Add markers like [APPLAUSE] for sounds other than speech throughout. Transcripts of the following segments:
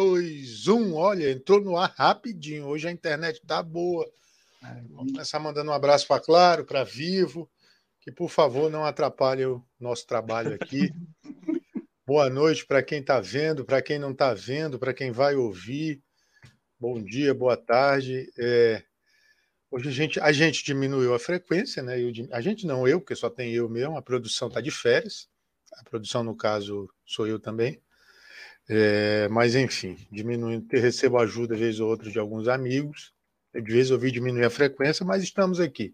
2, 1. Olha, entrou no ar rapidinho. Hoje a internet tá boa. Vamos começar mandando um abraço para Claro, para Vivo, que por favor não atrapalhe o nosso trabalho aqui. [LAUGHS] Boa noite para quem está vendo, para quem não está vendo, para quem vai ouvir. Bom dia, boa tarde. É... Hoje a gente, a gente diminuiu a frequência, né? Eu, a gente não, eu, porque só tem eu mesmo, a produção está de férias. A produção, no caso, sou eu também. É, mas, enfim, diminuindo, recebo ajuda, vez ou outra, de alguns amigos. De vez ouvi diminuir a frequência, mas estamos aqui.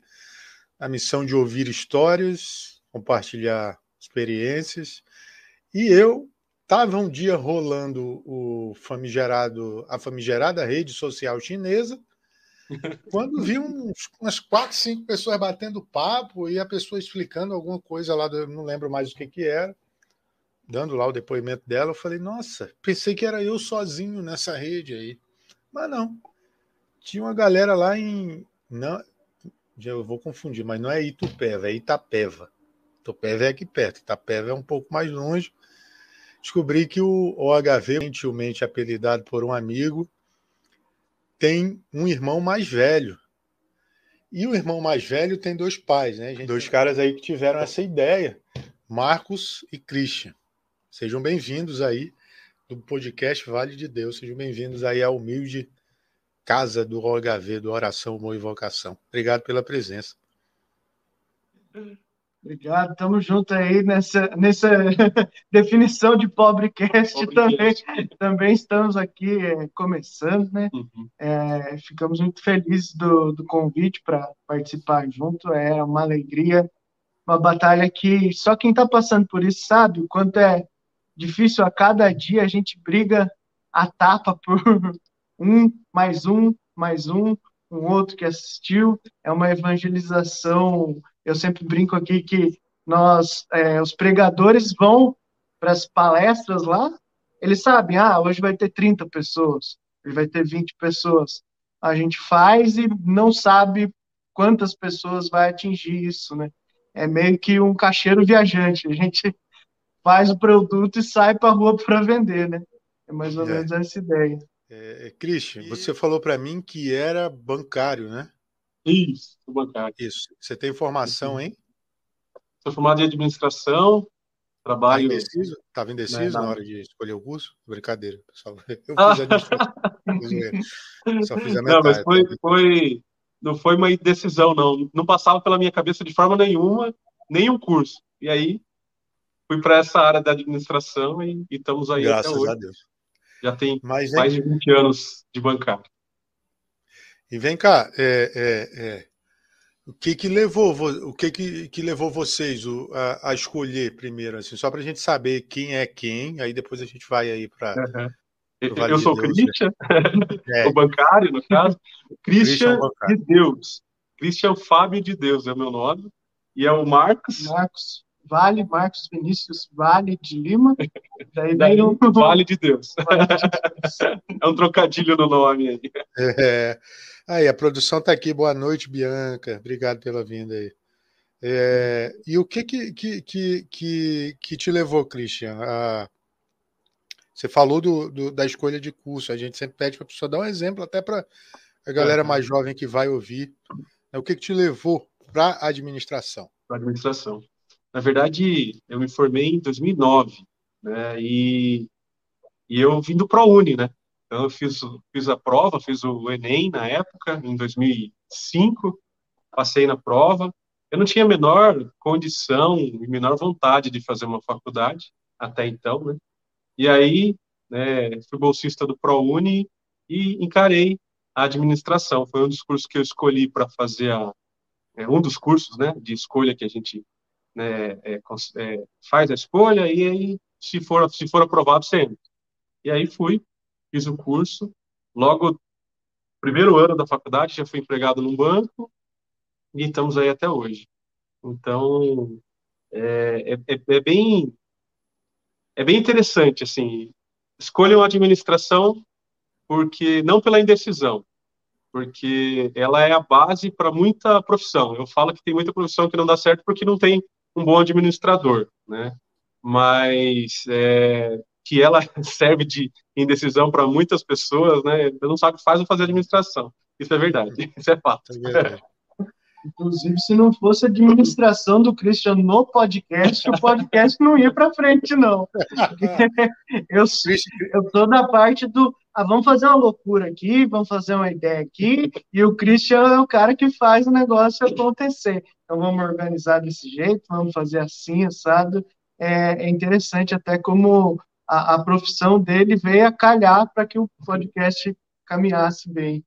A missão de ouvir histórias, compartilhar experiências. E eu estava um dia rolando o famigerado, a famigerada rede social chinesa, [LAUGHS] quando vi uns, umas quatro, cinco pessoas batendo papo e a pessoa explicando alguma coisa lá, do, não lembro mais o que, que era dando lá o depoimento dela, eu falei, nossa, pensei que era eu sozinho nessa rede aí. Mas não. Tinha uma galera lá em. Não, eu vou confundir, mas não é Itupeva, é Itapeva. Itupeva é aqui perto, Itapeva é um pouco mais longe. Descobri que o OHV, gentilmente apelidado por um amigo, tem um irmão mais velho. E o irmão mais velho tem dois pais, né? Dois caras aí que tiveram essa ideia, Marcos e Christian. Sejam bem-vindos aí do podcast Vale de Deus. Sejam bem-vindos aí à humilde casa do OHV, do Oração, Boa Invocação. Obrigado pela presença. Obrigado, estamos juntos aí nessa, nessa [LAUGHS] definição de pobrecast também. Também estamos aqui é, começando, né? Uhum. É, ficamos muito felizes do, do convite para participar junto. É uma alegria, uma batalha que só quem está passando por isso sabe o quanto é difícil a cada dia a gente briga a tapa por [LAUGHS] um, mais um, mais um, um outro que assistiu. É uma evangelização. Eu sempre brinco aqui que nós, é, os pregadores vão para as palestras lá, eles sabem, ah, hoje vai ter 30 pessoas, hoje vai ter 20 pessoas. A gente faz e não sabe quantas pessoas vai atingir isso, né? É meio que um caixeiro viajante. A gente faz o produto e sai para a rua [LAUGHS] para vender, né? É mais ou é. menos essa ideia. É, é Christian, e... você falou para mim que era bancário, né? Isso, bancário. Isso. Você tem formação, hein? Sou formado em administração, trabalho. Estava indeciso, Tava indeciso né, na hora de escolher o curso? Brincadeira, pessoal. [LAUGHS] Eu fiz administração. Só fiz a metade. [LAUGHS] Não, mas foi, foi, não foi uma decisão, não. Não passava pela minha cabeça de forma nenhuma, nenhum curso. E aí fui para essa área da administração e, e estamos aí Graças até hoje. a Deus. Já tem Mas, mais de 20 anos de bancário. E vem cá, é, é, é, o que que levou, o que que, que levou vocês a, a, escolher primeiro, assim, só para a gente saber quem é quem, aí depois a gente vai aí para uhum. Vale eu sou o Christian, [LAUGHS] é. o bancário, no caso. [LAUGHS] Christian, Christian de Deus. Christian Fábio de Deus é o meu nome. E é o Marcos. Marcos. Vale, Marcos Vinícius Vale de Lima. Daí, Daí um... Vale de Deus. Vale de Deus. [LAUGHS] é um trocadilho no nome aí. É. Aí, a produção está aqui. Boa noite, Bianca. Obrigado pela vinda aí. É, e o que que, que, que, que, te levou, Christian? A... Você falou do, do, da escolha de curso. A gente sempre pede para a pessoa dar um exemplo, até para a galera mais jovem que vai ouvir. O que, que te levou para a administração? Para a administração. Na verdade, eu me formei em 2009, né? E, e eu vim do ProUni, né? Então, eu fiz, fiz a prova, fiz o Enem na época, em 2005, passei na prova. Eu não tinha a menor condição e menor vontade de fazer uma faculdade, até então, né? E aí, né, fui bolsista do ProUni e encarei a administração. Foi um dos cursos que eu escolhi para fazer a, é, um dos cursos, né, de escolha que a gente né, é, é, faz a escolha e aí, se for, se for aprovado, você entra. E aí fui, fiz o curso, logo, primeiro ano da faculdade, já fui empregado num banco e estamos aí até hoje. Então, é, é, é, é bem é bem interessante, assim, escolham a administração porque não pela indecisão, porque ela é a base para muita profissão. Eu falo que tem muita profissão que não dá certo porque não tem um bom administrador, né? Mas é, que ela [LAUGHS] serve de indecisão para muitas pessoas, né? Não sabe o que faz ou fazer administração. Isso é verdade, [LAUGHS] isso é fato. É verdade. [LAUGHS] Inclusive, se não fosse a administração do Christian no podcast, o podcast não ia para frente, não. eu, eu sou da parte do. Ah, vamos fazer uma loucura aqui, vamos fazer uma ideia aqui, e o Christian é o cara que faz o negócio acontecer. Então, vamos organizar desse jeito, vamos fazer assim, assado. É, é interessante até como a, a profissão dele veio a calhar para que o podcast caminhasse bem.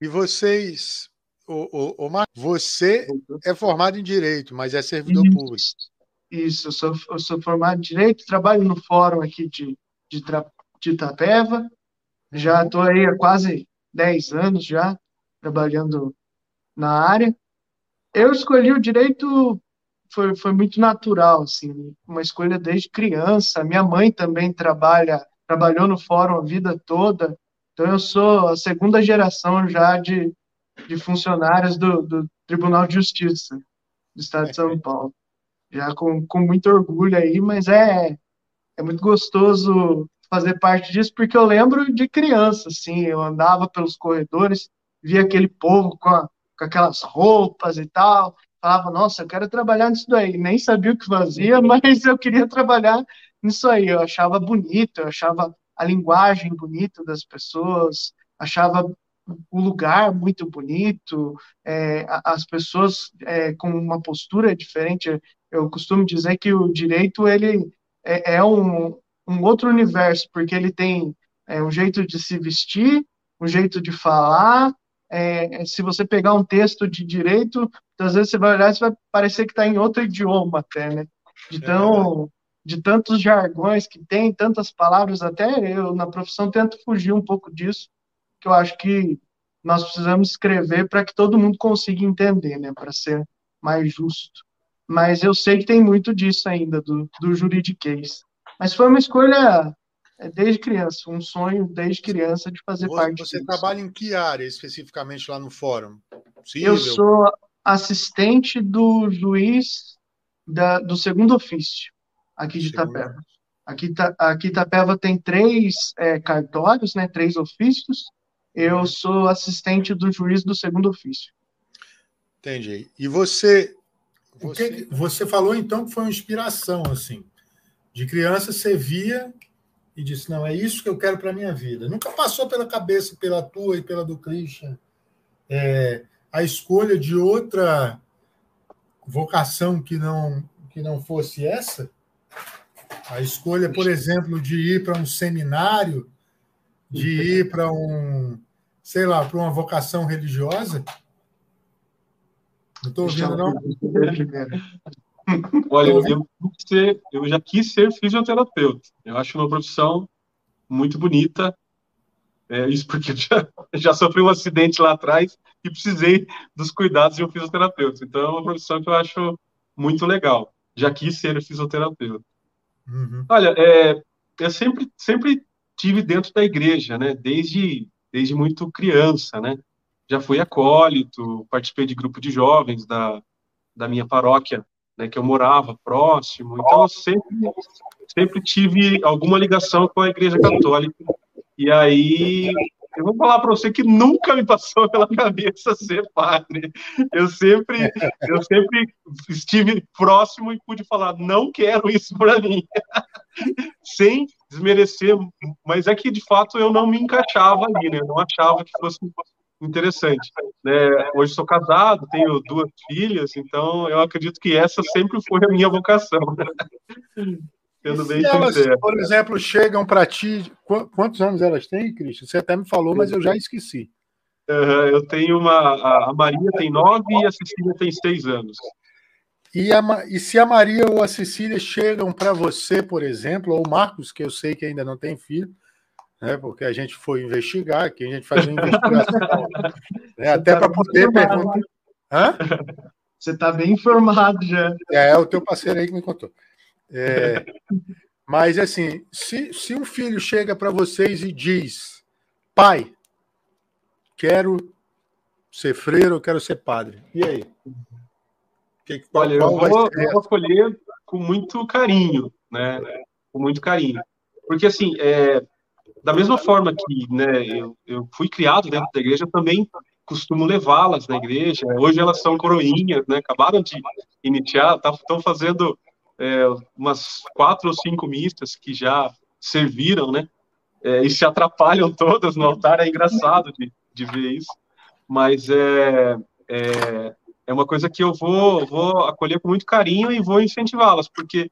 E vocês o, o, o Marcos, você é formado em Direito, mas é servidor Isso. público. Isso, eu sou, eu sou formado em Direito, trabalho no fórum aqui de, de, de Itapeva, já estou aí há quase 10 anos já, trabalhando na área. Eu escolhi o Direito, foi, foi muito natural, assim, uma escolha desde criança. Minha mãe também trabalha, trabalhou no fórum a vida toda, então eu sou a segunda geração já de, de funcionários do, do Tribunal de Justiça do Estado de São Paulo. Já com, com muito orgulho aí, mas é, é muito gostoso fazer parte disso, porque eu lembro de criança, assim, eu andava pelos corredores, via aquele povo com, a, com aquelas roupas e tal, falava, nossa, eu quero trabalhar nisso daí. Nem sabia o que fazia, [LAUGHS] mas eu queria trabalhar nisso aí. Eu achava bonito, eu achava a linguagem bonita das pessoas, achava o lugar muito bonito, é, as pessoas é, com uma postura diferente. Eu costumo dizer que o direito ele é, é um, um outro universo, porque ele tem é, um jeito de se vestir, um jeito de falar. É, se você pegar um texto de direito, às vezes você vai olhar e vai parecer que está em outro idioma até, né? Então, de tantos jargões que tem, tantas palavras, até eu na profissão tento fugir um pouco disso, que eu acho que nós precisamos escrever para que todo mundo consiga entender, né, para ser mais justo. Mas eu sei que tem muito disso ainda, do, do juridiquês. Mas foi uma escolha é, desde criança, um sonho desde criança de fazer você, parte Você disso. trabalha em que área especificamente lá no fórum? Possível? Eu sou assistente do juiz da, do segundo ofício, aqui de Itapeva. Aqui, aqui Itapeva tem três é, cartórios, né, três ofícios, eu sou assistente do juiz do segundo ofício. Entendi. E você, você, você falou então que foi uma inspiração assim. De criança você via e disse não é isso que eu quero para minha vida. Nunca passou pela cabeça pela tua e pela do Christian é, a escolha de outra vocação que não que não fosse essa. A escolha, por exemplo, de ir para um seminário de ir para um, sei lá, para uma vocação religiosa? Não estou ouvindo, não? Olha, eu, eu, ser, eu já quis ser fisioterapeuta. Eu acho uma profissão muito bonita. É, isso porque eu já, já sofri um acidente lá atrás e precisei dos cuidados de um fisioterapeuta. Então, é uma profissão que eu acho muito legal. Já quis ser fisioterapeuta. Uhum. Olha, é, eu sempre, sempre tive dentro da igreja, né? Desde, desde muito criança, né? Já fui acólito, participei de grupo de jovens da, da minha paróquia, né? Que eu morava próximo. Então, eu sempre, sempre tive alguma ligação com a igreja católica. E aí, eu vou falar para você que nunca me passou pela cabeça ser padre. Eu sempre, eu sempre estive próximo e pude falar, não quero isso para mim. [LAUGHS] Sem desmerecer, mas é que de fato eu não me encaixava ali, né? Eu não achava que fosse interessante. Né? Hoje sou casado, tenho duas filhas, então eu acredito que essa sempre foi a minha vocação. Sendo bem elas, sincero. por exemplo, chegam para ti. Quantos anos elas têm, Cristian? Você até me falou, mas eu já esqueci. Uhum, eu tenho uma. A Maria tem nove e a Cecília tem seis anos. E, a, e se a Maria ou a Cecília chegam para você, por exemplo, ou o Marcos, que eu sei que ainda não tem filho, né, porque a gente foi investigar, aqui a gente faz uma investigação, [LAUGHS] né, até tá para poder perguntar. Hã? Você está bem informado já. É, é o teu parceiro aí que me contou. É, mas assim, se, se um filho chega para vocês e diz, pai, quero ser freiro, eu quero ser padre. E aí? Que, Olha, eu vou, eu vou escolher com muito carinho, né? com muito carinho. Porque, assim, é, da mesma forma que né, eu, eu fui criado dentro da igreja, também costumo levá-las na igreja. Hoje elas são coroinhas, né? Acabaram de iniciar, estão tá, fazendo é, umas quatro ou cinco missas que já serviram, né? É, e se atrapalham todas no altar. É engraçado de, de ver isso. Mas é, é, é uma coisa que eu vou, vou acolher com muito carinho e vou incentivá-las, porque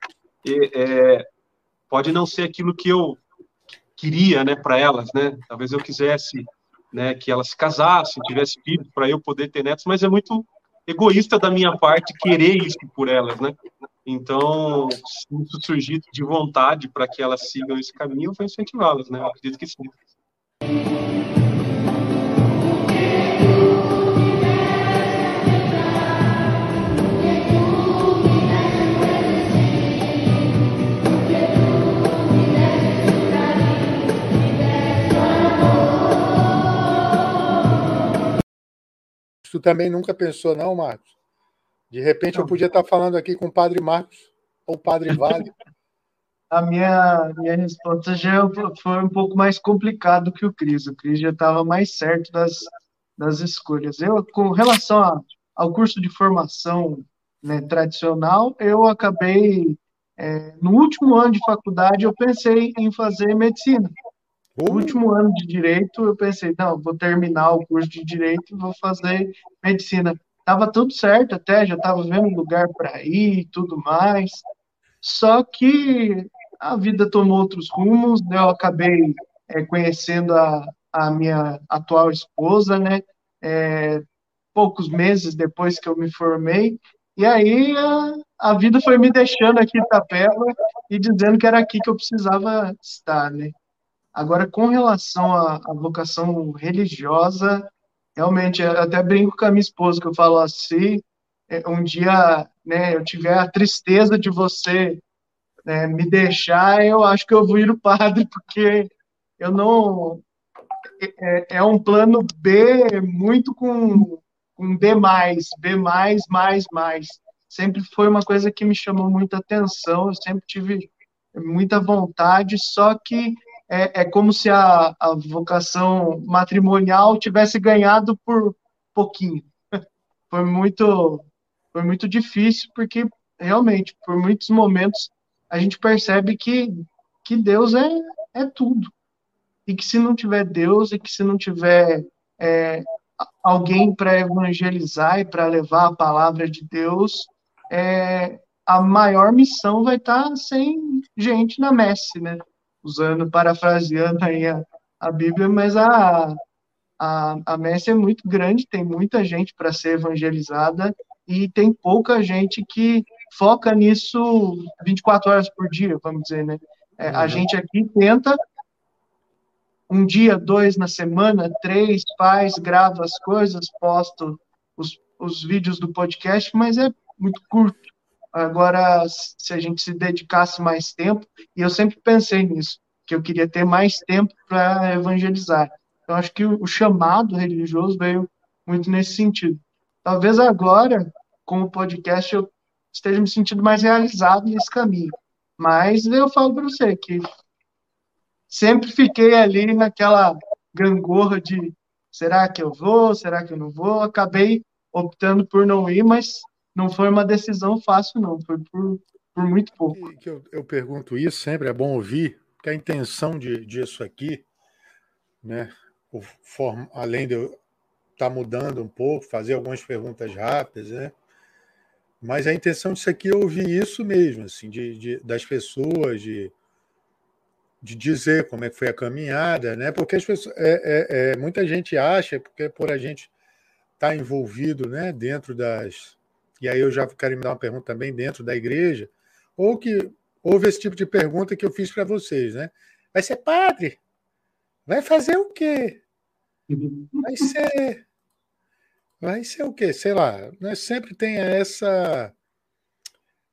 é, é pode não ser aquilo que eu queria, né, para elas, né? Talvez eu quisesse, né, que elas se casassem, tivesse filhos para eu poder ter netos, mas é muito egoísta da minha parte querer isso por elas, né? Então, se isso surgir de vontade para que elas sigam esse caminho, eu vou incentivá-las, né? Eu acredito que sim. Tu também nunca pensou, não, Marcos? De repente não. eu podia estar falando aqui com o Padre Marcos ou o Padre Vale. [LAUGHS] A minha, minha resposta já foi um pouco mais complicado que o Cris. O Cris já estava mais certo das, das escolhas. Eu, com relação a, ao curso de formação né, tradicional, eu acabei, é, no último ano de faculdade, eu pensei em fazer medicina. No último ano de direito, eu pensei, não, vou terminar o curso de direito e vou fazer medicina. Tava tudo certo até, já estava vendo lugar para ir e tudo mais. Só que a vida tomou outros rumos, né? eu acabei é, conhecendo a, a minha atual esposa, né? É, poucos meses depois que eu me formei, e aí a, a vida foi me deixando aqui em Itapeva e dizendo que era aqui que eu precisava estar, né? Agora, com relação à, à vocação religiosa, realmente, eu até brinco com a minha esposa, que eu falo assim, é, um dia né, eu tiver a tristeza de você né, me deixar, eu acho que eu vou ir o padre, porque eu não... É, é um plano B muito com, com B+, B+, mais, mais, mais. Sempre foi uma coisa que me chamou muita atenção, eu sempre tive muita vontade, só que é, é como se a, a vocação matrimonial tivesse ganhado por pouquinho. [LAUGHS] Foi muito, foi muito difícil, porque realmente, por muitos momentos, a gente percebe que, que Deus é, é tudo. E que se não tiver Deus, e que se não tiver é, alguém para evangelizar e para levar a palavra de Deus, é, a maior missão vai estar sem gente na messe, né? Usando, parafraseando aí a, a Bíblia, mas a, a, a messe é muito grande, tem muita gente para ser evangelizada e tem pouca gente que foca nisso 24 horas por dia, vamos dizer, né? É, a uhum. gente aqui tenta um dia, dois na semana, três, faz, grava as coisas, posta os, os vídeos do podcast, mas é muito curto. Agora, se a gente se dedicasse mais tempo, e eu sempre pensei nisso, que eu queria ter mais tempo para evangelizar. Então, acho que o, chamado religioso veio muito nesse sentido. Talvez agora, com o podcast, eu esteja me sentindo mais realizado nesse caminho. Mas eu falo para você que sempre fiquei ali naquela gangorra de será que eu vou, será que eu não vou? Acabei optando por não ir, mas não foi uma decisão fácil, não. Foi por, por muito pouco. eu, eu pergunto isso sempre, é bom ouvir, porque a intenção de, disso aqui, né, o form, além de eu estar tá mudando um pouco, fazer algumas perguntas rápidas, né, mas a intenção disso aqui é ouvir isso mesmo, assim, de, de, das pessoas, de, de dizer como é que foi a caminhada, né? Porque as pessoas, é, é, é muita gente acha, porque por a gente estar tá envolvido, né, dentro das e aí eu já quero me dar uma pergunta também dentro da igreja, ou que houve esse tipo de pergunta que eu fiz para vocês, né? Vai ser padre? Vai fazer o quê? Vai ser. Vai ser o quê? Sei lá. Né? Sempre tem essa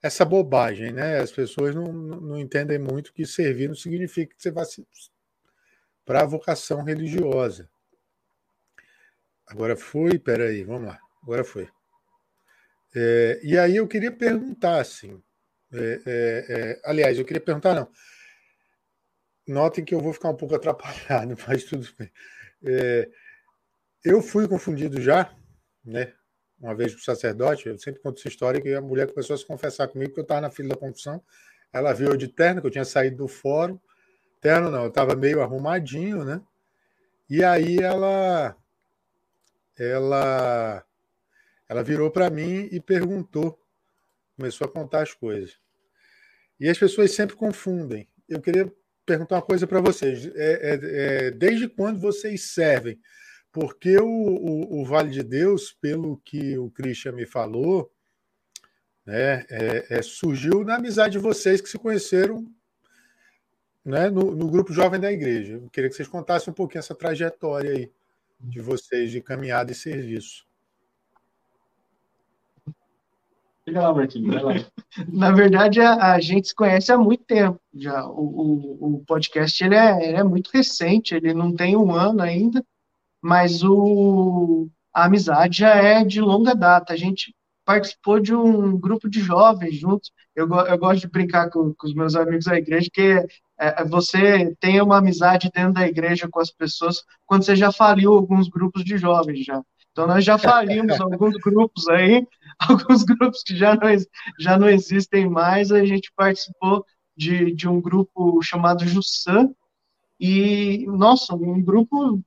essa bobagem, né? As pessoas não, não entendem muito que servir não significa que você vá para a vocação religiosa. Agora foi, peraí, vamos lá. Agora foi. É, e aí eu queria perguntar, assim, é, é, é, aliás, eu queria perguntar, não, notem que eu vou ficar um pouco [LAUGHS] atrapalhado, mas tudo bem. É, eu fui confundido já, né? Uma vez com o sacerdote, eu sempre conto essa história que a mulher começou a se confessar comigo que eu estava na fila da confissão. Ela viu eu de terno, que eu tinha saído do fórum. Terno não, eu estava meio arrumadinho, né? E aí ela ela ela virou para mim e perguntou, começou a contar as coisas. E as pessoas sempre confundem. Eu queria perguntar uma coisa para vocês. É, é, é, desde quando vocês servem? Porque o, o, o, Vale de Deus, pelo que o Christian me falou, né, é, é surgiu na amizade de vocês que se conheceram né, no, no, grupo jovem da igreja. Eu queria que vocês contassem um pouquinho essa trajetória aí de vocês de caminhada e serviço. Fica lá, Marquinhos, vai lá. [LAUGHS] Na verdade, a, a, gente se conhece há muito tempo já. O, o, o podcast ele é, ele é, muito recente, ele não tem um ano ainda, mas o, a amizade já é de longa data. A gente participou de um grupo de jovens juntos. Eu, eu gosto de brincar com, com os meus amigos da igreja, que é, é, você tem uma amizade dentro da igreja com as pessoas quando você já faliu alguns grupos de jovens já. Então, nós já falimos alguns grupos aí, [LAUGHS] alguns grupos que já não, já não existem mais. A gente participou de, de um grupo chamado Jussan, e, nossa, um grupo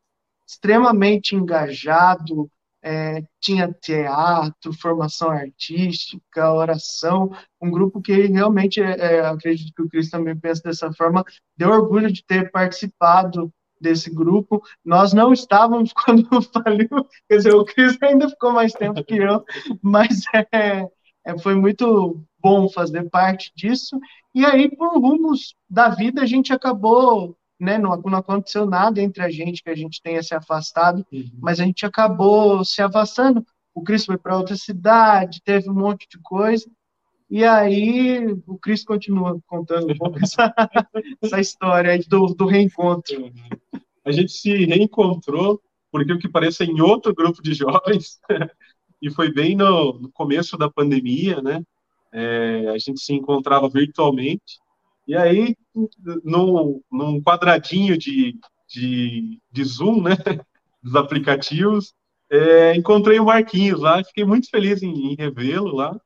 extremamente engajado, é, tinha teatro, formação artística, oração, um grupo que realmente, é, é acredito que o Cris também pensa dessa forma, deu orgulho de ter participado desse grupo. Nós não estávamos [LAUGHS] quando faliu, quer dizer, o Cris ainda ficou mais tempo que eu, mas [LAUGHS] é, é, foi muito bom fazer parte disso. E aí, por rumos da vida, a gente acabou, né, não, não aconteceu nada entre a gente que a gente tenha se afastado, uhum. mas a gente acabou se afastando. O Cris foi para outra cidade, teve um monte de coisa. E aí o Cris continua contando um pouco essa, [LAUGHS] essa história do, do reencontro. A gente se reencontrou, por aquilo que pareça, em outro grupo de jovens, [LAUGHS] e foi bem no, no começo da pandemia, né? É, a gente se encontrava virtualmente, e aí, no, num quadradinho de, de, de Zoom, né? [LAUGHS] Dos aplicativos, é, encontrei o Marquinhos lá, fiquei muito feliz em, em revê-lo lá.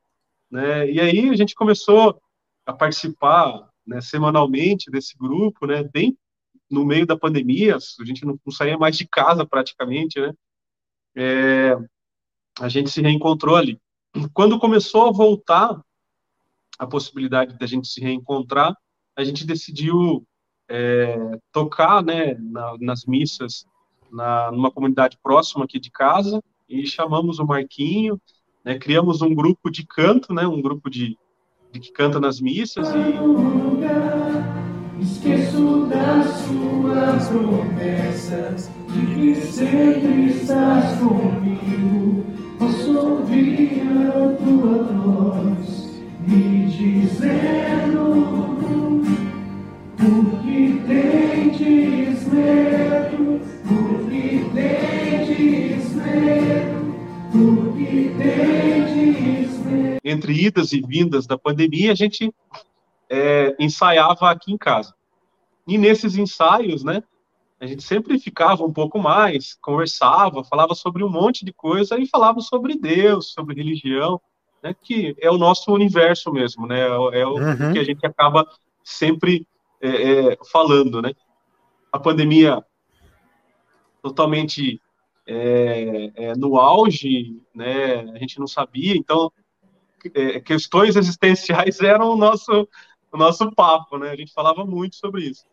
Né? E aí a gente começou a participar né, semanalmente desse grupo, né, bem no meio da pandemia, a gente não, não saía mais de casa praticamente, né? É, a gente se reencontrou ali. Quando começou a voltar a possibilidade da gente se reencontrar, a gente decidiu é, tocar, né, na, nas missas na, numa comunidade próxima aqui de casa e chamamos o Marquinho, né, criamos um grupo de canto, né, um grupo de, de que canta nas missas e esqueço das suas promessas de que sempre estás comigo. Posso ouvir a tua voz me dizendo por que tendes medo, por que tendes medo. Entre idas e vindas da pandemia, a gente é, ensaiava aqui em casa. E nesses ensaios, né, a gente sempre ficava um pouco mais, conversava, falava sobre um monte de coisa e falava sobre Deus, sobre religião, né, que é o nosso universo mesmo, né, é o uhum. que a gente acaba sempre é, é, falando, né. A pandemia totalmente é, é, no auge, né, a gente não sabia, então é, questões existenciais [LAUGHS] eram o nosso, o nosso papo, né, a gente falava muito sobre isso.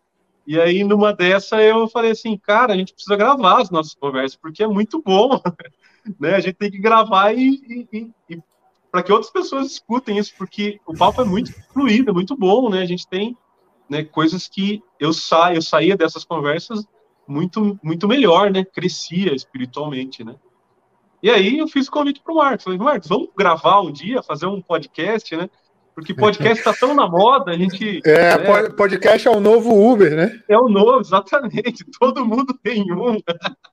E aí, numa dessa, eu falei assim, cara, a gente precisa gravar as nossas conversas, porque é muito bom, [LAUGHS] né, a gente tem que gravar e, e, e para que outras pessoas escutem isso, porque o papo é muito fluido, é muito bom, né, a gente tem né, coisas que eu saio, eu saía dessas conversas muito, muito melhor, né? Crescia espiritualmente, né? E aí eu fiz o convite para o Marcos. Falei, Marcos, vamos gravar um dia, fazer um podcast, né? Porque podcast está tão na moda, a gente. [LAUGHS] É, né? podcast é o novo Uber, né? É o novo, exatamente. [LAUGHS] Todo mundo tem um. [LAUGHS]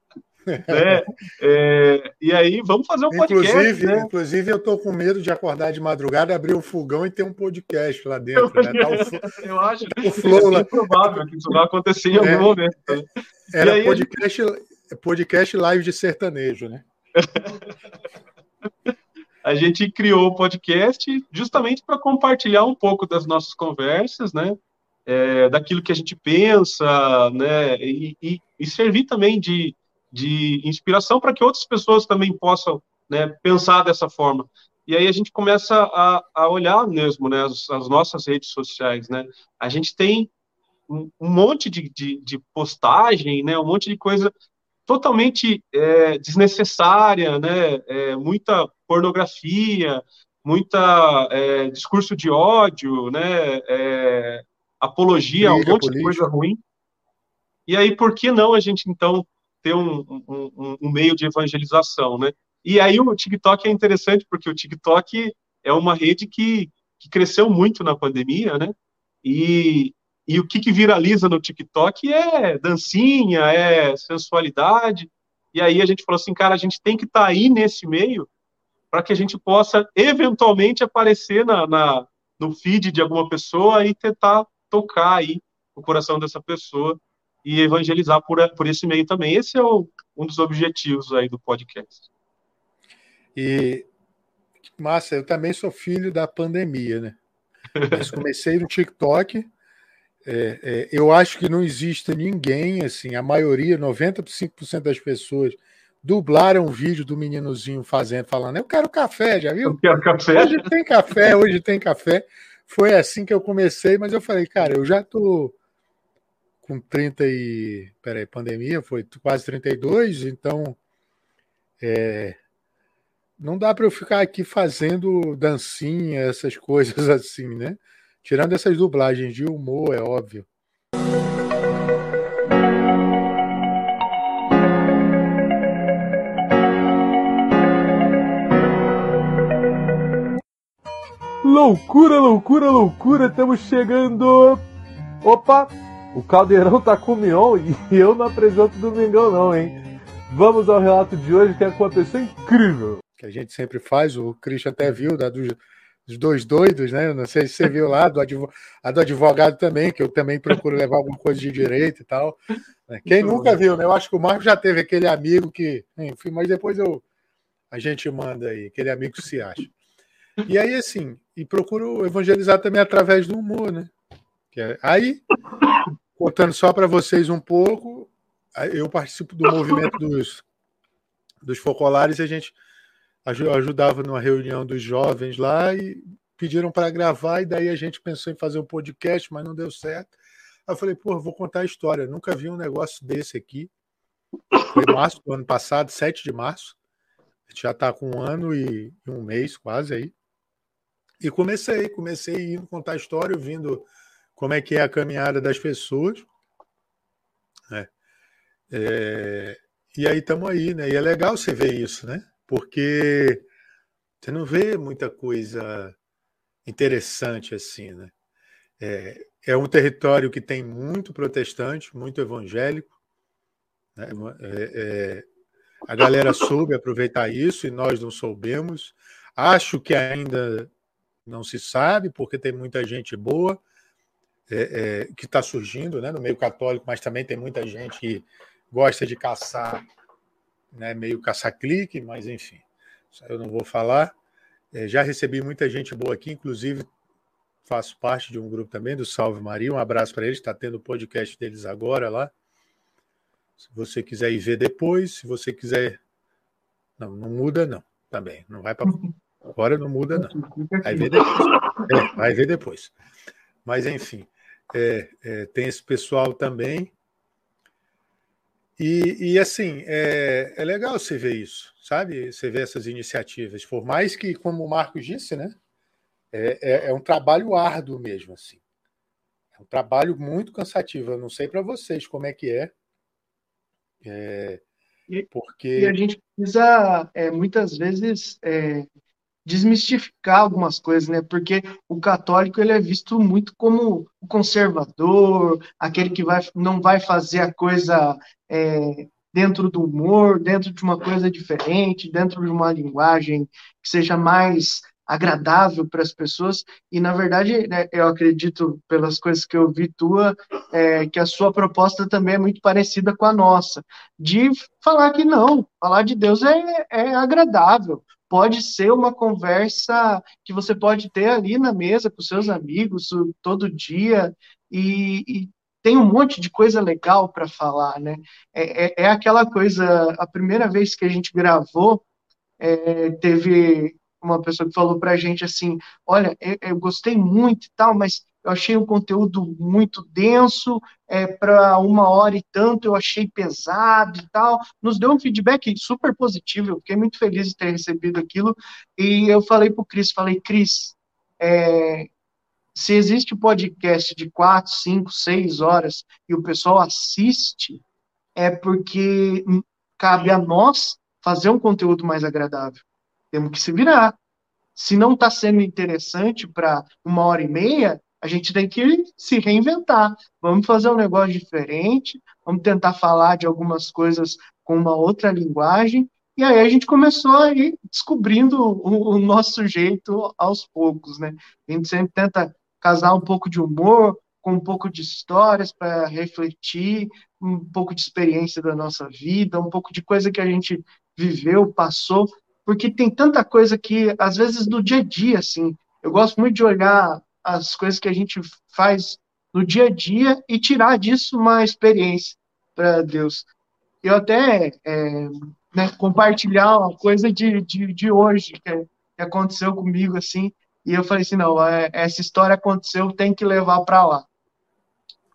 né? É, e aí, vamos fazer um inclusive, podcast. Né? Inclusive, eu estou com medo de acordar de madrugada, abrir o fogão e ter um podcast lá dentro. Né? Tá eu acho tá [LAUGHS] o flow lá. provável que isso vai acontecer em algum é, momento. Né? Era aí, podcast, podcast live de sertanejo, né? [LAUGHS] a gente criou o podcast justamente para compartilhar um pouco das nossas conversas, né? É, daquilo que a gente pensa, né? E, e, e servir também de, de inspiração para que outras pessoas também possam né, pensar dessa forma. E aí a gente começa a, a olhar mesmo né, as, as, nossas redes sociais. Né? A gente tem um, um monte de, de, de, postagem, né, um monte de coisa totalmente é, desnecessária, né, é, muita pornografia, muita é, discurso de ódio, né, é, apologia, Briga, um monte política. de coisa ruim. E aí, por que não a gente, então, ter um, um, um, meio de evangelização, né? E aí o TikTok é interessante, porque o TikTok é uma rede que, que cresceu muito na pandemia, né? E, e o que, que viraliza no TikTok é dancinha, é sensualidade. E aí a gente falou assim, cara, a gente tem que estar tá aí nesse meio para que a gente possa eventualmente aparecer na, na, no feed de alguma pessoa e tentar tocar aí o coração dessa pessoa e evangelizar por, por esse meio também. Esse é o, um dos objetivos aí do podcast. E, massa, eu também sou filho da pandemia, né? [LAUGHS] Mas comecei no TikTok é, é, eu acho que não existe ninguém, assim, a maioria, 95% das pessoas dublaram um vídeo do meninozinho fazendo, falando, eu quero café, já viu? Eu quero café. Hoje tem café, hoje tem café. Foi assim que eu comecei, mas eu falei, cara, eu já tô com 30 e. Peraí, pandemia, foi quase 32, então. É, não dá para eu ficar aqui fazendo dancinha, essas [LAUGHS] coisas assim, né? Tirando essas dublagens de humor, é óbvio. Loucura, loucura, loucura, estamos chegando. Opa, o Caldeirão tá com o Mion e [LAUGHS] eu não apresento Domingão não, hein? Vamos ao relato de hoje que aconteceu incrível. Que a gente sempre faz, o Christian até viu, da, dos, os dois doidos, né? Não sei se você viu lá, do advogado, a do advogado também, que eu também procuro levar alguma coisa de direito e tal. Né? Quem nunca viu, né? Eu acho que o Marco já teve aquele amigo que, enfim, mas depois eu a gente manda aí, aquele amigo que se acha. E aí, assim, e procuro evangelizar também através do humor, né? É, aí, contando só para vocês um pouco, eu participo do movimento dos, dos focolares e a gente ajudava numa reunião dos jovens lá e pediram para gravar, e daí a gente pensou em fazer um podcast, mas não deu certo. Aí eu falei, pô, vou contar a história. Nunca vi um negócio desse aqui. Foi março do ano passado, 7 de março. A gente já está com um ano e um mês quase aí. E comecei, comecei indo contar a história, ouvindo como é que é a caminhada das pessoas. Né? É, e aí estamos aí, né? E é legal você ver isso, né? porque você não vê muita coisa interessante assim, né? É, é um território que tem muito protestante, muito evangélico. Né? É, é, a galera soube aproveitar isso e nós não soubemos. Acho que ainda não se sabe, porque tem muita gente boa é, é, que está surgindo né, no meio católico, mas também tem muita gente que gosta de caçar né, meio caça-clique, mas enfim, eu não vou falar. É, já recebi muita gente boa aqui, inclusive faço parte de um grupo também do Salve Maria. Um abraço para eles, está tendo o podcast deles agora lá. Se você quiser ir ver depois, se você quiser. Não, não muda, não, também. Não vai para. Agora [LAUGHS] não muda, não. Vai ver depois. É, vai ver depois. Mas, enfim, é, é, tem esse pessoal também. E, e assim, é, é, legal você ver isso, sabe? Você ver essas iniciativas. Por mais que, como o Marcos disse, né? É, é, é um trabalho árduo mesmo, assim. É um trabalho muito cansativo. Eu não sei para vocês como é que é. é porque... E a gente precisa, é, muitas vezes, é, desmistificar algumas coisas, né? Porque o católico ele é visto muito como o conservador, aquele que vai, não vai fazer a coisa é, dentro do humor, dentro de uma coisa diferente, dentro de uma linguagem que seja mais agradável para as pessoas. E, na verdade, né, eu acredito, pelas coisas que eu vi tua, é, que a sua proposta também é muito parecida com a nossa, de falar que não, falar de Deus é, é agradável. Pode ser uma conversa que você pode ter ali na mesa com seus amigos todo dia e, e tem um monte de coisa legal para falar, né? É, é, é, aquela coisa, a primeira vez que a gente gravou, é, teve uma pessoa que falou para a gente assim, olha, eu, eu, gostei muito e tal, mas eu achei o conteúdo muito denso, é, para uma hora e tanto eu achei pesado e tal. Nos deu um feedback super positivo, eu fiquei muito feliz de ter recebido aquilo. E eu falei para o Cris, falei, Cris, é, se existe podcast de quatro, cinco, seis horas e o pessoal assiste, é porque cabe a nós fazer um conteúdo mais agradável. Temos que se virar. Se não está sendo interessante para uma hora e meia, a gente tem que se reinventar. Vamos fazer um negócio diferente, vamos tentar falar de algumas coisas com uma outra linguagem. E aí a gente começou a ir descobrindo o, o nosso jeito aos poucos, né? A gente sempre tenta casar um pouco de humor com um pouco de histórias para refletir, um pouco de experiência da nossa vida, um pouco de coisa que a gente viveu, passou, porque tem tanta coisa que, às vezes, no dia a dia, assim, eu gosto muito de olhar as coisas que a gente faz no dia a dia e tirar disso uma experiência para Deus. Eu até é, né, compartilhar uma coisa de, de, de hoje que, que, aconteceu comigo, assim, e eu falei assim, não, é, essa história aconteceu, tem que levar para lá.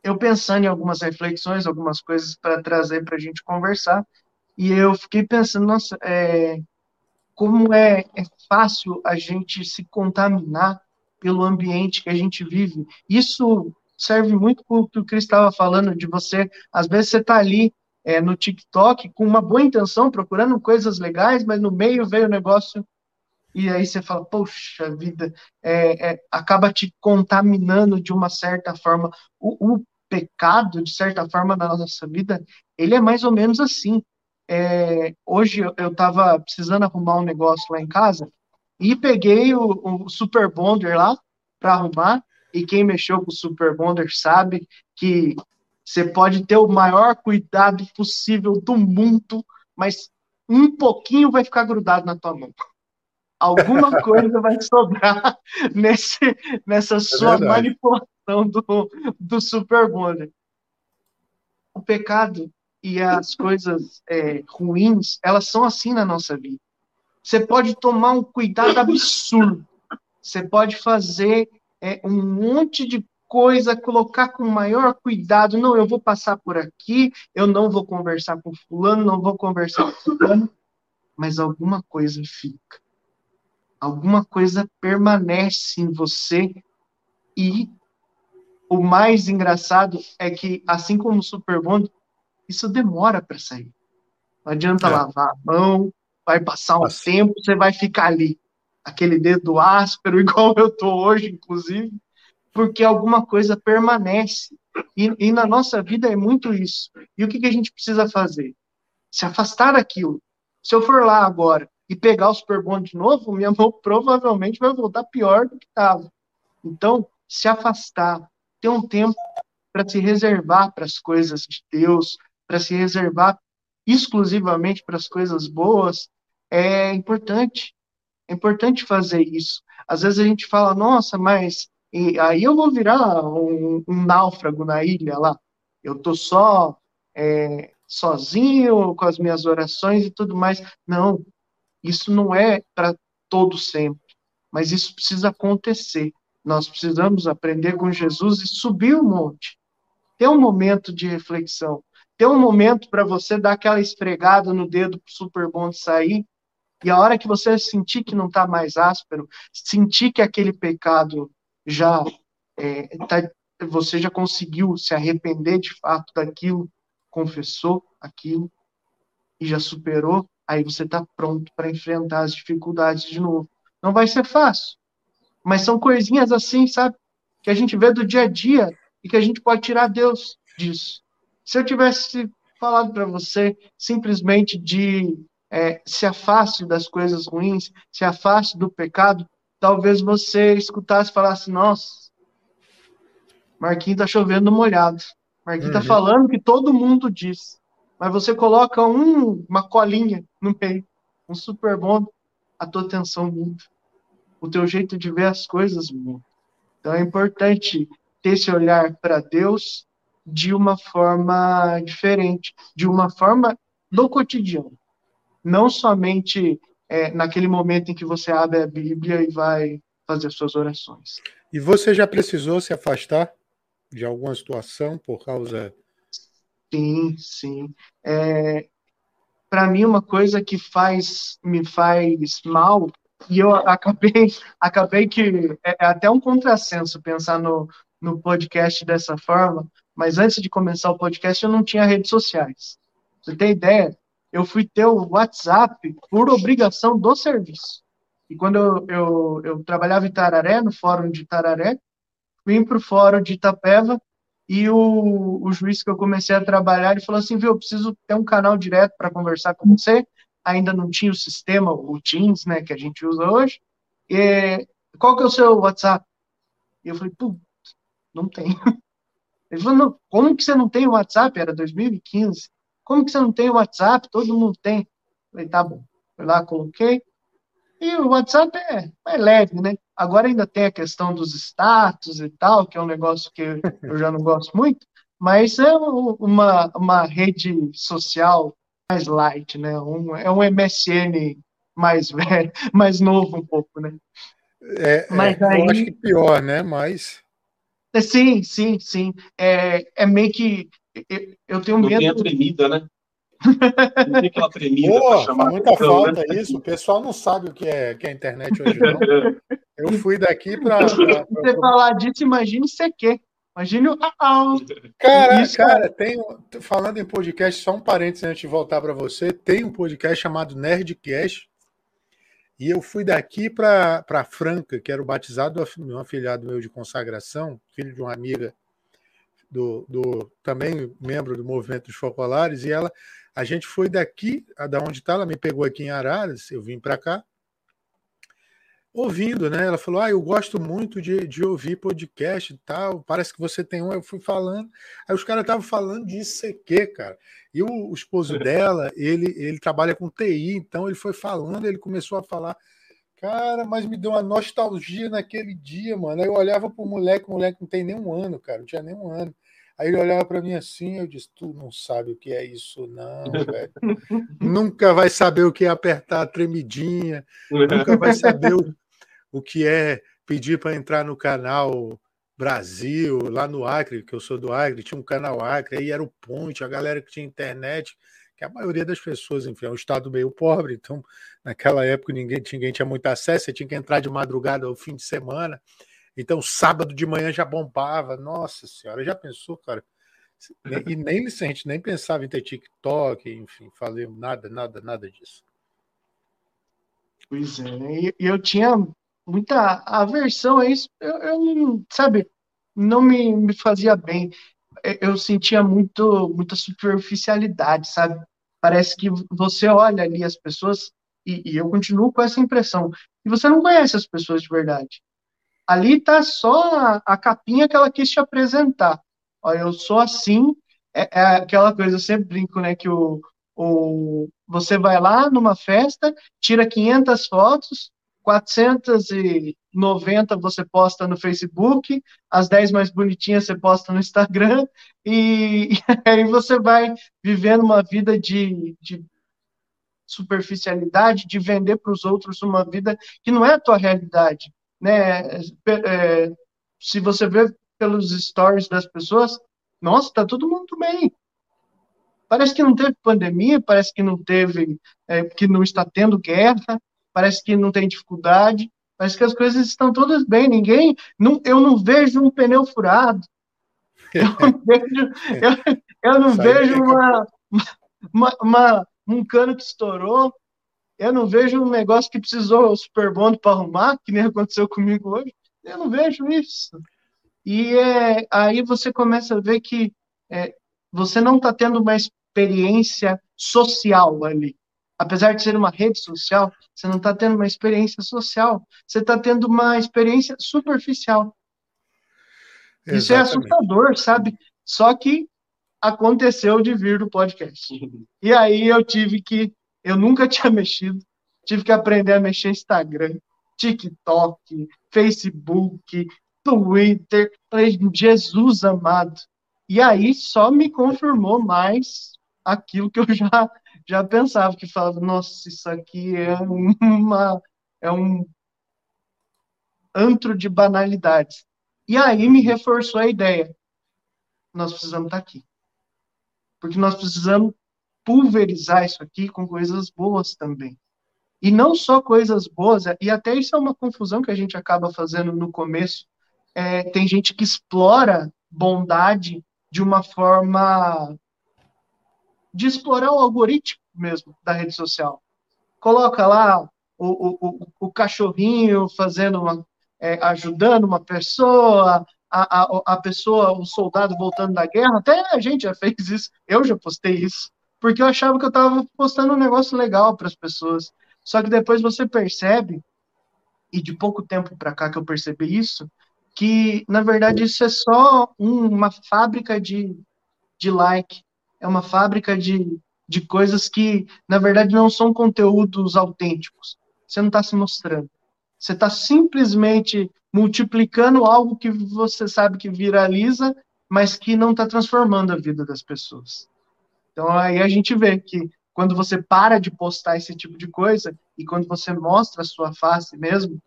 Eu pensando em algumas reflexões, algumas coisas para trazer para a gente conversar, e eu fiquei pensando, nossa, é, como é, é fácil a gente se contaminar pelo ambiente que a gente vive. Isso serve muito para o que o Cris estava falando, de você, às vezes você está ali é, no TikTok com uma boa intenção, procurando coisas legais, mas no meio veio o negócio e aí você fala, poxa vida, é, é, acaba te contaminando de uma certa forma. O, o, pecado, de certa forma, na nossa vida, ele é mais ou menos assim é, hoje eu estava precisando arrumar um negócio lá em casa e peguei o, o Super Bonder lá para arrumar. E quem mexeu com o Super Bonder sabe que você pode ter o maior cuidado possível do mundo, mas um pouquinho vai ficar grudado na tua mão. Alguma [LAUGHS] coisa vai sobrar nesse, nessa é sua manipulação do, do Super Bonder. O pecado e as coisas é, ruins, elas são assim na nossa vida. Você pode tomar um cuidado absurdo. Você pode fazer é, um monte de coisa, colocar com maior cuidado. Não, eu vou passar por aqui, eu não vou conversar com fulano, não vou conversar com fulano, mas alguma coisa fica. Alguma coisa permanece em você e o mais engraçado é que, assim como o Super Bond, isso demora para sair. Não adianta é. lavar a mão, vai passar um Nossa. tempo, você vai ficar ali, aquele dedo áspero, [LAUGHS] igual eu tô hoje, inclusive, porque alguma coisa permanece. E, e na nossa vida é muito isso. E o que, que a gente precisa fazer? Se afastar daquilo. Se eu for lá agora e pegar o Super Bond de novo, minha mão [LAUGHS] provavelmente vai voltar pior do que estava. Então, se afastar, ter um tempo para se reservar para as coisas de Deus, para se reservar exclusivamente para as coisas boas, é importante. É importante fazer isso. Às vezes a gente fala, nossa, mas aí eu vou virar um, um náufrago na ilha lá. Eu tô só é, sozinho com as minhas orações e tudo mais. Não, isso não é para todo sempre. Mas isso precisa acontecer. Nós precisamos aprender com Jesus e subir o monte. Ter um momento de reflexão ter um momento para você dar aquela esfregada no dedo super bom de sair, e a hora que você sentir que não está mais áspero, sentir que aquele pecado já é, tá, você já conseguiu se arrepender de fato daquilo, confessou aquilo e já superou, aí você está pronto para enfrentar as dificuldades de novo. Não vai ser fácil, mas são coisinhas assim, sabe, que a gente vê do dia a dia e que a gente pode tirar Deus disso. Se eu tivesse falado para você simplesmente de é, se afaste das coisas ruins, se afaste do pecado, talvez você escutasse e falasse, nossa, Marquinhos está chovendo molhado. Marquinhos está uhum. falando que todo mundo diz. Mas você coloca um, uma colinha no meio, um super bom, a tua atenção muda. O teu jeito de ver as coisas muda. Então é importante ter esse olhar para Deus de uma forma diferente, de uma forma do cotidiano. Não somente é, naquele momento em que você abre a Bíblia e vai fazer suas orações. E você já precisou se afastar de alguma situação por causa. Sim, sim. É, Para mim, uma coisa que faz me faz mal, e eu [LAUGHS] acabei, acabei que é, é até um contrassenso pensar no, no podcast dessa forma, mas antes de começar o podcast eu não tinha redes sociais. Você tem ideia? Eu fui ter o WhatsApp por obrigação do serviço. E quando eu, eu, eu trabalhava em Tararé, no fórum de Tararé, vim para o fórum de Itapeva e o, o juiz que eu comecei a trabalhar, ele falou assim, viu, eu preciso ter um canal direto para conversar com você, ainda não tinha o sistema, o Teams, né, que a gente usa hoje, e, qual que é o seu WhatsApp? E eu falei, putz, não tem. [LAUGHS] Ele falou, não, como que você não tem o WhatsApp? Era 2015. Como que você não tem o WhatsApp? Todo mundo tem. Falei, tá bom. Fui lá, coloquei. E o WhatsApp é, é leve, né? Agora ainda tem a questão dos status e tal, que é um negócio que eu já não gosto muito, mas é uma, uma rede social mais light, né? Um, é um MSN mais velho, [LAUGHS] mais novo um pouco, né? É, é mas é, aí... eu acho que pior, né? Mas... É, sim, sim, sim. É, é meio que eu, eu tenho não medo... Tem a tremida, né? Não tem aquela [LAUGHS] tremida Pô, chamar muita atenção, falta né? isso. O pessoal não sabe o que é, que é a internet hoje, não. Eu fui daqui para. Se [LAUGHS] você falar disso, imagine o CQ. Imagine o. Cara, isso, cara, tem. Falando em podcast, só um parênteses antes de voltar para você. Tem um podcast chamado Nerdcast. E eu fui daqui para Franca, que era o batizado de um afilhado meu de consagração, filho de uma amiga do, do também membro do movimento dos focolares, e ela a gente foi daqui, da onde está, ela me pegou aqui em Araras, eu vim para cá, ouvindo, né? Ela falou: Ah, eu gosto muito de, de ouvir podcast e tal. Parece que você tem um. Eu fui falando. Aí os caras estavam falando de ICQ, cara. E o, o, esposo dela, ele, ele trabalha com TI, então ele foi falando, ele começou a falar. Cara, mas me deu uma nostalgia naquele dia, mano. Aí eu olhava pro moleque, o moleque não tem nem um ano, cara, não tinha nem um ano. Aí ele olhava para mim assim, eu disse: Tu não sabe o que é isso, não, [LAUGHS] velho. nunca vai saber o que é apertar a tremidinha, nunca vai saber o, o que é pedir para entrar no canal Brasil, lá no Acre, que eu sou do Acre, tinha um canal Acre, aí era o Ponte, a galera que tinha internet, que a maioria das pessoas, enfim, é um estado meio pobre, então naquela época ninguém, ninguém tinha muito acesso, você tinha que entrar de madrugada ao fim de semana. Então, sábado de manhã já bombava. Nossa senhora, já pensou, cara? E nem a gente nem pensava em ter TikTok, enfim, fazer nada, nada, nada disso. Pois é, e eu tinha muita aversão a isso. Eu, eu sabe, não me, me fazia bem. Eu sentia muito, muita superficialidade, sabe? Parece que você olha ali as pessoas, e, e eu continuo com essa impressão, e você não conhece as pessoas de verdade. Ali está só a, a, capinha que ela quis te apresentar. Ó, eu sou assim, é, é, aquela coisa, eu sempre brinco, né, que o, o, você vai lá numa festa, tira 500 fotos, 490 você posta no Facebook, as 10 mais bonitinhas você posta no Instagram, e, [LAUGHS] e aí você vai vivendo uma vida de, de superficialidade, de vender para os outros uma vida que não é a tua realidade né? É, se você vê pelos stories das pessoas, nossa, tá todo mundo bem. Parece que não teve pandemia, parece que não teve, é, que não está tendo guerra, parece que não tem dificuldade, parece que as coisas estão todas bem. Ninguém, não, eu não vejo um pneu furado, [LAUGHS] eu não vejo, eu, eu não vejo uma, uma, uma, um cano que estourou, eu não vejo um negócio que precisou o Super para arrumar, que nem [LAUGHS] aconteceu comigo hoje. Eu não vejo isso. E é, aí você começa a ver que é, você não está tendo mais experiência social ali. Apesar de ser uma rede social, você não está tendo uma experiência social, você está tendo uma experiência superficial. Exatamente. Isso é assustador, sabe? Só que aconteceu de vir do podcast. E aí eu tive que, eu nunca [LAUGHS] tinha mexido, tive que aprender a mexer Instagram, TikTok, Facebook, Twitter. Falei, Jesus amado. E aí só me confirmou mais aquilo que eu já, já pensava, que falava, nossa, isso aqui é uma é um antro de banalidades. E aí me reforçou a ideia. Nós precisamos estar aqui. Porque nós precisamos pulverizar isso aqui com coisas boas também. E não só coisas boas, e até isso é uma confusão que a gente acaba fazendo no começo. É, tem gente que explora bondade de uma forma de explorar o algoritmo mesmo da rede social. Coloca lá o, o, o, cachorrinho fazendo uma, é, ajudando uma pessoa, a, a, a pessoa, o soldado voltando da guerra, até a gente já fez isso, eu já postei isso, porque eu achava que eu estava postando um negócio legal para as pessoas. Só que depois você percebe, e de pouco tempo para cá que eu percebi isso, que na verdade isso é só uma fábrica de, de like, é uma fábrica de, de coisas que na verdade não são conteúdos autênticos. Você não está se mostrando. Você está simplesmente multiplicando algo que você sabe que viraliza, mas que não está transformando a vida das pessoas. Então aí a gente vê que quando você para de postar esse tipo de coisa e quando você mostra a sua face mesmo,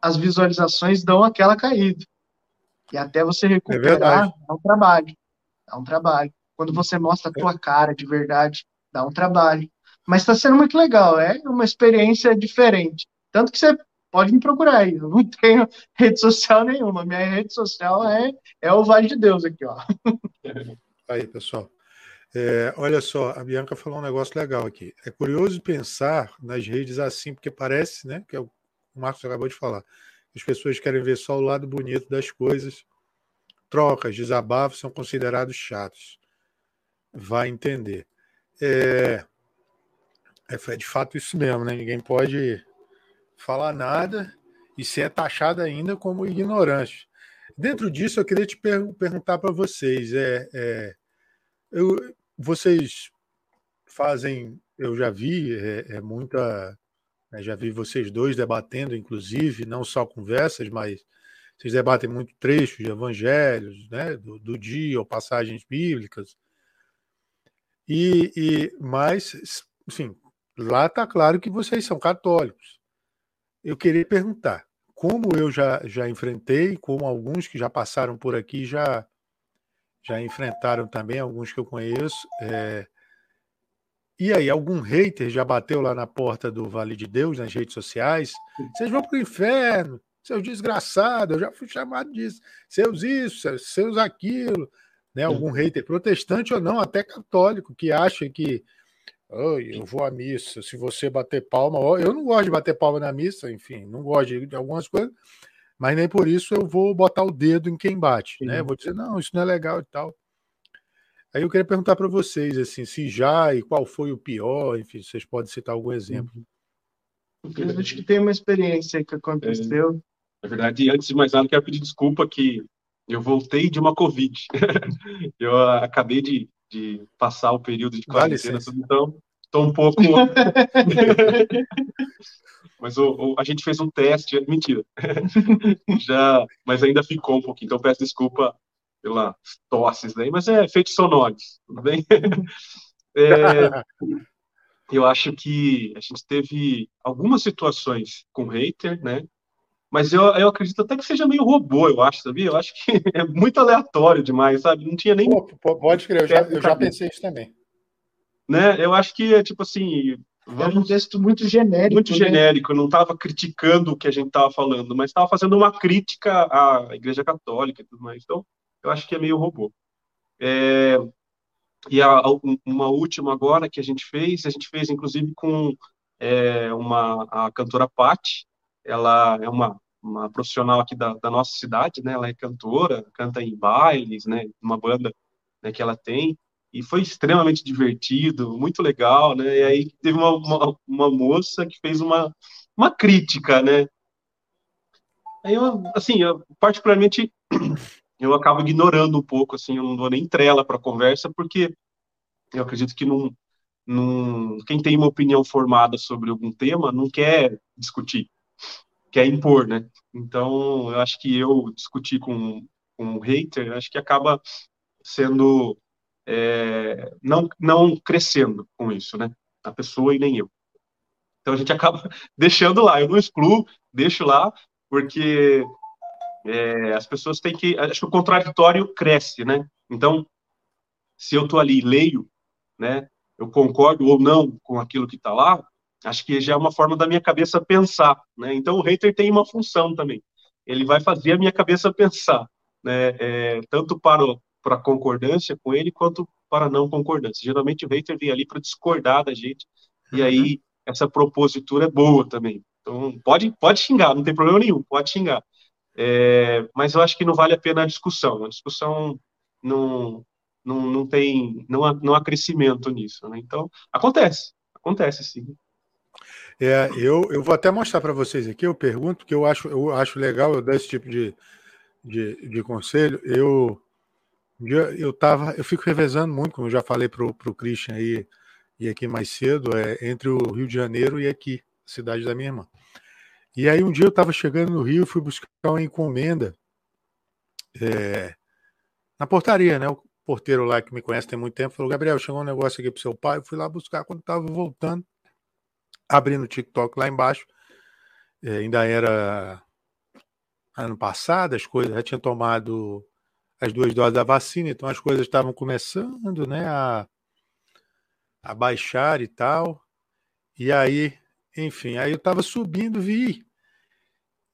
as visualizações dão aquela caída. E até você recuperar, é dá um trabalho. Dá um trabalho. Quando você mostra a tua cara de verdade, dá um trabalho. Mas está sendo muito legal, é uma experiência diferente. Tanto que você pode me procurar aí. Eu não [LAUGHS] tenho rede social nenhuma. Minha rede social é, é o Vale de Deus aqui, ó. Aí, pessoal. É, olha só, a Bianca falou um negócio legal aqui. É curioso pensar nas redes assim, porque parece, né, que é o Marcos acabou de falar. As pessoas querem ver só o lado bonito das coisas. Trocas, desabafos são considerados chatos. Vai entender. É, é de fato isso mesmo, né? Ninguém pode falar nada e ser taxado ainda como ignorante. Dentro disso, eu queria te per perguntar para vocês: é, é eu, vocês fazem, eu já vi, é, é muita né, já vi vocês dois debatendo, inclusive, não só conversas, mas vocês debatem muito trechos de evangelhos, né, do, do dia ou passagens bíblicas. E, e mas, enfim, lá está claro que vocês são católicos. Eu queria perguntar, como eu já, já enfrentei, como alguns que já passaram por aqui já já enfrentaram também, alguns que eu conheço, é, e aí, algum hater já bateu lá na porta do Vale de Deus, nas redes sociais? Vocês vão para o inferno, seus desgraçados, eu já fui chamado disso. Seus isso, seus aquilo. Né? Algum hater protestante ou não, até católico, que acha que oh, eu vou à missa, se você bater palma. Eu não gosto de bater palma na missa, enfim, não gosto de algumas coisas, mas nem por isso eu vou botar o dedo em quem bate. Né? Vou dizer, não, isso não é legal e tal. Aí eu queria perguntar para vocês, assim, se já e qual foi o pior, enfim, vocês podem citar algum exemplo. Eu acho que tem uma experiência que aconteceu. É, na verdade, antes de mais nada, quero pedir desculpa que eu voltei de uma Covid. [LAUGHS] eu acabei de, de, passar o período de quarentena, então estou um pouco. [LAUGHS] [LAUGHS] mas o, o, a gente fez um teste, mentira. [LAUGHS] Já, mas ainda ficou um pouquinho, então peço desculpa pelas tosses aí, mas é efeitos sonoros, tudo bem? [LAUGHS] é, eu acho que a gente teve algumas situações com hater, né? Mas eu, eu acredito até que seja meio robô, eu acho, sabia? Eu acho que [LAUGHS] é muito aleatório demais, sabe? Não tinha nem. Pô, pode crer, eu já, eu já pensei isso também. Né? Eu acho que é tipo assim. Vamos... É um texto muito genérico. Muito né? genérico, não estava criticando o que a gente estava falando, mas estava fazendo uma crítica à Igreja Católica e tudo mais. Então, eu acho que é meio robô. É, e a, uma última agora que a gente fez, a gente fez inclusive com é, uma a cantora Patti, ela é uma, uma profissional aqui da, da, nossa cidade, né? Ela é cantora, canta em bailes, né? Uma banda né, que ela tem. E foi extremamente divertido, muito legal, né? E aí teve uma, uma, uma moça que fez uma, uma crítica, né? Aí eu, assim, eu, particularmente, [CLEARS THROAT] eu acabo ignorando um pouco, assim, eu não dou nem trela para a conversa, porque eu acredito que não, não, quem tem uma opinião formada sobre algum tema não quer discutir, quer impor, né? Então, eu acho que eu discutir com, com um hater, acho que acaba sendo é, não, não crescendo com isso, né? A pessoa e nem eu. Então a gente [LAUGHS] acaba deixando lá. Eu não excluo, deixo lá, porque é, as pessoas têm que. Acho que o contraditório cresce, né? Então, se eu estou ali e leio, né? Eu concordo ou não com aquilo que está lá, acho que já é uma forma da minha cabeça pensar, né? Então o hater tem uma função também. Ele vai fazer a minha cabeça pensar, né? É, tanto para para concordância com ele quanto para não concordância. Geralmente o hater vem ali para discordar da gente e uhum. aí essa propositura é boa também. Então pode pode xingar, não tem problema nenhum, pode xingar. É, mas eu acho que não vale a pena a discussão. A discussão não não, não tem não há, não há crescimento nisso, né? Então acontece, acontece sim. É, eu, eu vou até mostrar para vocês aqui, eu pergunto, que eu acho, eu acho legal eu dar esse tipo de, de, de conselho. Eu, eu tava, eu fico revezando muito, como eu já falei para o Christian aí, e aqui mais cedo, é, entre o Rio de Janeiro e aqui, cidade da minha irmã. E aí um dia eu estava chegando no Rio, fui buscar uma encomenda é, na portaria, né? O porteiro lá que me conhece tem muito tempo falou: Gabriel, chegou um negócio aqui pro seu pai. Eu fui lá buscar quando estava voltando, abrindo o TikTok lá embaixo. É, ainda era ano passado, as coisas já tinha tomado as duas doses da vacina, então as coisas estavam começando né, a, a baixar e tal. E aí, enfim, aí eu estava subindo, vi.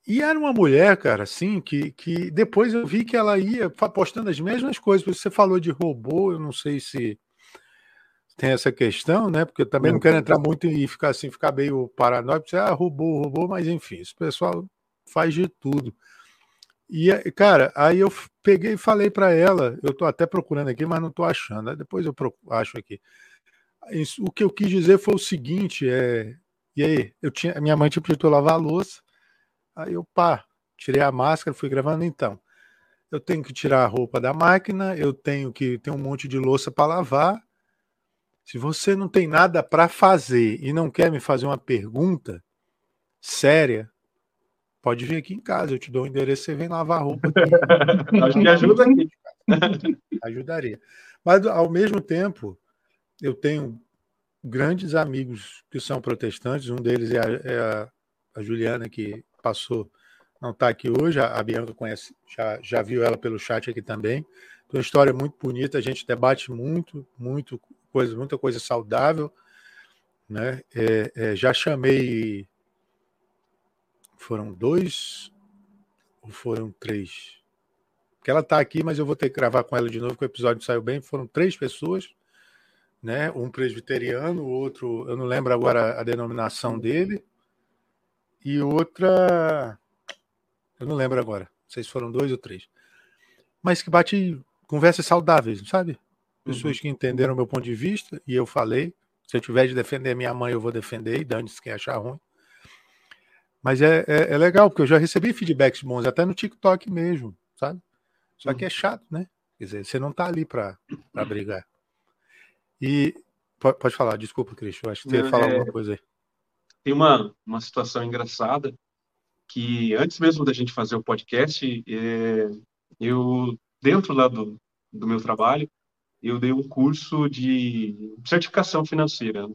E era uma mulher, cara, assim, que, que depois eu vi que ela ia postando as mesmas coisas. Você falou de robô, eu não sei se tem essa questão, né? Porque eu também não quero entrar muito e ficar assim, ficar meio paranoico, você, ah, robô, robô, mas enfim, esse pessoal faz de tudo. E, cara, aí eu peguei e falei para ela, eu tô até procurando aqui, mas não tô achando. Depois eu acho aqui. o que eu quis dizer foi o seguinte, é, e aí, eu tinha, minha mãe tinha pedido lavar a louça, aí eu, pá, tirei a máscara, fui gravando, então, eu tenho que tirar a roupa da máquina, eu tenho que ter um monte de louça para lavar, se você não tem nada para fazer e não quer me fazer uma pergunta séria, Pode vir aqui em casa, eu te dou o endereço, você vem lavar a roupa. [LAUGHS] Acho que ajuda aqui. [LAUGHS] Ajudaria. Mas, ao mesmo tempo, eu tenho grandes amigos que são protestantes. Um deles é a, é a, Juliana, que passou, não está aqui hoje. A, a, Bianca conhece, já, já viu ela pelo chat aqui também. Então, uma história muito bonita. A gente debate muito, muito coisa, muita coisa saudável. Né? É, é, já chamei foram dois ou foram três? Porque ela está aqui, mas eu vou ter que gravar com ela de novo, porque o episódio saiu bem. Foram três pessoas, né? Um presbiteriano, o outro, eu não lembro agora a denominação dele, e outra, eu não lembro agora. Não sei se foram dois ou três. Mas que bate conversas saudáveis, sabe? Pessoas uhum. que entenderam o meu ponto de vista, e eu falei. Se eu tiver de defender minha mãe, eu vou defender, e dane-se quem achar ruim. Mas é, é, é, legal, porque eu já recebi feedbacks bons, até no TikTok mesmo, sabe? Só que é chato, né? Quer dizer, você não tá ali para brigar. E pode, falar, desculpa, Cristian, acho que você ia falar é, alguma coisa aí. Tem uma, uma situação engraçada que antes mesmo da gente fazer o podcast, é, eu, dentro lá do, do meu trabalho, eu dei um curso de certificação financeira. Né?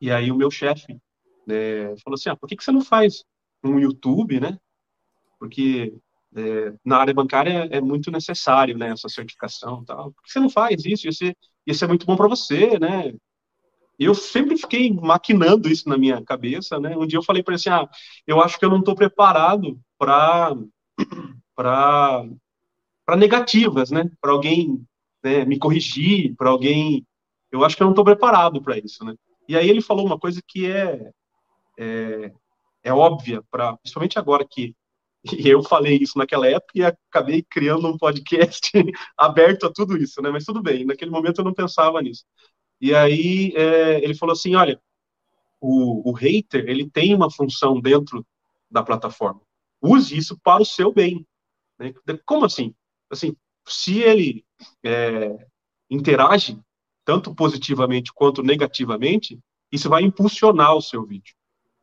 E aí o meu chefe, né, falou assim, ah, por que, que você não faz um YouTube, né? Porque é, na área bancária é, muito necessário, né, essa certificação tal. Por que você não faz isso? Ser, ia ser muito bom para você, né? E eu sempre fiquei maquinando isso na minha cabeça, né? Um dia eu falei para ele assim, ah, eu acho que eu não estou preparado para para para negativas, né? Para alguém né, me corrigir, para alguém, eu acho que eu não estou preparado para isso, né? E aí ele falou uma coisa que é é, é óbvia, principalmente agora que E [LAUGHS] eu falei isso naquela época e acabei criando um podcast [LAUGHS] aberto a tudo isso, né? Mas tudo bem, naquele momento eu não pensava nisso. E aí é, ele falou assim, olha, o, o hater, ele tem uma função dentro da plataforma. Use isso para o seu bem. Né? Como assim? Assim, se ele é, interage tanto positivamente quanto negativamente, isso vai impulsionar o seu vídeo.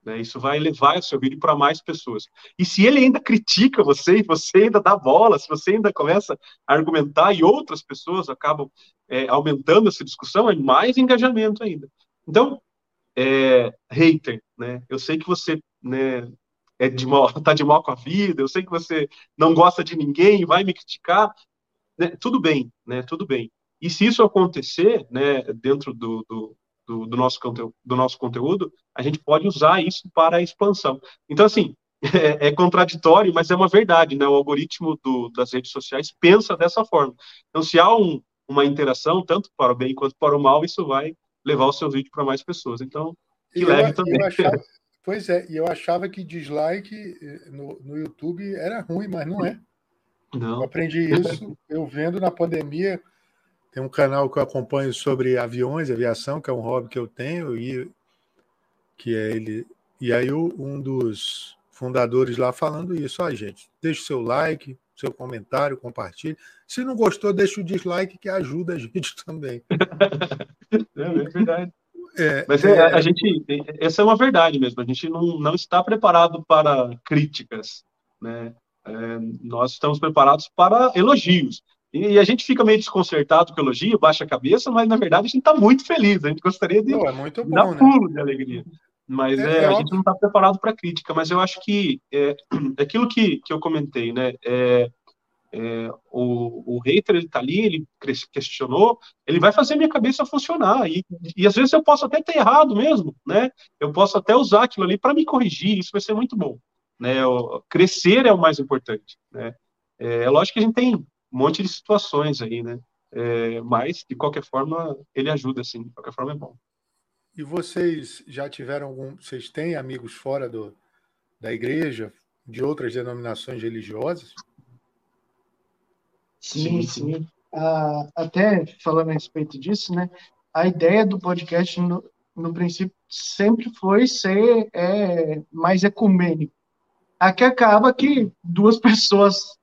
Né? Isso vai levar o seu vídeo para mais pessoas. E se ele ainda critica você, e você ainda dá bola, se você ainda começa a argumentar e outras pessoas acabam é, aumentando essa discussão, é mais engajamento ainda. Então, é, hater, né? Eu sei que você né, é de mal, [LAUGHS] tá de mal com a vida, eu sei que você não gosta de ninguém, vai me criticar, né? tudo bem, né? Tudo bem. E se isso acontecer, né, dentro do, do, do, do nosso, do nosso conteúdo, a gente pode usar isso para a expansão. Então, assim, [LAUGHS] é, é, contraditório, mas é uma verdade, né? O algoritmo do, das redes sociais pensa dessa forma. Então, se há um, uma interação, tanto para o bem quanto para o mal, isso vai levar o seu vídeo para mais pessoas. Então, que eu, leve também. Achava, [LAUGHS] pois é, e eu achava que dislike eh, no, no YouTube era ruim, mas não é. Não. Eu aprendi isso eu vendo na pandemia tem um canal que eu acompanho sobre aviões, aviação, que é um hobby que eu tenho, e que é ele. E aí um dos fundadores lá falando isso, ó, gente, deixe seu like, seu comentário, compartilhe. Se não gostou, deixa o dislike que ajuda a gente [LAUGHS] também. É, é verdade. É, Mas é, a gente, essa é uma verdade mesmo. A gente não, não está preparado para críticas, né? É, nós estamos preparados para elogios. E a gente fica meio desconcertado com o elogio, baixa a cabeça, mas na verdade a gente está muito feliz. A gente gostaria de Não, é muito bom, dar né? pulo de alegria. Mas é, é a gente não está preparado para crítica. Mas eu acho que é, [CLEARS THROAT] aquilo que, que eu comentei, né? É, é, o, o hater ele está ali, ele questionou, ele vai fazer minha cabeça funcionar. E, e às vezes eu posso até ter errado mesmo, né? Eu posso até usar aquilo ali para me corrigir. Isso vai ser muito bom. Né? O, crescer é o mais importante. Né? É, é lógico que a gente tem um monte de situações aí, né? É, mas, de qualquer forma, ele ajuda, assim, de qualquer forma é bom. E vocês já tiveram algum. Vocês têm amigos fora do, da igreja, de outras denominações religiosas? Sim, sim. Ah, até falando a respeito disso, né? A ideia do podcast, no, no princípio, sempre foi ser é, mais ecumênico. Aqui acaba que duas [LAUGHS] pessoas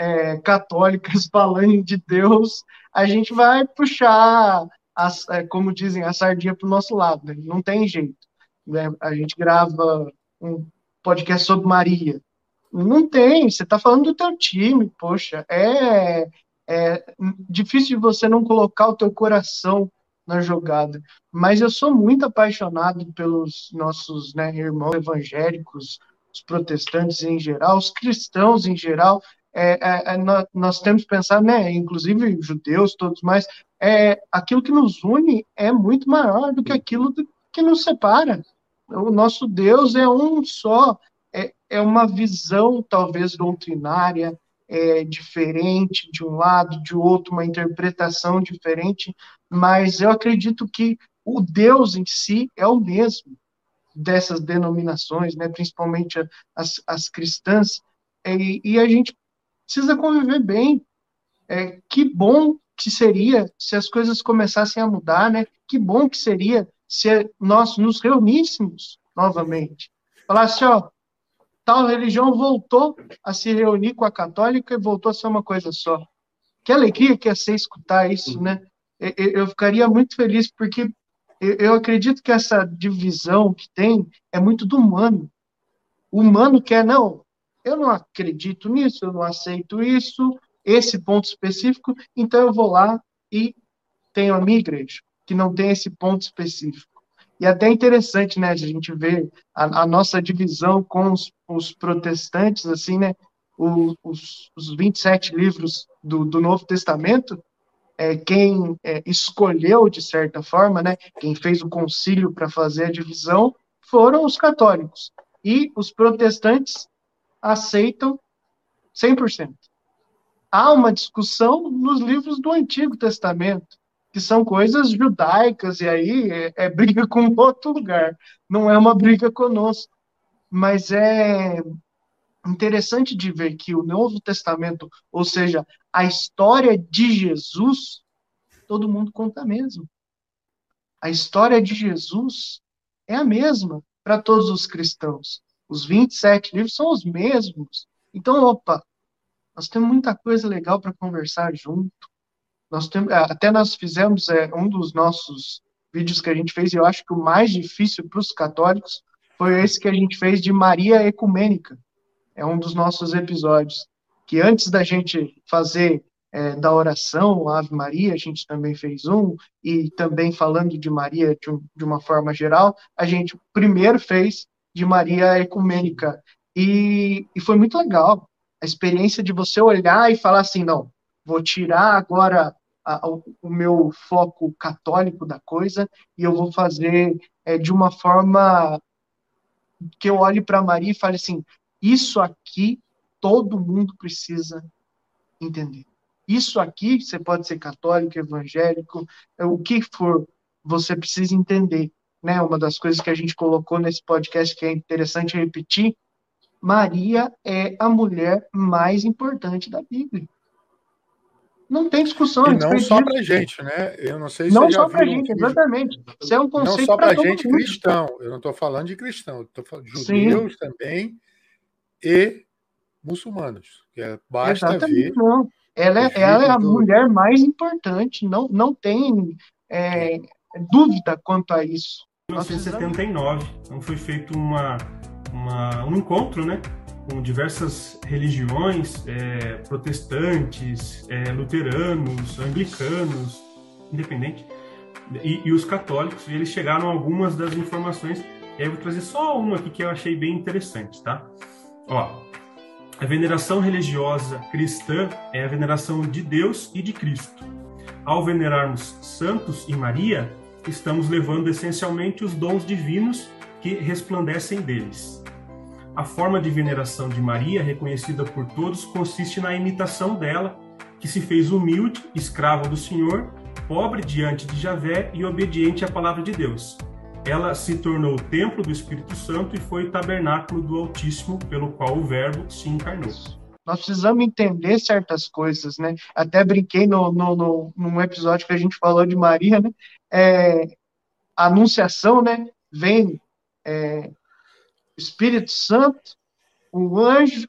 é, católicas [LAUGHS] falando de Deus, a gente vai puxar, as, é, como dizem, a sardinha para o nosso lado, né? não tem jeito. Né? A gente grava um podcast sobre Maria. Não tem, você está falando do teu time, poxa, é, é difícil de você não colocar o teu coração na jogada. Mas eu sou muito apaixonado pelos nossos né, irmãos evangélicos, os protestantes em geral, os cristãos em geral, é, é, é nós, temos que pensar, né, inclusive judeus, todos mais, é, aquilo que nos une é muito maior do que aquilo que nos separa. O nosso Deus é um só, é, é uma visão talvez doutrinária, é, diferente de um lado, de outro, uma interpretação diferente, mas eu acredito que o Deus em si é o mesmo dessas denominações, né, principalmente as, as cristãs, e, e a gente precisa conviver bem. É, que bom que seria se as coisas começassem a mudar, né? Que bom que seria se nós nos reuníssemos novamente. Falasse, ó, tal religião voltou a se reunir com a católica e voltou a ser uma coisa só. Que alegria que ia ser escutar isso, né? Eu ficaria muito feliz, porque eu acredito que essa divisão que tem é muito do humano. O humano quer, não, eu não acredito nisso, eu não aceito isso, esse ponto específico, então eu vou lá e tenho a minha igreja, que não tem esse ponto específico. E até interessante, né, a gente ver a, a nossa divisão com os, os, protestantes, assim, né, os, os 27 livros do, do Novo Testamento, é, quem é, escolheu, de certa forma, né, quem fez o concílio para fazer a divisão, foram os católicos. E os protestantes aceitam 100%. Há uma discussão nos livros do Antigo Testamento, que são coisas judaicas, e aí é, é briga [LAUGHS] com outro lugar, não é uma briga conosco. Mas é, interessante de ver que o Novo Testamento, ou seja, a história de Jesus, todo mundo conta a mesma. A história de Jesus é a mesma para todos os cristãos. Os 27 livros são os mesmos. Então, opa, nós temos muita coisa legal para conversar junto. Nós temos, até nós fizemos é, um dos nossos vídeos que a gente fez, e eu acho que o mais difícil para os católicos foi esse que a gente fez de Maria Ecumênica. É um dos nossos episódios. Que antes da gente fazer é, da oração, Ave Maria, a gente também fez um, e também falando de Maria de, um, de uma forma geral, a gente primeiro fez de Maria Ecumênica. E, e foi muito legal. A experiência de você olhar e falar assim: não, vou tirar agora a, o, o, meu foco católico da coisa e eu vou fazer é, de uma forma que eu olhe para Maria e fale assim: isso aqui todo mundo precisa entender. Isso aqui, você pode ser católico, evangélico, é, o que for, você precisa entender. Né? Uma das coisas que a gente colocou nesse podcast que é interessante repetir: Maria é a mulher mais importante da Bíblia. Não tem discussão. E não só para gente, né? Eu não sei se Não só para gente, exatamente. Isso é um conceito Não só para gente mundo. cristão. Eu não estou falando de cristão. Estou falando de judeus Sim. também e muçulmanos. É, basta exatamente, ver. Não. Ela, é, ela é a do... mulher mais importante. Não, não tem é, dúvida quanto a isso. Em 1979, então foi feito uma, uma, um encontro, né? com diversas religiões, é, protestantes, é, luteranos, anglicanos, independente, e, e, os católicos, e eles chegaram a algumas das informações. E aí eu vou trazer só uma aqui que eu achei bem interessante, tá? Ó, a veneração religiosa cristã é a veneração de Deus e de Cristo. Ao venerarmos santos e Maria, estamos levando essencialmente os dons divinos que resplandecem deles. A forma de veneração de Maria, reconhecida por todos, consiste na imitação dela, que se fez humilde, escrava do Senhor, pobre diante de Javé e obediente à palavra de Deus. Ela se tornou o templo do Espírito Santo e foi o tabernáculo do Altíssimo, pelo qual o Verbo se encarnou. Nós precisamos entender certas coisas, né? Até brinquei no, no, no, num episódio que a gente falou de Maria, né? É, anunciação, né? Vem é, Espírito Santo, o anjo,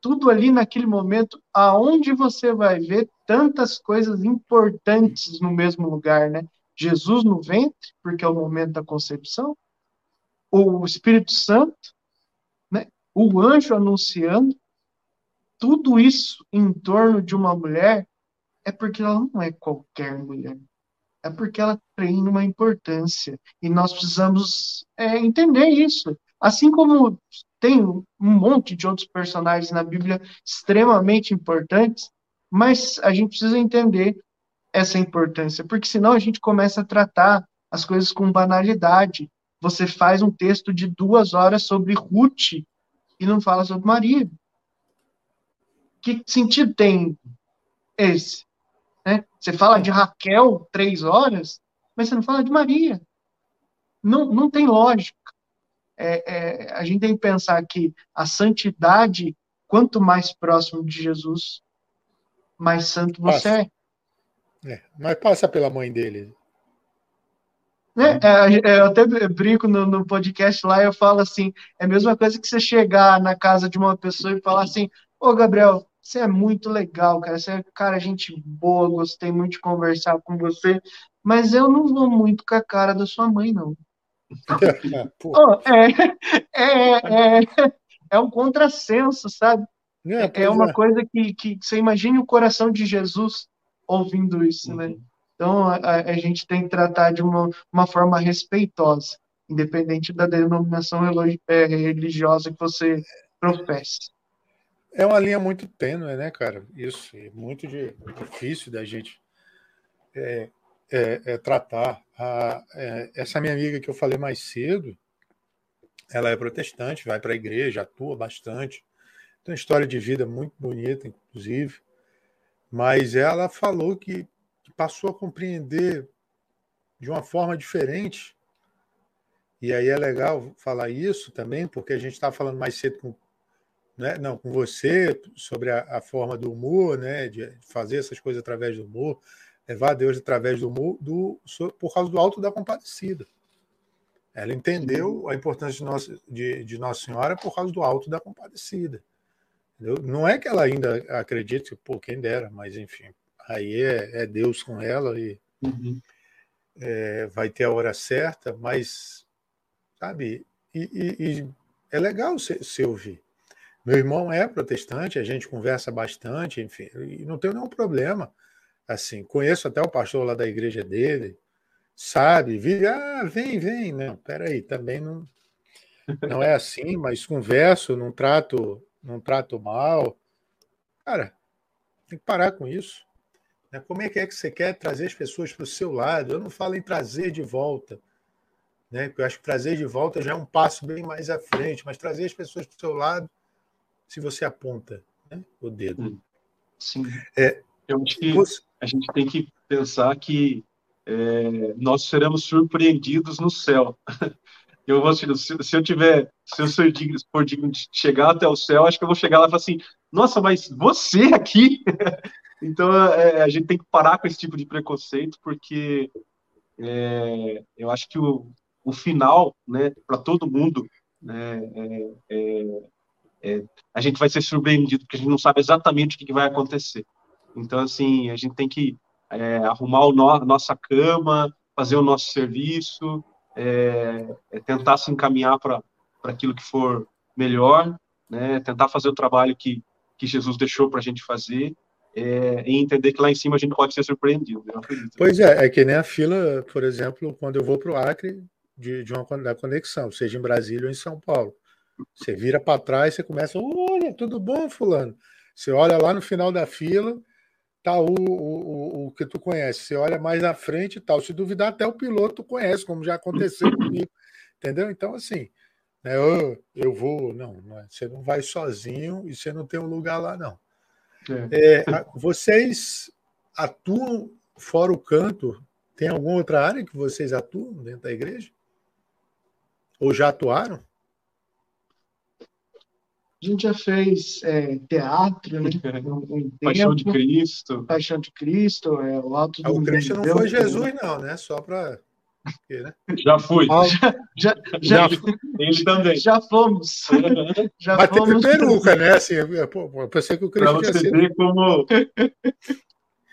tudo ali naquele momento, aonde você vai ver tantas coisas importantes no mesmo lugar, né? Jesus no ventre, porque é o momento da concepção, o Espírito Santo, né? o anjo anunciando, tudo isso em torno de uma mulher é porque ela não é qualquer mulher. É porque ela tem uma importância. E nós precisamos é, entender isso. Assim como tem um monte de outros personagens na Bíblia extremamente importantes, mas a gente precisa entender essa importância, porque senão a gente começa a tratar as coisas com banalidade. Você faz um texto de duas horas sobre Ruth e não fala sobre Maria. Que sentido tem esse? Né? Você fala de Raquel três horas, mas você não fala de Maria. Não, não tem lógica é, é, a gente tem que pensar que a santidade, quanto mais próximo de Jesus, mais santo você passa. é. é. Mas passa pela mãe dele. Né? É, é, eu até brinco no, no, podcast lá, eu falo assim, é a mesma coisa que você chegar na casa de uma pessoa e falar assim, ô Gabriel, você é muito legal, cara, você é cara, gente boa, gostei muito de conversar com você, mas eu não vou muito com a cara da sua mãe, não [LAUGHS] oh, é, é, é, é um contrassenso, sabe? É, é uma é. coisa que, que você imagine o coração de Jesus ouvindo isso, né? uhum. né? Então a, a, gente tem que tratar de uma, uma forma respeitosa, independente da denominação é, religiosa que você professe. É uma linha muito tênue, né, cara? Isso, é muito de, difícil da gente é, é, é, tratar. A, é, essa minha amiga que eu falei mais cedo, ela é protestante, vai para a igreja, atua bastante, tem uma história de vida muito bonita, inclusive, mas ela falou que, que passou a compreender de uma forma diferente. E aí é legal falar isso também, porque a gente estava falando mais cedo com né? Não, com você sobre a, a, forma do humor, né? De fazer essas coisas através do humor, levar a Deus através do humor, do, por causa do alto da compadecida. Ela entendeu a importância de Nossa, de, de Nossa Senhora por causa do alto da compadecida. Entendeu? Não é que ela ainda acredite, pô, quem dera, mas enfim, aí é, é Deus com ela e uhum. é, vai ter a hora certa, mas, sabe, e, e, e é legal se, se ouvir. Meu irmão é protestante, a gente conversa bastante, enfim, e não tenho nenhum problema. Assim, conheço até o pastor lá da igreja dele, sabe, vive, ah, vem, vem. Não, peraí, também não, não é assim, mas converso, não trato, não trato mal. Cara, tem que parar com isso. Né? Como é que é que você quer trazer as pessoas para o seu lado? Eu não falo em trazer de volta, né? Porque eu acho que trazer de volta já é um passo bem mais à frente, mas trazer as pessoas para o seu lado se você aponta né, o dedo. Hum, sim. É, eu acho que você... a gente tem que pensar que é, nós seremos surpreendidos no céu. [LAUGHS] Eu vou, se, se eu tiver, se eu for digno, for digno de chegar até o céu, acho que eu vou chegar lá e falar assim: nossa, mas você aqui? [LAUGHS] então é, a gente tem que parar com esse tipo de preconceito, porque é, eu acho que o, o final, né, para todo mundo, né, é, é a gente vai ser surpreendido, porque a gente não sabe exatamente o que, que vai acontecer. Então, assim, a gente tem que é, arrumar no, a nossa cama, fazer o nosso serviço, é, é tentar se encaminhar para aquilo que for melhor, né, tentar fazer o trabalho que, que Jesus deixou para a gente fazer, é, e entender que lá em cima a gente pode ser surpreendido. Pois é, é que nem a fila, por exemplo, quando eu vou para o Acre, de, de uma da conexão, seja em Brasília ou em São Paulo. Você vira para trás, você começa, olha, tudo bom, fulano? Você olha lá no final da fila, tá o, o, o que tu conhece. Você olha mais na frente e tal. Se duvidar, até o piloto tu conhece, como já aconteceu [LAUGHS] comigo. Entendeu? Então, assim, né, eu, eu vou. Não, não é, você não vai sozinho e você não tem um lugar lá, não. É. É, vocês atuam fora o canto? Tem alguma outra área que vocês atuam dentro da igreja? Ou já atuaram? A gente já fez é, teatro, né? Um, Paixão de Cristo. Paixão de Cristo, é, o Alto do O Cristo não foi Jesus, não, né? Só para. Né? Já fui. Já, já, já, Ele também. Já fomos. [LAUGHS] Já Mas fomos. teve peruca, né? Assim, eu pensei que o Cristo Para você ver como,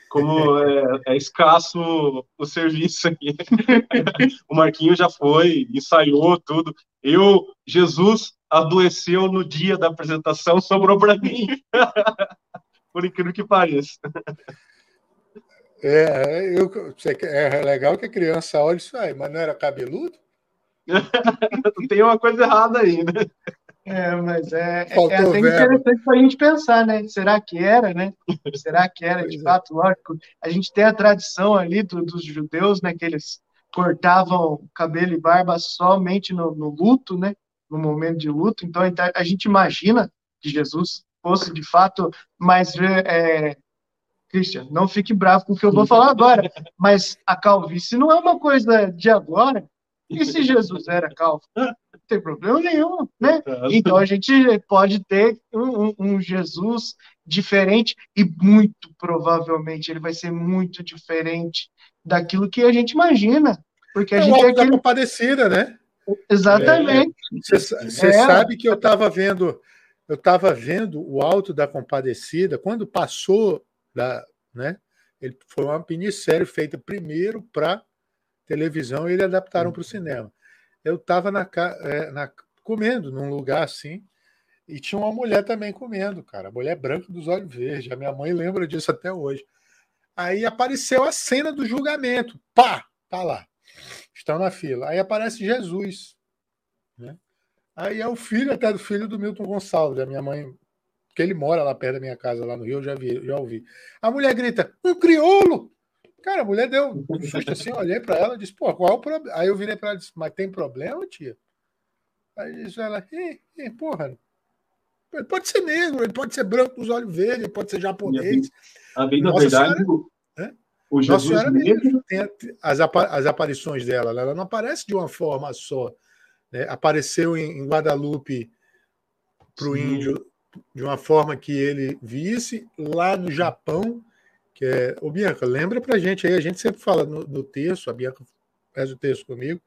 como é, é, escasso o serviço aqui. [LAUGHS] o Marquinho já foi, ensaiou tudo. Eu, Jesus, adoeceu no dia da apresentação, sobrou para mim. [LAUGHS] Por incrível que pareça. É, eu, é legal que a criança olha isso aí, mas não era cabeludo? [LAUGHS] Tem uma coisa errada aí, né? É, mas é, é, é até interessante para a gente pensar, né? Será que era, né? [LAUGHS] Será que era, de é. fato, lógico. A gente tem a tradição ali do, dos judeus, né? Que eles cortavam cabelo e barba somente no, no luto, né? No momento de luto. Então, a gente imagina que Jesus fosse de fato mais. É, Christian, não fique bravo com o que eu vou falar agora, [LAUGHS] mas a calvície não é uma coisa de agora. E se Jesus era calvo? Não tem problema nenhum, né? Então a gente pode ter um, um, Jesus diferente e muito provavelmente ele vai ser muito diferente daquilo que a gente imagina. Porque a é gente é aquele... compadecida, né? Exatamente. Você é, é. sabe que eu estava vendo, eu estava vendo o Alto da Compadecida quando passou da, né? Ele foi uma minissérie feita primeiro para televisão e eles adaptaram para o cinema. Eu estava na, é, na, comendo num lugar assim e tinha uma mulher também comendo, cara, a mulher branca dos olhos verdes. A minha mãe lembra disso até hoje. Aí apareceu a cena do julgamento. Pá, tá lá estão na fila. Aí aparece Jesus. Né? Aí é o filho até do filho do Milton Gonçalves, da minha mãe, que ele mora lá perto da minha casa, lá no Rio, eu já, vi, já ouvi. A mulher grita, um crioulo! Cara, a mulher deu um susto assim, eu olhei para ela e disse, pô, qual é o problema? Aí eu virei para ela e disse, mas tem problema, tia? Aí disse ela, ih, ih, porra, ele pode ser negro, ele pode ser branco dos olhos verdes, ele pode ser japonês. A bem, na verdade, senhora, o Jesus Nossa Senhora mesmo tem as, as aparições dela, ela não aparece de uma forma só. Né? Apareceu em, em Guadalupe para o índio, de uma forma que ele visse lá no Japão, que é. Ô, Bianca, lembra pra gente aí, a gente sempre fala no, no texto, a Bianca faz o texto comigo,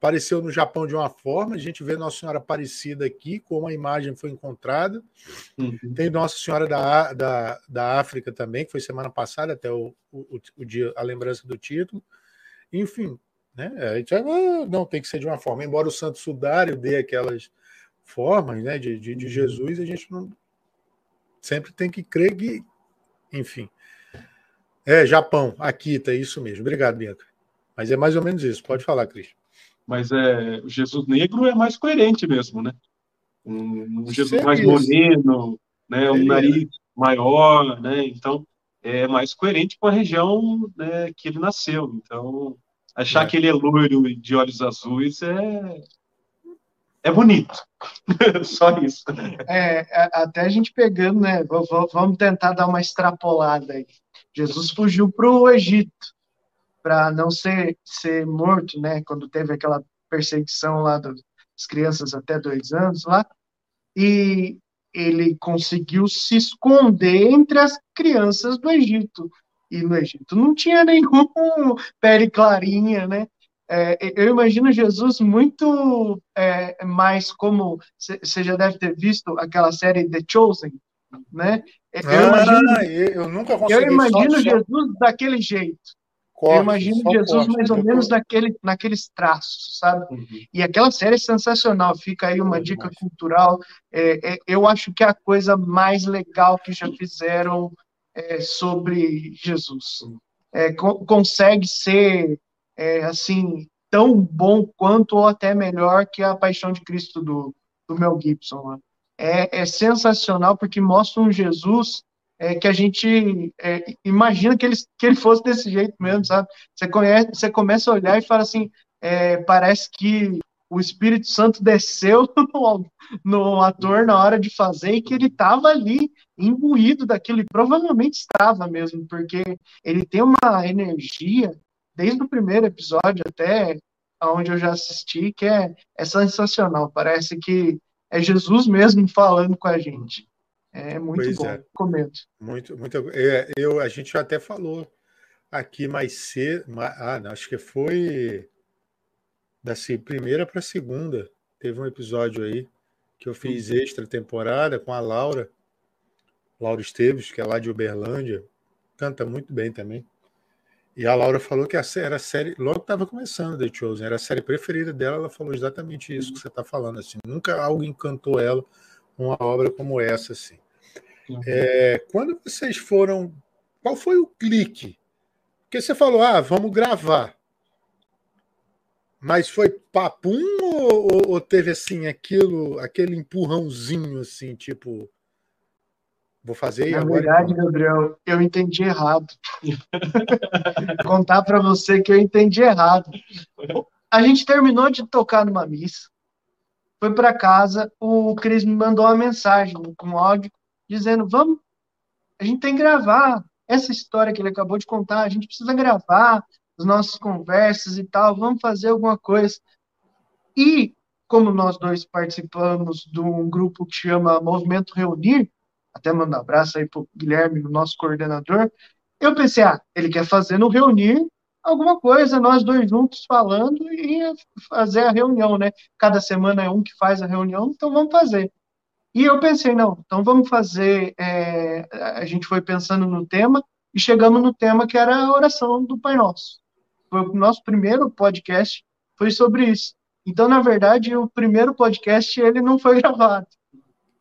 apareceu no Japão de uma forma, a gente vê Nossa Senhora Aparecida aqui, como a imagem foi encontrada. Uhum. Tem Nossa Senhora da, da, da África também, que foi semana passada, até o, o, o dia, a lembrança do título. Enfim, né? A gente ah, não tem que ser de uma forma, embora o Santo Sudário dê aquelas formas né, de, de, de uhum. Jesus, a gente não sempre tem que crer que, enfim. É, Japão, Akita, isso mesmo. Obrigado, Bianca. Mas é mais ou menos isso. Pode falar, Cris. Mas é, o Jesus negro é mais coerente mesmo, né? Um, um Jesus mais moreno, né? um nariz maior, né? Então é mais coerente com a região né, que ele nasceu. Então achar é. que ele é loiro e de olhos azuis é é bonito. [LAUGHS] Só isso. É, até a gente pegando, né? Vamos tentar dar uma extrapolada aí. Jesus fugiu para o Egito para não ser, ser morto, né? Quando teve aquela perseguição lá das crianças até dois anos lá, e ele conseguiu se esconder entre as crianças do Egito. E no Egito não tinha nenhum [LAUGHS] pele clarinha, né? É, eu imagino Jesus muito é, mais como você já deve ter visto aquela série The Chosen, né? Eu ah, imagino, eu nunca eu imagino só, Jesus daquele jeito. Eu imagino Jesus mais ou menos naquele, naqueles traços, sabe? Uhum. E aquela série é sensacional. Fica aí uma dica cultural. É, é, eu acho que é a coisa mais legal que já fizeram é, sobre Jesus. É, co consegue ser é, assim tão bom quanto ou até melhor que a Paixão de Cristo do, do Mel Gibson. Né? É, é, sensacional porque mostra um Jesus é, que a gente é, imagina que ele, que ele fosse desse jeito mesmo, sabe? Você, conhece, você começa a olhar e fala assim, é, parece que o Espírito Santo desceu [LAUGHS] no, no, ator na hora de fazer e que ele estava ali imbuído daquilo, e provavelmente estava mesmo, porque ele tem uma energia desde o primeiro episódio até onde eu já assisti, que é, é sensacional. Parece que é Jesus mesmo [LAUGHS] falando com a gente. É muito pois bom. É. Comento. Muito, muito. É, eu, a gente até falou aqui mais cedo. Ah, não, acho que foi da primeira para a segunda. Teve um episódio aí que eu fiz uhum. extra temporada com a Laura, Laura Esteves, que é lá de Uberlândia. Canta muito bem também. E a Laura falou que era a série, logo estava começando The Chosen, era a série preferida dela. Ela falou exatamente isso que você está falando. Assim, nunca algo encantou ela uma obra como essa, assim. Uhum. É, quando vocês foram, qual foi o clique? Porque você falou, ah, vamos gravar. Mas foi papum ou, ou teve assim aquilo, aquele empurrãozinho assim, tipo, Vou fazer Na agora. verdade, então. Gabriel, eu entendi errado. [LAUGHS] Contar para você que eu entendi errado. A gente terminou de tocar numa missa foi para casa, o Cris me mandou uma mensagem com áudio dizendo: vamos, a gente tem que gravar essa história que ele acabou de contar, a gente precisa gravar as nossas conversas e tal, vamos fazer alguma coisa. E como nós dois participamos de um grupo que chama Movimento Reunir, até mando um abraço aí para o Guilherme, o nosso coordenador, eu pensei, ah, ele quer fazer no Reunir alguma coisa, nós dois juntos falando e fazer a reunião, né? Cada semana é um que faz a reunião, então vamos fazer. E eu pensei, não, então vamos fazer. É, a gente foi pensando no tema e chegamos no tema que era a oração do Pai Nosso. Foi o nosso primeiro podcast foi sobre isso. Então, na verdade, o primeiro podcast ele não foi [LAUGHS] gravado.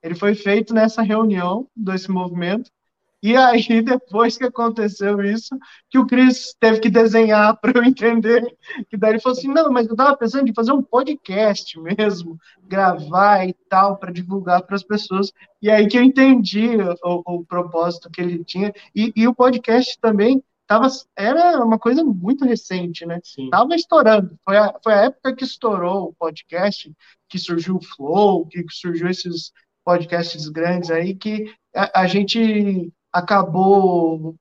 Ele foi feito nessa reunião desse movimento e aí, [LAUGHS] depois que aconteceu isso, que o Cris teve que desenhar [LAUGHS] para eu entender. Que daí ele falou assim: não, mas eu estava pensando em fazer um podcast mesmo, gravar e tal, para divulgar para as pessoas. E aí que eu entendi o, o propósito que ele tinha. E, e, o podcast também tava, era uma coisa muito recente, né? Sim. Tava estourando. Foi a, foi a época que estourou o podcast, que surgiu o Flow, que surgiu esses podcasts grandes aí, que a, a gente acabou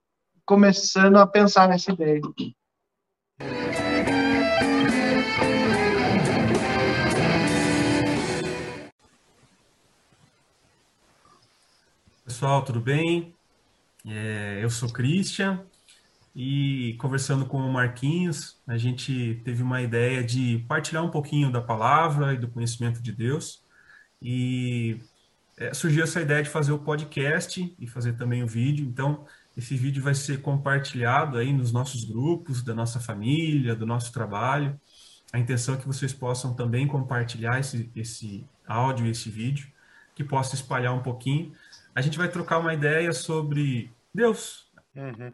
começando a pensar nessa ideia. Pessoal, tudo bem? É, eu sou Christian e conversando com o Marquinhos, a gente teve uma ideia de partilhar um pouquinho da palavra e do conhecimento de Deus e é, surgiu essa ideia de fazer o podcast e fazer também o vídeo. Então, esse vídeo vai ser compartilhado aí nos nossos grupos, da nossa família, do nosso trabalho. A intenção é que vocês possam também compartilhar esse, esse áudio e esse vídeo, que possa espalhar um pouquinho. A gente vai trocar uma ideia sobre Deus. Uhum.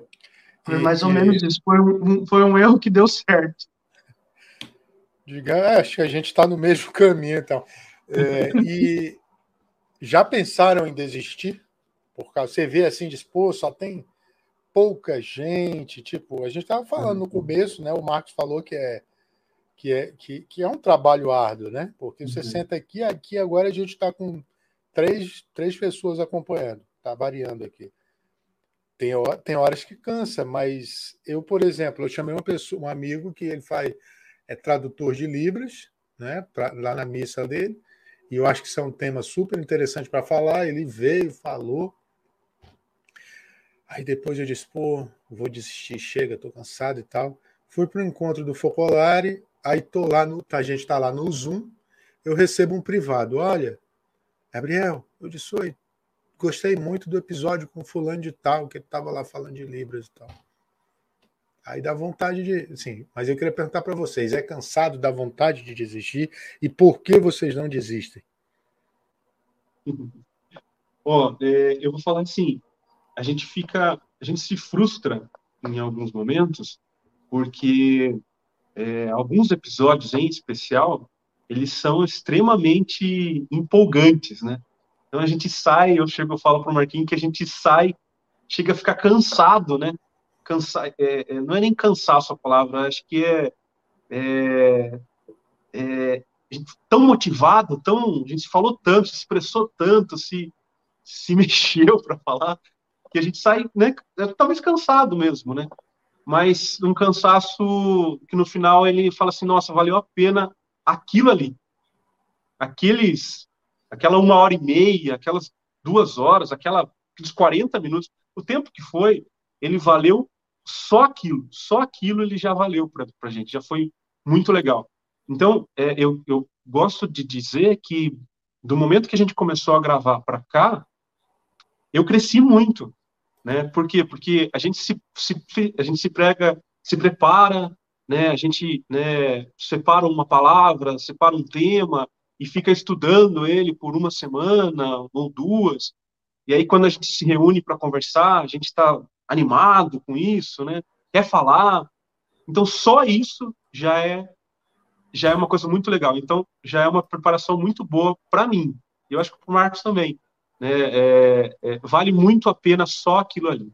Foi mais ou menos isso. Foi um, foi um erro que deu certo. Diga, acho que a gente está no mesmo [LAUGHS] caminho, então. É, e já pensaram em desistir? Por causa, você vê assim, dispor, só tem pouca gente. Tipo, a gente estava falando no começo, né? O Marcos falou que é que é, que, que é um trabalho árduo, né? Porque você uhum. senta aqui, aqui agora a gente está com três, três pessoas acompanhando, tá variando aqui. Tem, tem horas que cansa, mas eu, por exemplo, eu chamei uma pessoa, um amigo que ele faz é tradutor de libras, né, pra, lá na missa dele, e eu acho que isso é um tema super interessante para falar. Ele veio, falou. Aí depois eu disse, pô, vou desistir, chega, tô cansado e tal. Fui para o encontro do Focolare, aí tô lá no, a gente está lá no Zoom, eu recebo um privado. Olha, Gabriel, eu disse, oi, gostei muito do episódio com fulano de tal, que ele estava lá falando de Libras e tal. Aí dá vontade de. Sim, mas eu queria perguntar para vocês: é cansado da vontade de desistir? E por que vocês não desistem? Ó, é, eu vou falar assim: a gente fica. A gente se frustra em alguns momentos, porque é, alguns episódios em especial eles são extremamente empolgantes, né? Então a gente sai, eu chego, eu falo para o Marquinhos que a gente sai, chega a ficar cansado, né? Cansa, é, é, não é nem cansaço a palavra, acho que é, é, é tão motivado, tão, a gente se falou tanto, se expressou tanto, se, se [LAUGHS] mexeu para falar, que a gente sai, né? É, talvez cansado mesmo, né? Mas um cansaço que no final ele fala assim, nossa, valeu a pena aquilo ali, aqueles aquela uma hora e meia, aquelas duas horas, aquela, aqueles 40 minutos, o tempo que foi, ele valeu só aquilo, só aquilo ele já valeu para a gente, já foi muito legal. Então, é, eu, eu gosto de dizer que do momento que a gente começou a gravar para cá, eu cresci muito, né? Por quê? Porque a gente se, se a gente se prega, se prepara, né? A gente, né, separa uma palavra, separa um tema, e fica estudando ele por uma semana ou duas. E aí, quando a gente se reúne para conversar, a gente está animado com isso, né? Quer falar. Então, só isso já é já é uma coisa muito legal. Então, já é uma preparação muito boa para mim. Eu acho que para o Marcos também. Né? É, é, vale muito a pena só aquilo ali.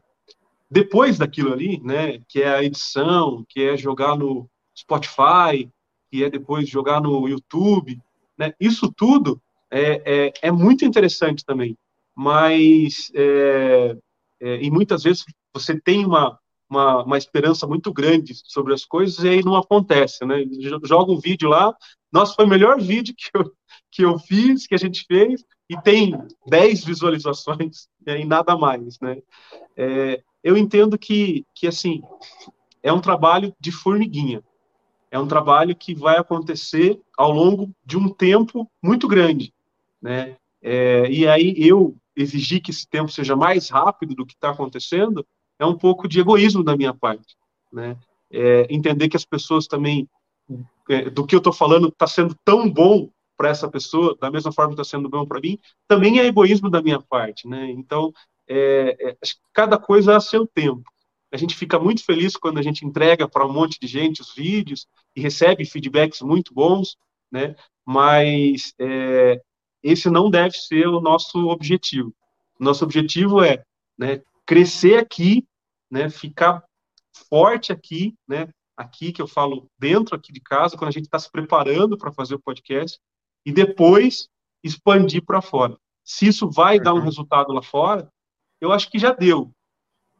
Depois daquilo ali, né, que é a edição, que é jogar no Spotify, que é depois jogar no YouTube, né? Isso tudo é, é, é, muito interessante também, mas é, é, e muitas vezes você tem uma, uma, uma, esperança muito grande sobre as coisas e aí não acontece, né? Joga um vídeo lá, nossa, foi o melhor vídeo que eu, que eu fiz, que a gente fez, e tem 10 visualizações [LAUGHS] e nada mais, né? É, eu entendo que, que, assim, é um trabalho de formiguinha é um trabalho que vai acontecer ao longo de um tempo muito grande, né? É, e aí eu exigir que esse tempo seja mais rápido do que está acontecendo é um pouco de egoísmo da minha parte, né? É, entender que as pessoas também é, do que eu estou falando está sendo tão bom para essa pessoa, da mesma forma que está sendo bom para mim, também é egoísmo da minha parte, né? Então, é, é, cada coisa a seu tempo. A gente fica muito feliz quando a gente entrega para um monte de gente os vídeos e recebe feedbacks muito bons, né? Mas é, esse não deve ser o nosso objetivo. Nosso objetivo é né, crescer aqui, né, ficar forte aqui, né, aqui que eu falo dentro aqui de casa, quando a gente está se preparando para fazer o podcast, e depois expandir para fora. Se isso vai dar um uhum. resultado lá fora, eu acho que já deu,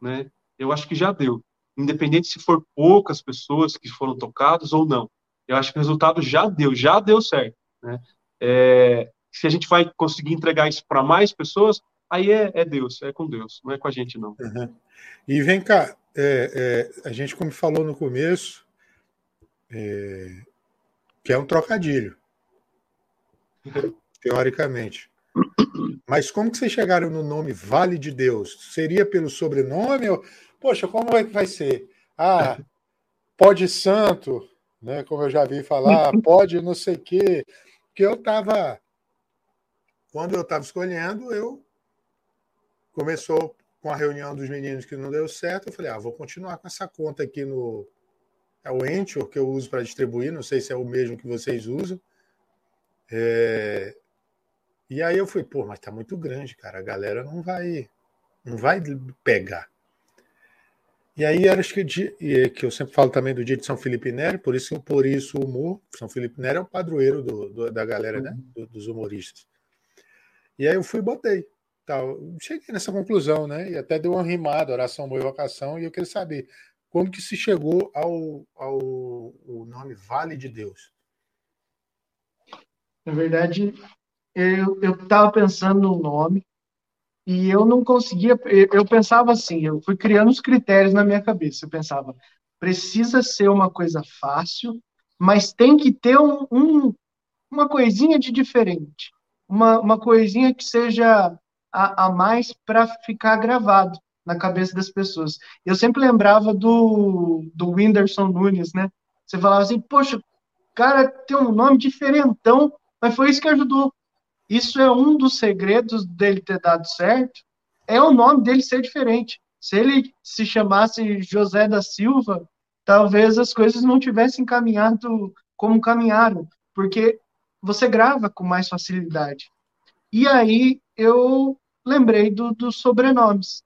né? eu acho que já deu. Independente se for poucas pessoas que foram tocadas ou não. Eu acho que o resultado já deu, já deu certo. Né? É, se a gente vai conseguir entregar isso para mais pessoas, aí é, é, Deus, é com Deus, não é com a gente, não. Uhum. E vem cá, é, é, a gente, como falou no começo, é, que é um trocadilho, [LAUGHS] teoricamente. Mas como que vocês chegaram no nome Vale de Deus? Seria pelo sobrenome? Ou... Poxa, como é que vai ser? Ah, pode santo, né? Como eu já vi falar, [LAUGHS] pode não sei o quê. Que eu estava. Quando eu estava escolhendo, eu começou com a reunião dos meninos que não deu certo. Eu falei, ah, vou continuar com essa conta aqui no. É o Anchor que eu uso para distribuir, não sei se é o mesmo que vocês usam. É... E aí eu fui, pô, mas tá muito grande, cara. A galera não vai, não vai pegar. E aí era acho que, que eu sempre falo também do dia de São Felipe Neri, por isso, por isso o humor, São Felipe Neri é o padroeiro do, do, da galera, né? Uhum. Do, dos humoristas. E aí eu fui e botei. Tal. Cheguei nessa conclusão, né? E até deu uma rimada, oração, boa evocação, e eu queria saber como que se chegou ao, ao, nome Vale de Deus. Na verdade, eu estava pensando no nome e eu não conseguia. Eu pensava assim, eu fui criando os critérios na minha cabeça. Eu pensava, precisa ser uma coisa fácil, mas tem que ter um, um uma coisinha de diferente, uma, uma coisinha que seja a, a mais para ficar gravado na cabeça das pessoas. Eu sempre lembrava do, do Whindersson Nunes, né? Você falava assim, poxa, cara tem um nome diferentão, mas foi isso que ajudou. Isso é um dos segredos dele ter dado certo, é o nome dele ser diferente. Se ele se chamasse José da Silva, talvez as coisas não tivessem caminhado como caminharam, porque você grava com mais facilidade. E aí eu lembrei do, dos sobrenomes.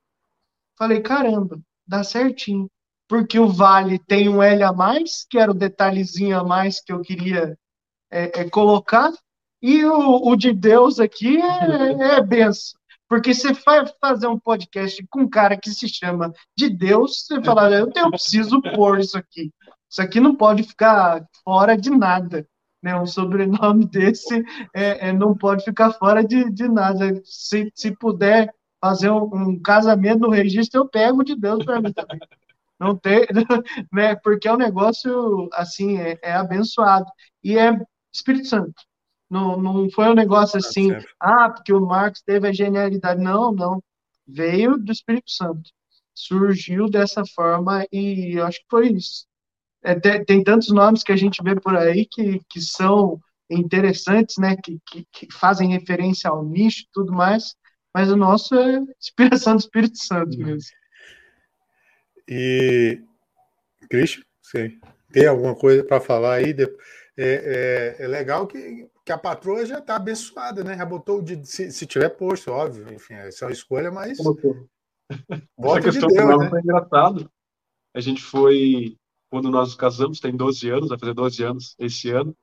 Falei, caramba, dá certinho. Porque o Vale tem um L a mais, que era o detalhezinho a mais que eu queria é, é, colocar, e o, o de Deus aqui é, é benção. Porque você vai fazer um podcast com um cara que se chama de Deus, você fala, eu, eu preciso pôr isso aqui. Isso aqui não pode ficar fora de nada. Né? Um sobrenome [LAUGHS] desse é, é, não pode ficar fora de, de nada. Se, se puder fazer um, um casamento no registro, eu pego de Deus para mim também. Não tem, [LAUGHS] né? Porque é um negócio assim, é, é abençoado. E é Espírito Santo. Não, não foi um negócio tá assim, ah, porque o Marx teve a genialidade. Não, não. Veio do Espírito Santo. Surgiu dessa forma e eu acho que foi isso. É, tem, tem, tantos nomes que a gente vê por aí que, que são interessantes, né? Que, que, que fazem referência ao nicho e tudo mais, mas o nosso é inspiração do Espírito Santo uhum. mesmo. E, Cristian, tem alguma coisa para falar aí? É, é, é, legal que que a patroa já está abençoada, né? Já botou de, se, se, tiver posto, óbvio, enfim, essa é uma escolha, mas. Bota Essa questão de Deus, né? foi engraçado. A gente foi, quando nós casamos, tem 12 anos, vai fazer 12 anos esse ano.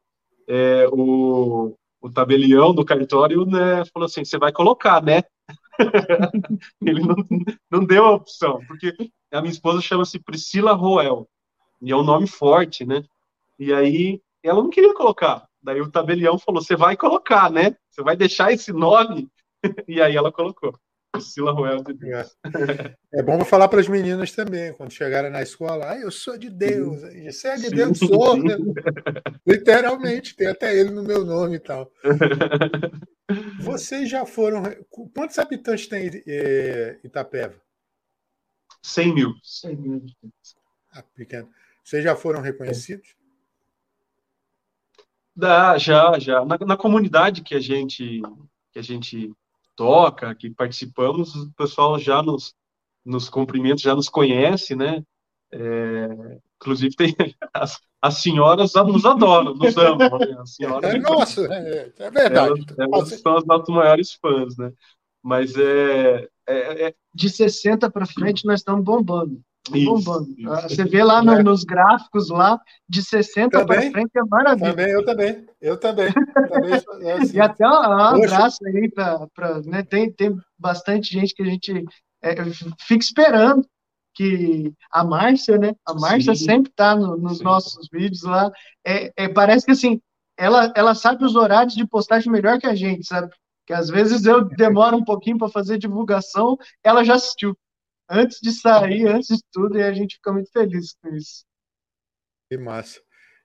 É, o, o tabelião do cartório né, falou assim: você vai colocar, né? [LAUGHS] Ele não, não deu a opção, porque a minha esposa chama-se Priscila Roel, e é um nome forte, né? E aí ela não queria colocar. Daí o tabelião falou: você vai colocar, né? Você vai deixar esse nome? [LAUGHS] e aí ela colocou. Priscila Roel de Deus. É, é bom falar para as meninas também, quando chegarem na escola, ah, eu sou de Deus. Você é de Sim. Deus, sou. Né? Literalmente, tem até ele no meu nome e tal. [LAUGHS] Vocês já foram. Quantos habitantes tem é, Itapeva? 100 mil. 100 mil. Ah, pequeno. Vocês já foram reconhecidos? Dá, já, já. Na, na, comunidade que a gente que a gente toca, que participamos, o pessoal já nos, nos cumprimentos, já nos conhece, né? É, inclusive tem [LAUGHS] as, as senhoras nos adoram, nos amam. Né? As senhoras, é, [LAUGHS] nossa, é, é verdade. Elas, elas são as nossos maiores fãs, né? Mas é, é, é de 60 para frente nós estamos bombando. Bombando. Isso, ah, Você vê lá no, é. nos gráficos lá, de 60 para frente é maravilha. Também, eu também. Eu também. também é [LAUGHS] assim. e até um abraço aí para. Né, tem, tem bastante gente que a gente é, fica esperando que a Márcia, né? A Márcia Sim. sempre está no, nos Sim. nossos vídeos lá. É, é, parece que assim, ela, ela sabe os horários de postagem melhor que a gente, sabe? Que às vezes eu demoro um pouquinho para fazer divulgação, ela já assistiu. Antes de sair, antes de tudo, e a gente fica muito feliz com isso. Que massa.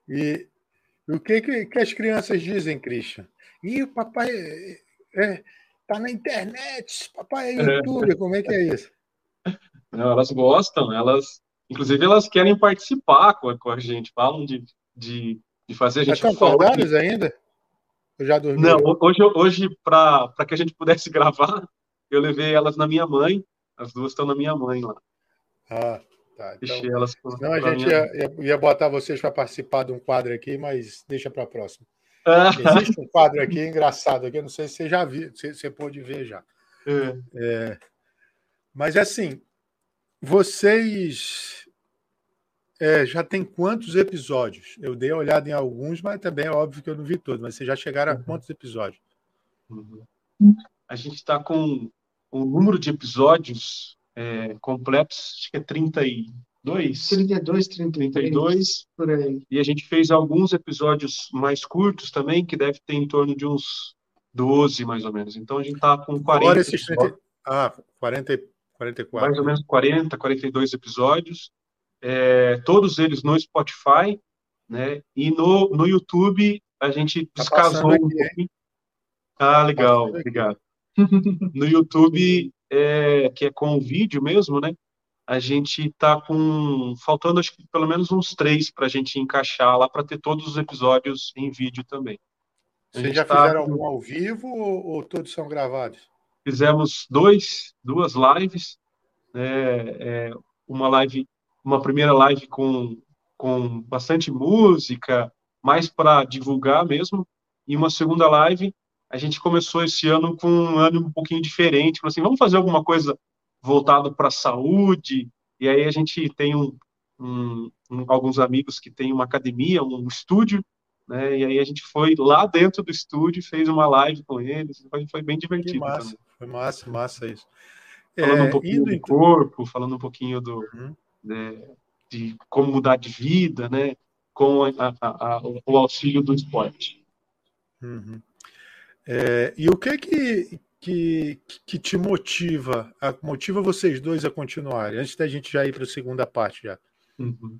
E o que, que, que as crianças dizem, Christian? E o papai é, é, tá na internet, papai é youtuber, como é que é isso? Não, elas gostam, elas, inclusive elas querem participar com a, com a gente, falam de, de, de fazer a gente. Estão acordadas ainda? Eu já dormi. Não, hoje, hoje para que a gente pudesse [LAUGHS] gravar, eu levei elas na minha mãe, as duas estão na minha mãe lá. Ah, tá. Então, elas senão a gente ia, ia, botar vocês para participar de um quadro aqui, mas deixa para a próxima. Existe um quadro aqui engraçado aqui, não sei se você já viu, se você pôde ver já. É. É, mas assim, vocês é, já tem quantos episódios? Eu dei uma olhada em alguns, mas também é óbvio que eu não vi todos. Mas vocês já chegaram a uhum. quantos episódios? Uhum. A gente está com o número de episódios é, completos, acho que é 32. 32, 33, 32. Por aí. E a gente fez alguns episódios mais curtos também, que deve ter em torno de uns 12, mais ou menos. Então a gente está com 40. Agora esses 30... Ah, 40, 44. Mais ou menos 40, 42 episódios. É, todos eles no Spotify, né? E no, no YouTube a gente tá descasou aqui, um pouquinho. Ah, legal, obrigado. No YouTube, é, que é com o vídeo mesmo, né? A gente tá com faltando acho que pelo menos uns três para a gente encaixar lá para ter todos os episódios em vídeo também. Vocês já tá fizeram algum ao vivo ou, ou, todos são gravados? Fizemos dois, duas lives, né? É, uma live, uma primeira live com com bastante música, mais para divulgar mesmo, e uma segunda live a gente começou esse ano com um ano um pouquinho diferente, falou assim, vamos fazer alguma coisa voltado para a saúde, e aí a gente tem um, um, alguns amigos que têm uma academia, um estúdio, né, e aí a gente foi lá dentro do estúdio, fez uma live com eles, foi, foi bem divertido. Que massa, também. foi massa, massa isso. Falando é, um pouquinho do então... corpo, falando um pouquinho do, uhum. né, de como mudar de vida, né, com a, a, a, o auxílio do esporte. Uhum. É, e o que que, que que te motiva, a, motiva vocês dois a continuarem? Antes da gente já ir para a segunda parte já. Uhum.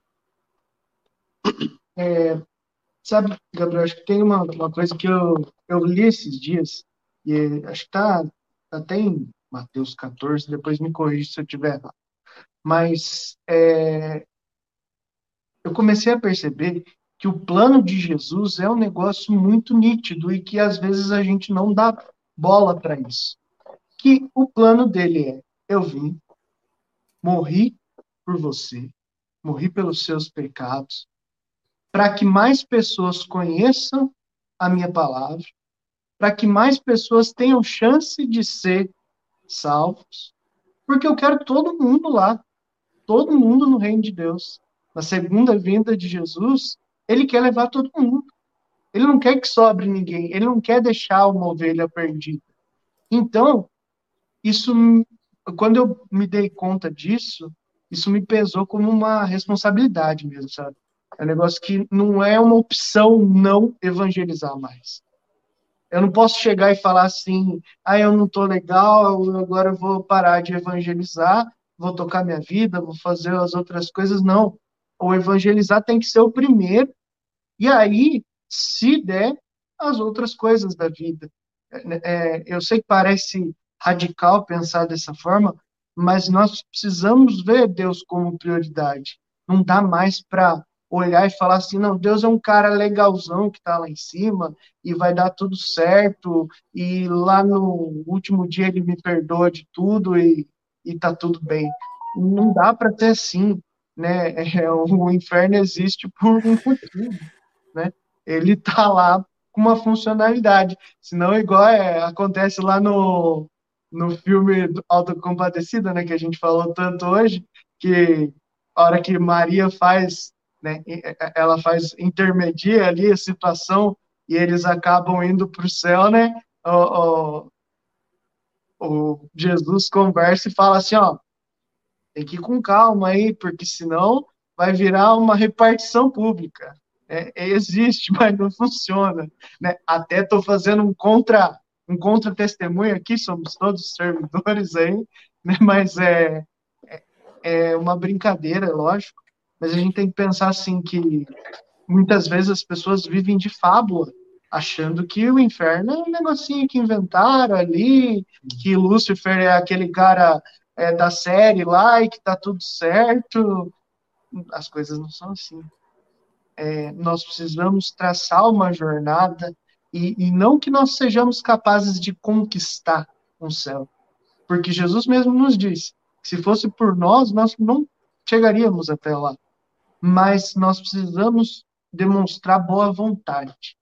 É, sabe, Gabriel, acho que tem uma, uma coisa que eu, eu li esses dias, e acho que está tá até em Mateus 14, depois me corrija se eu estiver errado. Mas é, eu comecei a perceber que o plano de Jesus é um negócio muito nítido e que às vezes a gente não dá bola para isso. Que o plano dele é: eu vim, morri por você, morri pelos seus pecados, para que mais pessoas conheçam a minha palavra, para que mais pessoas tenham chance de ser salvos, porque eu quero todo mundo lá, todo mundo no reino de Deus. Na segunda vinda de Jesus, ele quer levar todo mundo. Ele não quer que sobre ninguém. Ele não quer deixar uma ovelha perdida. Então, isso, quando eu me dei conta disso, isso me pesou como uma responsabilidade mesmo, sabe? É um negócio que não é uma opção não evangelizar mais. Eu não posso chegar e falar assim, ah, eu não tô legal, agora eu vou parar de evangelizar, vou tocar minha vida, vou fazer as outras coisas. Não. O evangelizar tem que ser o primeiro e aí, se der, as outras coisas da vida. É, é, eu sei que parece radical pensar dessa forma, mas nós precisamos ver Deus como prioridade. Não dá mais para olhar e falar assim, não, Deus é um cara legalzão que está lá em cima e vai dar tudo certo e lá no último dia ele me perdoa de tudo e, e tá tudo bem. Não dá para ter assim, né? [LAUGHS] É, o inferno existe por um motivo né? Ele tá lá com uma funcionalidade. Senão, igual é, acontece lá no, no filme Autocompadecida, né, que a gente falou tanto hoje, que a hora que Maria faz, né, ela faz intermedia ali a situação e eles acabam indo para o céu, né? O, o, o, Jesus conversa e fala assim, ó, tem que ir com calma aí, porque senão vai virar uma repartição pública é, é, existe, [LAUGHS] mas não funciona. Né? Até estou fazendo um contra, um contra-testemunho aqui, somos todos servidores aí, né? mas é, é, é uma brincadeira, lógico, mas a gente tem que pensar assim que muitas vezes as pessoas vivem de fábula, achando que o inferno é um negocinho que inventaram ali, que Lúcifer é aquele cara é, da série lá e que tá tudo certo. As coisas não são assim. É, nós precisamos traçar uma jornada e, e não que nós sejamos capazes de conquistar um céu. Porque Jesus mesmo nos disse: que se fosse por nós, nós não chegaríamos até lá. Mas nós precisamos demonstrar boa vontade.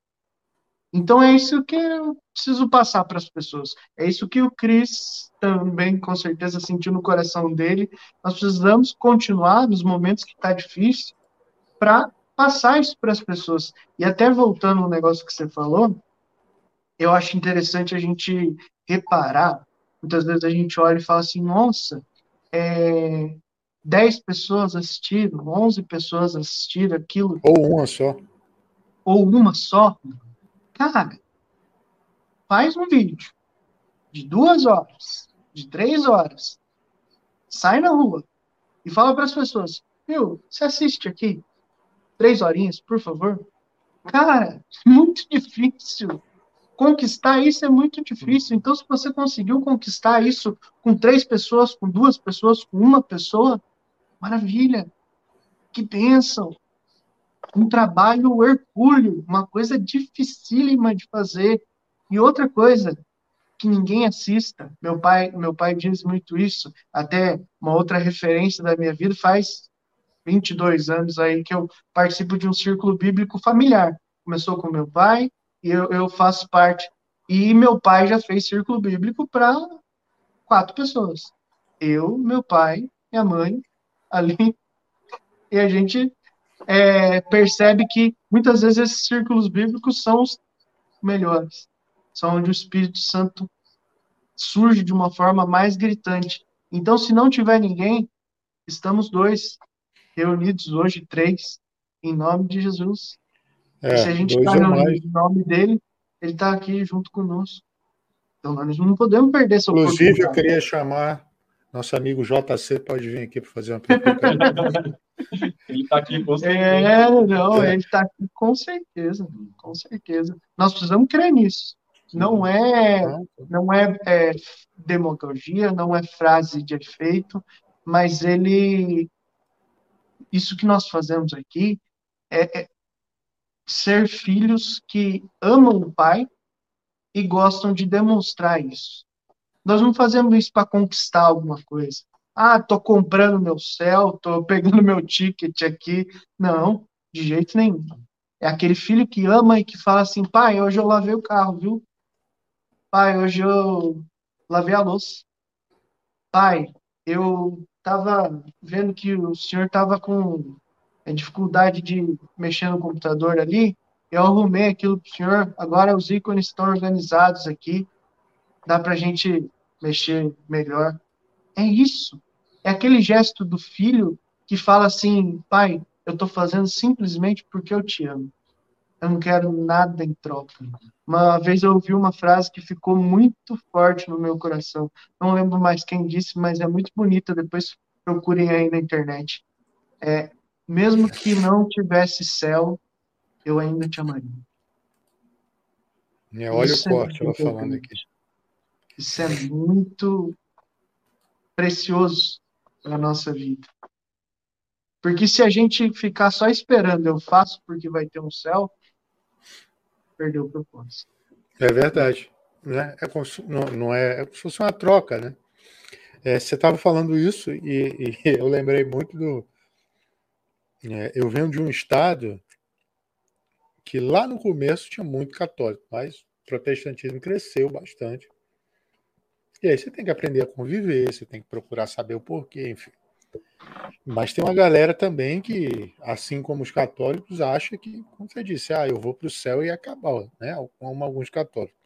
Então é isso que eu preciso passar para as pessoas. É isso que o Cris também, com certeza, sentiu no coração dele. Nós precisamos continuar nos momentos que está difícil para passar isso para as pessoas. E até voltando no negócio que você falou, eu acho interessante a gente reparar. Muitas vezes a gente olha e fala assim: nossa, é, 10 pessoas assistiram, 11 pessoas assistiram aquilo. Ou uma só. Ou uma só. Cara, faz um vídeo de duas horas, de três horas, sai na rua e fala para as pessoas: Meu, você assiste aqui? Três horinhas, por favor. Cara, [LAUGHS] muito difícil. Conquistar isso é muito difícil. Então, se você conseguiu conquistar isso com três pessoas, com duas pessoas, com uma pessoa, maravilha. Que bênção um trabalho hercúleo, uma coisa dificílima de fazer. E outra coisa, que ninguém assista. Meu pai, meu pai diz muito isso. Até uma outra referência da minha vida faz 22 anos aí que eu participo de um círculo bíblico familiar. Começou com meu pai e eu, eu faço parte. E meu pai já fez círculo bíblico para quatro pessoas. Eu, meu pai, minha mãe, ali. [LAUGHS] E a gente é, percebe que muitas vezes esses círculos bíblicos são os melhores. São onde o Espírito Santo surge de uma forma mais gritante. Então, se não tiver ninguém, estamos dois reunidos hoje, três, em nome de Jesus. É, se a gente está reunido em nome dele, ele está aqui junto conosco. Então, nós não podemos perder essa Inclusive, eu queria chamar nosso amigo JC, pode vir aqui para fazer uma pergunta. [LAUGHS] ele está aqui com certeza. É, não, é. ele está aqui com certeza, com certeza. Nós precisamos crer nisso. Não é, não é, é demagogia, não é frase de efeito, mas ele, isso que nós fazemos aqui é, é ser filhos que amam o Pai e gostam de demonstrar isso. Nós não fazemos isso para conquistar alguma coisa. Ah, tô comprando meu céu, tô pegando meu ticket aqui. Não, de jeito nenhum. É aquele filho que ama e que fala assim: pai, hoje eu lavei o carro, viu? Pai, hoje eu lavei a louça. Pai, eu estava vendo que o senhor estava com dificuldade de mexer no computador ali. Eu arrumei aquilo para o senhor. Agora os ícones estão organizados aqui. Dá para a gente mexer melhor. É isso. É aquele gesto do filho que fala assim: pai, eu estou fazendo simplesmente porque eu te amo. Eu não quero nada em troca. Uma vez eu ouvi uma frase que ficou muito forte no meu coração. Não lembro mais quem disse, mas é muito bonita. Depois procurem aí na internet. É, mesmo que não tivesse céu, eu ainda te amaria. É, olha Isso o corte, é ela falando aqui. Isso é muito precioso para a nossa vida. Porque se a gente ficar só esperando, eu faço porque vai ter um céu, perdeu o propósito. É verdade. Né? É como se, não, não é, é como se fosse uma troca, né? É, você estava falando isso e, e, [LAUGHS] eu lembrei muito do. É, eu venho de um estado que lá no começo tinha muito católico, mas o protestantismo cresceu bastante. E aí você tem que aprender a conviver, você tem que procurar saber o porquê, enfim. Mas tem uma galera também que, assim como os católicos, acha que, como você disse, ah, eu vou para o céu e acabar, né? Como alguns católicos.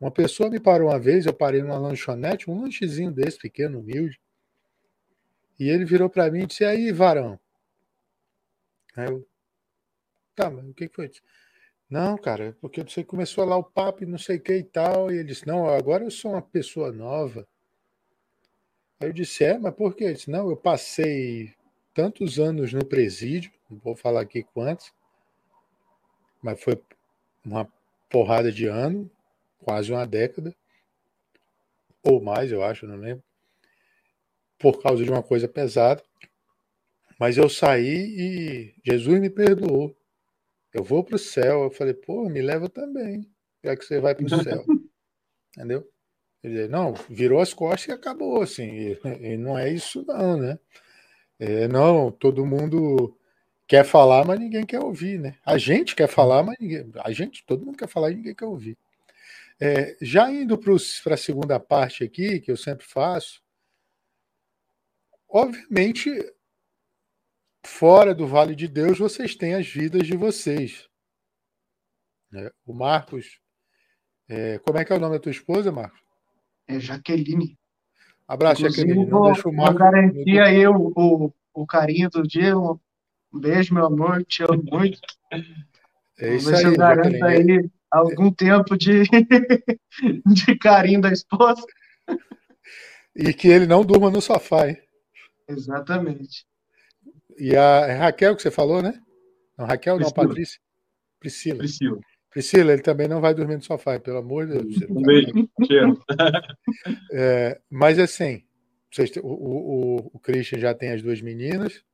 Uma pessoa me parou uma vez, eu parei numa lanchonete, um lanchezinho desse, pequeno, humilde, e ele virou para mim e disse: aí, varão? Aí eu, tá, mas o que foi isso? Não, cara, porque você começou lá o papo e não sei o que e tal. E ele disse: Não, agora eu sou uma pessoa nova. Aí eu disse: É, mas por quê? Ele disse: Não, eu passei tantos anos no presídio, não vou falar aqui quantos, mas foi uma porrada de ano, quase uma década, ou mais, eu acho, não lembro, por causa de uma coisa pesada. Mas eu saí e Jesus me perdoou. Eu vou para o céu. Eu falei, pô, me leva também, já que você vai para o céu. [LAUGHS] Entendeu? Ele não, virou as costas e acabou, assim. E, e não é isso, não, né? É, não, todo mundo quer falar, mas ninguém quer ouvir, né? A gente quer falar, mas ninguém. A gente, todo mundo quer falar e ninguém quer ouvir. É, já indo para a segunda parte aqui, que eu sempre faço, obviamente fora do Vale de Deus, vocês têm as vidas de vocês. Né? O Marcos. É, como é que é o nome da tua esposa, Marcos? É Jaqueline. Abraço, Inclusive, Jaqueline. Não deixa o garantir aí o, o, o, carinho do dia. Um beijo, meu amor. Te amo muito. É isso aí, eu garanto aí algum tempo de, [LAUGHS] de carinho da esposa. E que ele não durma no sofá, hein? Exatamente. E a é Raquel que você falou, né? Não, Raquel Priscila. não, Patrícia. Priscila. Priscila. Priscila, ele também não vai dormir no sofá, pelo amor de Deus. Um beijo. É, mas assim, vocês, o, o, o Christian já tem as duas meninas.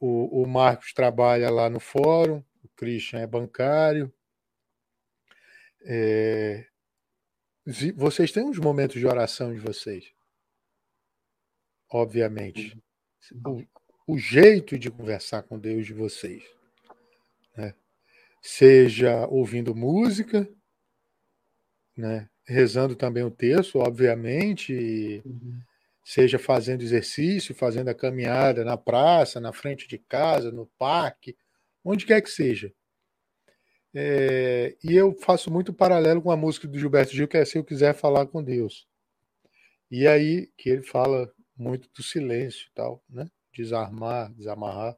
O, o Marcos trabalha lá no fórum. O Christian é bancário. É, vocês têm uns momentos de oração de vocês. Obviamente. Uhum o jeito de conversar com Deus de vocês. Né? Seja ouvindo música, né? rezando também o texto, obviamente, uhum. seja fazendo exercício, fazendo a caminhada na praça, na frente de casa, no parque, onde quer que seja. É, e eu faço muito paralelo com a música do Gilberto Gil, que é Se Eu Quiser Falar com Deus. E aí, que ele fala muito do silêncio e tal, né? desarmar, desamarrar.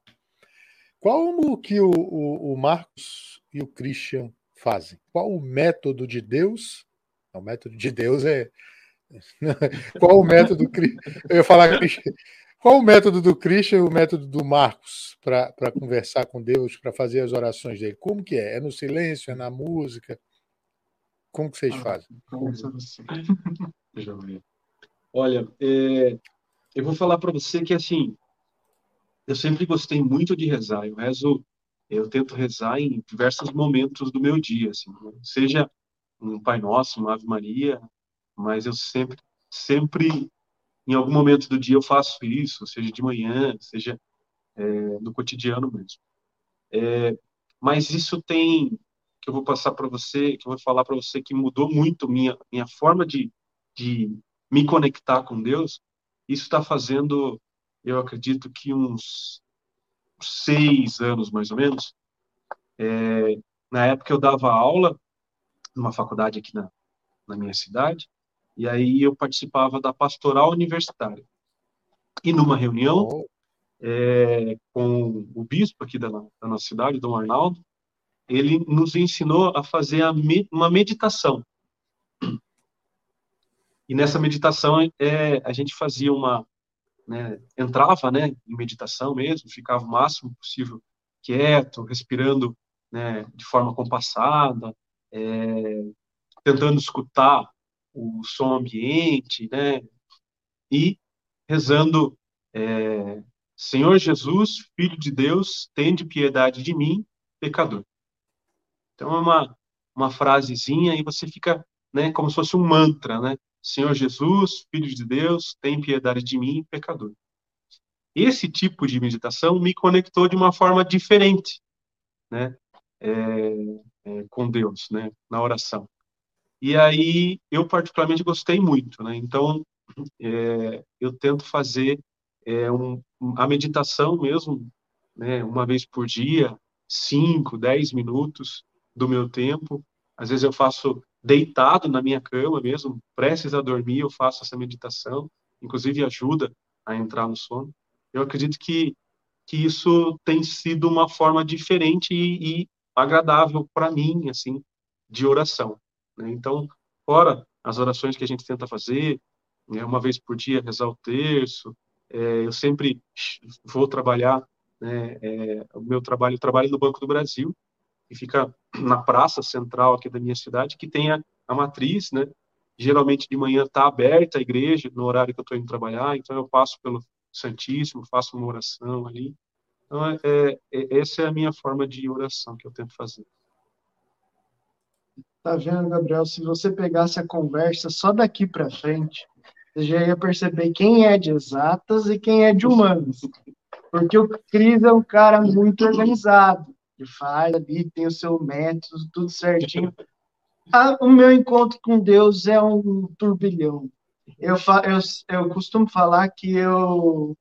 Qual o que o, o, o Marcos e o Christian fazem? Qual o método de Deus? O método de Deus é. [LAUGHS] Qual o método. Eu ia falar. Qual o método do Christian e o método do Marcos para conversar com Deus, para fazer as orações dele? Como que é? É no silêncio? É na música? Como que vocês ah, fazem? [LAUGHS] Olha, é, eu vou falar para você que assim eu sempre gostei muito de rezar. Eu rezo, eu tento rezar em diversos momentos do meu dia, assim, né? seja um Pai Nosso, uma Ave Maria, mas eu sempre, sempre, em algum momento do dia eu faço isso, seja de manhã, seja é, no cotidiano mesmo. É, mas isso tem, que eu vou passar para você, que eu vou falar para você que mudou muito minha minha forma de, de me conectar com Deus. Isso está fazendo eu acredito que uns seis anos, mais ou menos. É, na época eu dava aula numa faculdade aqui na, na minha cidade, e aí eu participava da pastoral universitária. E numa reunião é, com o bispo aqui da, da nossa cidade, Dom Arnaldo, ele nos ensinou a fazer a me, uma meditação. E nessa meditação é, a gente fazia uma, né, entrava né, em meditação mesmo, ficava o máximo possível quieto, respirando né, de forma compassada, é, tentando escutar o som ambiente, né, e rezando, é, Senhor Jesus, Filho de Deus, tende piedade de mim, pecador. Então é uma, uma frasezinha e você fica né, como se fosse um mantra, né? Senhor Jesus, Filho de Deus, tem piedade de mim, pecador. Esse tipo de meditação me conectou de uma forma diferente, né, é, é, com Deus, né, na oração. E aí eu particularmente gostei muito, né. Então é, eu tento fazer é, um, a meditação mesmo, né, uma vez por dia, cinco, dez minutos do meu tempo. Às vezes eu faço deitado na minha cama mesmo, prestes a dormir, eu faço essa meditação, inclusive ajuda a entrar no sono. Eu acredito que, que isso tem sido uma forma diferente e, e agradável para mim, assim, de oração. Né? Então, fora as orações que a gente tenta fazer, né, uma vez por dia rezar o terço, é, eu sempre vou trabalhar, né, é, o meu trabalho, eu trabalho no Banco do Brasil, que fica na praça central aqui da minha cidade, que tem a, a matriz, né, geralmente de manhã está aberta a igreja, no horário que eu estou indo trabalhar, então eu passo pelo Santíssimo, faço uma oração ali, então, é, é, é, essa é a minha forma de oração que eu tento fazer. Tá vendo, Gabriel? Se você pegasse a conversa só daqui para frente, você já ia perceber quem é de exatas e quem é de humanos. Porque o Cris é um cara muito organizado. Ele faz ali, tem o seu método, tudo certinho. Ah, o meu encontro com Deus é um turbilhão. Eu, eu, eu costumo falar que eu,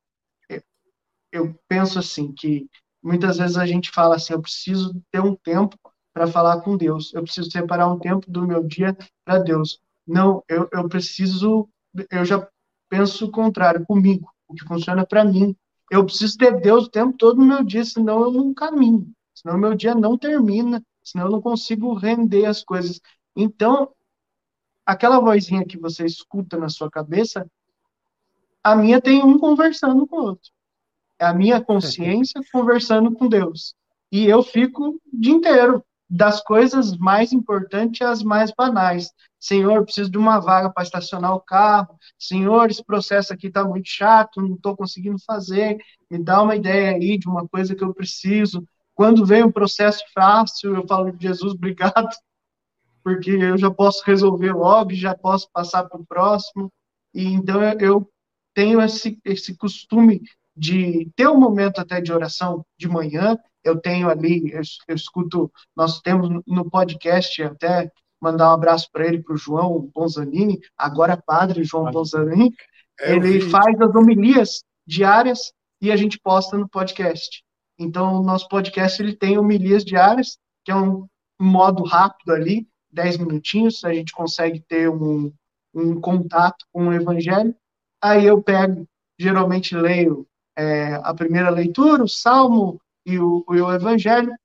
eu penso assim, que muitas vezes a gente fala assim, eu preciso ter um tempo para falar com Deus. Eu preciso separar um tempo do meu dia para Deus. Não, eu, eu preciso, eu já penso o contrário comigo, o que funciona para mim. Eu preciso ter Deus o tempo todo no meu dia, senão eu não caminho, senão meu dia não termina, senão eu não consigo render as coisas. Então, aquela vozinha que você escuta na sua cabeça, a minha tem um conversando com o outro. É a minha consciência [LAUGHS] conversando com Deus. E eu fico o dia inteiro das coisas mais importantes às mais banais. Senhor, preciso de uma vaga para estacionar o carro. Senhor, esse processo aqui está muito chato, não estou conseguindo fazer. Me dá uma ideia aí de uma coisa que eu preciso. Quando vem um processo fácil, eu falo, Jesus, obrigado, porque eu já posso resolver logo, já posso passar para o próximo. E então eu tenho esse, esse costume de ter um momento até de oração de manhã, eu tenho ali, eu, eu escuto, nós temos no podcast até mandar um abraço para ele, para o João Bonzanini, agora padre João Bonzanini, é, ele faz as homilias diárias e a gente posta no podcast. Então, o nosso podcast ele tem homilias diárias, que é um modo rápido ali, 10 minutinhos, a gente consegue ter um, um contato com o evangelho. Aí eu pego, geralmente leio é, a primeira leitura, o salmo, e o, e o evangelho.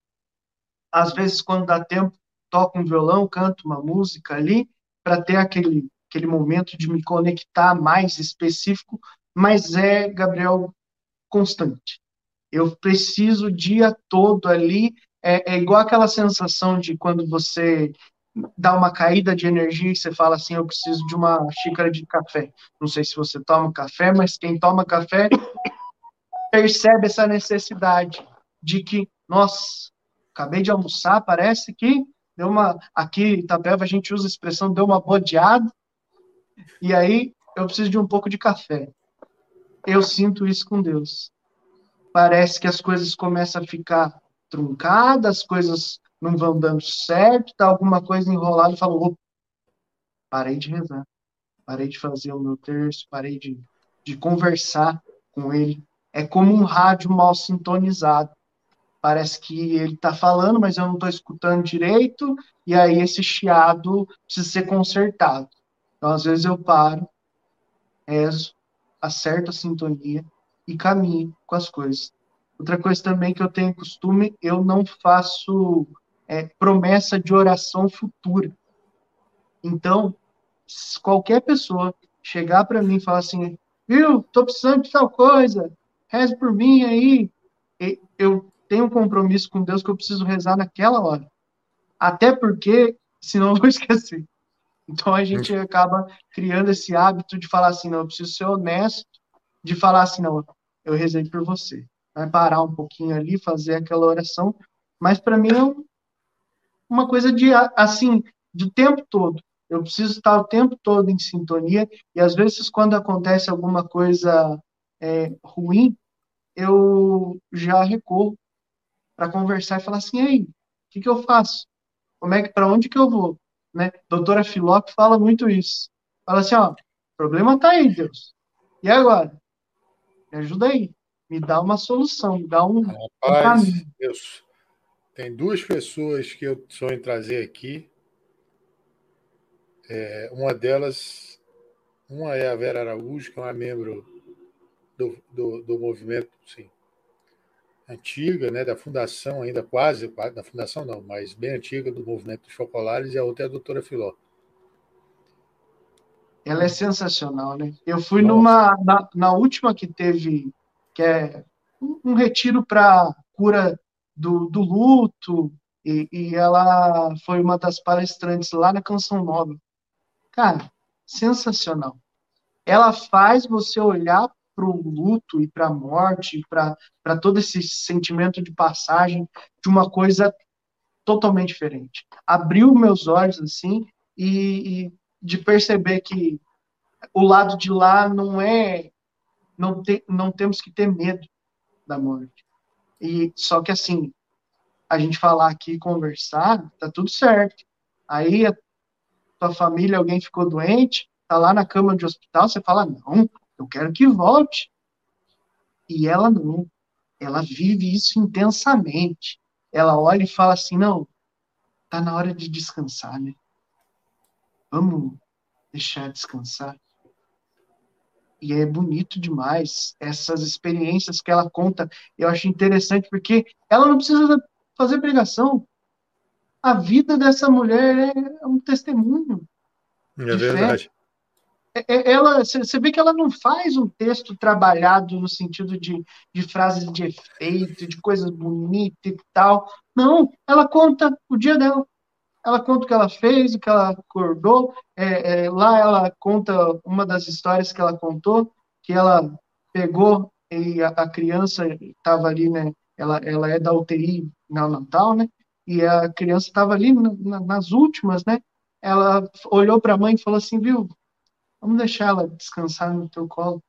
Às vezes, quando dá tempo, toco um violão, canto uma música ali, para ter aquele, aquele momento de me conectar mais específico, mas é, Gabriel, constante. Eu preciso o dia todo ali, é, é igual aquela sensação de quando você dá uma caída de energia e você fala assim, eu preciso de uma xícara de café. Não sei se você toma café, mas quem toma café percebe essa necessidade de que, nossa, acabei de almoçar, parece que deu uma. Aqui em Itapeva a gente usa a expressão deu uma bodeada, e aí eu preciso de um pouco de café. Eu sinto isso com Deus. Parece que as coisas começam a ficar truncadas, as coisas não vão dando certo, tá alguma coisa enrolada, e falo, parei de rezar, parei de fazer o meu terço, parei de, de conversar com ele. É como um rádio mal sintonizado parece que ele está falando, mas eu não estou escutando direito, e aí esse chiado precisa ser consertado. Então, às vezes, eu paro, rezo, acerto a sintonia e caminho com as coisas. Outra coisa também que eu tenho costume, eu não faço é, promessa de oração futura. Então, qualquer pessoa chegar para mim e falar assim, viu, tô precisando de tal coisa, reze por mim aí, eu tenho um compromisso com Deus que eu preciso rezar naquela hora. Até porque, senão eu vou [LAUGHS] esquecer. Então a gente acaba criando esse hábito de falar assim, não, eu preciso ser honesto, de falar assim, não, eu rezei por você. Vai parar um pouquinho ali, fazer aquela oração, mas para mim é uma coisa de, assim, do tempo todo. Eu preciso estar o tempo todo em sintonia, e às vezes quando acontece alguma coisa é, ruim, eu já recorro para conversar e falar assim, aí, o que, que eu faço? Como é que, para onde que eu vou? Né? Doutora Filó fala muito isso. Fala assim, ó, o problema tá aí, Deus. E agora? Me ajuda aí. Me dá uma solução, me dá um, Rapaz, um. Deus. Tem duas pessoas que eu sonho em trazer aqui. É, uma delas, uma é a Vera Araújo, que é uma membro do, do, do movimento, sim, antiga, né, da fundação, ainda quase, da fundação não, mas bem antiga do movimento dos focolares, e a outra é a doutora Filó. Ela é sensacional, né? Eu fui Nossa. numa, na, na, última que teve, que é um, um retiro para cura do, do luto, e, e, ela foi uma das palestrantes lá na Canção Nova. Cara, sensacional. Ela faz você olhar para o luto e para a morte, para todo esse sentimento de passagem de uma coisa totalmente diferente. Abriu meus olhos assim e, e de perceber que o lado de lá não é não, te, não temos que ter medo da morte. E só que assim, a gente falar aqui conversar, tá tudo certo. Aí a tua família, alguém ficou doente, tá lá na cama de hospital, você fala: "Não, eu quero que volte. E ela não. Ela vive isso intensamente. Ela olha e fala assim: não, tá na hora de descansar, né? Vamos deixar descansar. E é bonito demais essas experiências que ela conta. Eu acho interessante porque ela não precisa fazer pregação. A vida dessa mulher é um testemunho. É verdade. Fé. É, é, ela, você vê que ela não faz um texto trabalhado no sentido de, de frases de efeito, de coisas bonitas e tal. Não, ela conta o dia dela. Ela conta o que ela fez, o que ela acordou. É, é, lá ela conta uma das histórias que ela contou, que ela pegou e a, a criança estava ali, né? Ela, ela é da UTI neonatal, né? E a criança estava ali na, nas últimas, né? Ela olhou para a mãe e falou assim, viu? Vamos deixar ela descansar no teu colo.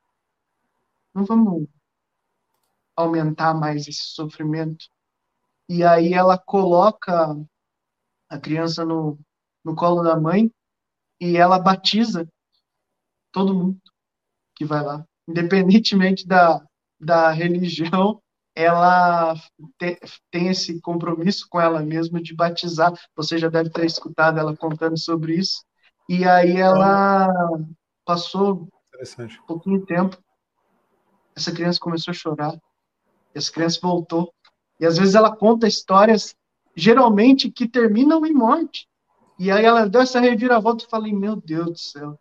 Não vamos aumentar mais esse sofrimento. E aí ela coloca a criança no, no colo da mãe e ela batiza todo mundo que vai lá. Independentemente da, da religião, ela te, tem esse compromisso com ela mesma de batizar. Você já deve ter escutado ela contando sobre isso. E aí ela Passou um pouquinho de tempo, essa criança começou a chorar, essa criança voltou. E às vezes ela conta histórias, geralmente, que terminam em morte. E aí ela deu essa reviravolta e falei, meu Deus do céu,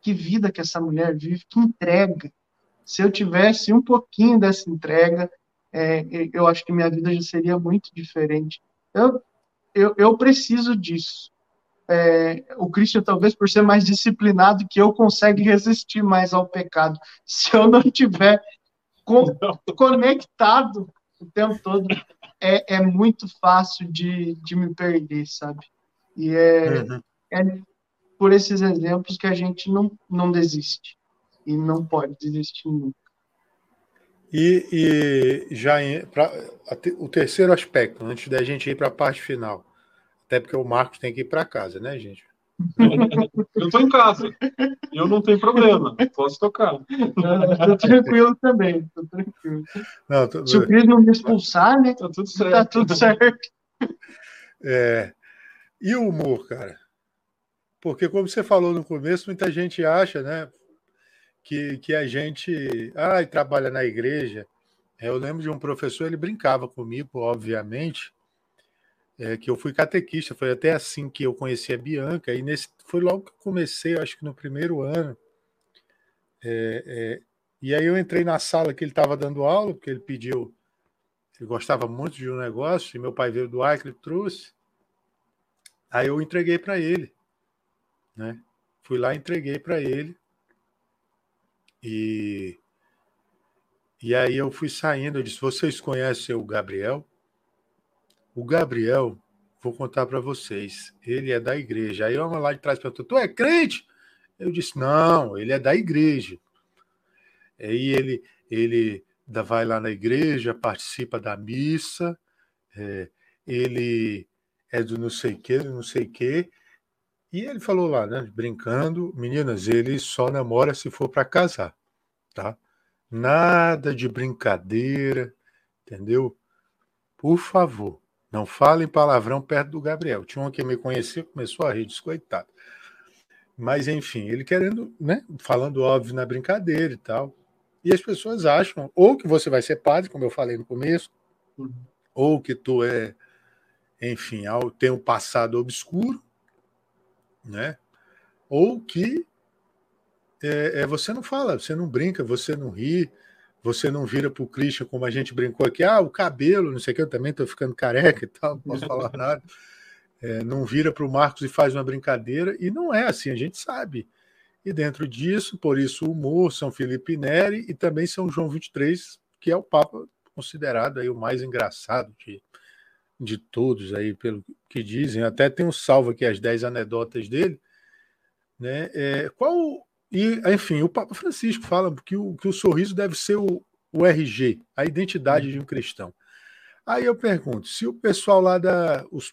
que vida que essa mulher vive, que entrega. Se eu tivesse um pouquinho dessa entrega, é, eu acho que minha vida já seria muito diferente. Eu, eu, eu preciso disso é, o Christian, talvez por ser mais disciplinado que eu, consegue resistir mais ao pecado. [LAUGHS] Se eu não tiver conectado o tempo todo, é, é muito fácil de, de me perder, sabe? E é, uhum. é por esses exemplos que a gente não, não desiste. E não pode desistir nunca. E, e já em, pra, o terceiro aspecto, antes da gente ir para a parte final. Até porque o Marcos tem que ir para casa, né, gente? Eu estou em casa. Eu não tenho problema. Posso tocar. Estou tranquilo também. Tô tranquilo. Não, tô... Se o Cris não me expulsar, né? Tá tudo certo. Tá tudo certo. É... E o humor, cara? Porque, como você falou no começo, muita gente acha, né? Que, que a gente. Ah, trabalha na igreja. Eu lembro de um professor, ele brincava comigo, obviamente é, que eu fui catequista, foi até assim que eu conheci a Bianca, e nesse, foi logo que eu comecei, acho que no primeiro ano. É, é, e aí eu entrei na sala que ele estava dando aula, porque ele pediu, ele gostava muito de um negócio, e meu pai veio do Acre trouxe. Aí eu entreguei para ele, né? Fui lá, entreguei para ele. E e aí eu fui saindo, eu disse: "Vocês conhecem o Gabriel?" O Gabriel, vou contar para vocês, ele é da igreja. Aí uma lá de trás perguntou: Tu é crente? Eu disse: Não, ele é da igreja. Aí ele, ele vai lá na igreja, participa da missa, é, ele é do não sei que, do não sei que. E ele falou lá, né, brincando, meninas, ele só namora se for para casar, tá? Nada de brincadeira, entendeu? Por favor, não falem palavrão perto do Gabriel. Tinha um que me conhecia, começou a rir, descoitado. Mas, enfim, ele querendo, né? Falando óbvio na brincadeira e tal. E as pessoas acham, ou que você vai ser padre, como eu falei no começo, ou que tu é, enfim, tem um passado obscuro, né? Ou que é, é, você não fala, você não brinca, você não ri, você não vira para o Christian como a gente brincou aqui, ah, o cabelo, não sei o que, eu também estou ficando careca e tal, não posso falar nada. É, não vira para o Marcos e faz uma brincadeira, e não é assim, a gente sabe. E dentro disso, por isso o humor, São Felipe Neri e também São João 23, que é o Papa considerado aí o mais engraçado de, de todos aí, pelo que dizem. Até tem um salvo aqui, as 10 anedotas dele. Né? É, qual e, enfim, o Papa Francisco fala que o, que o sorriso deve ser o, o RG, a identidade de um cristão. Aí eu pergunto, se o pessoal lá da os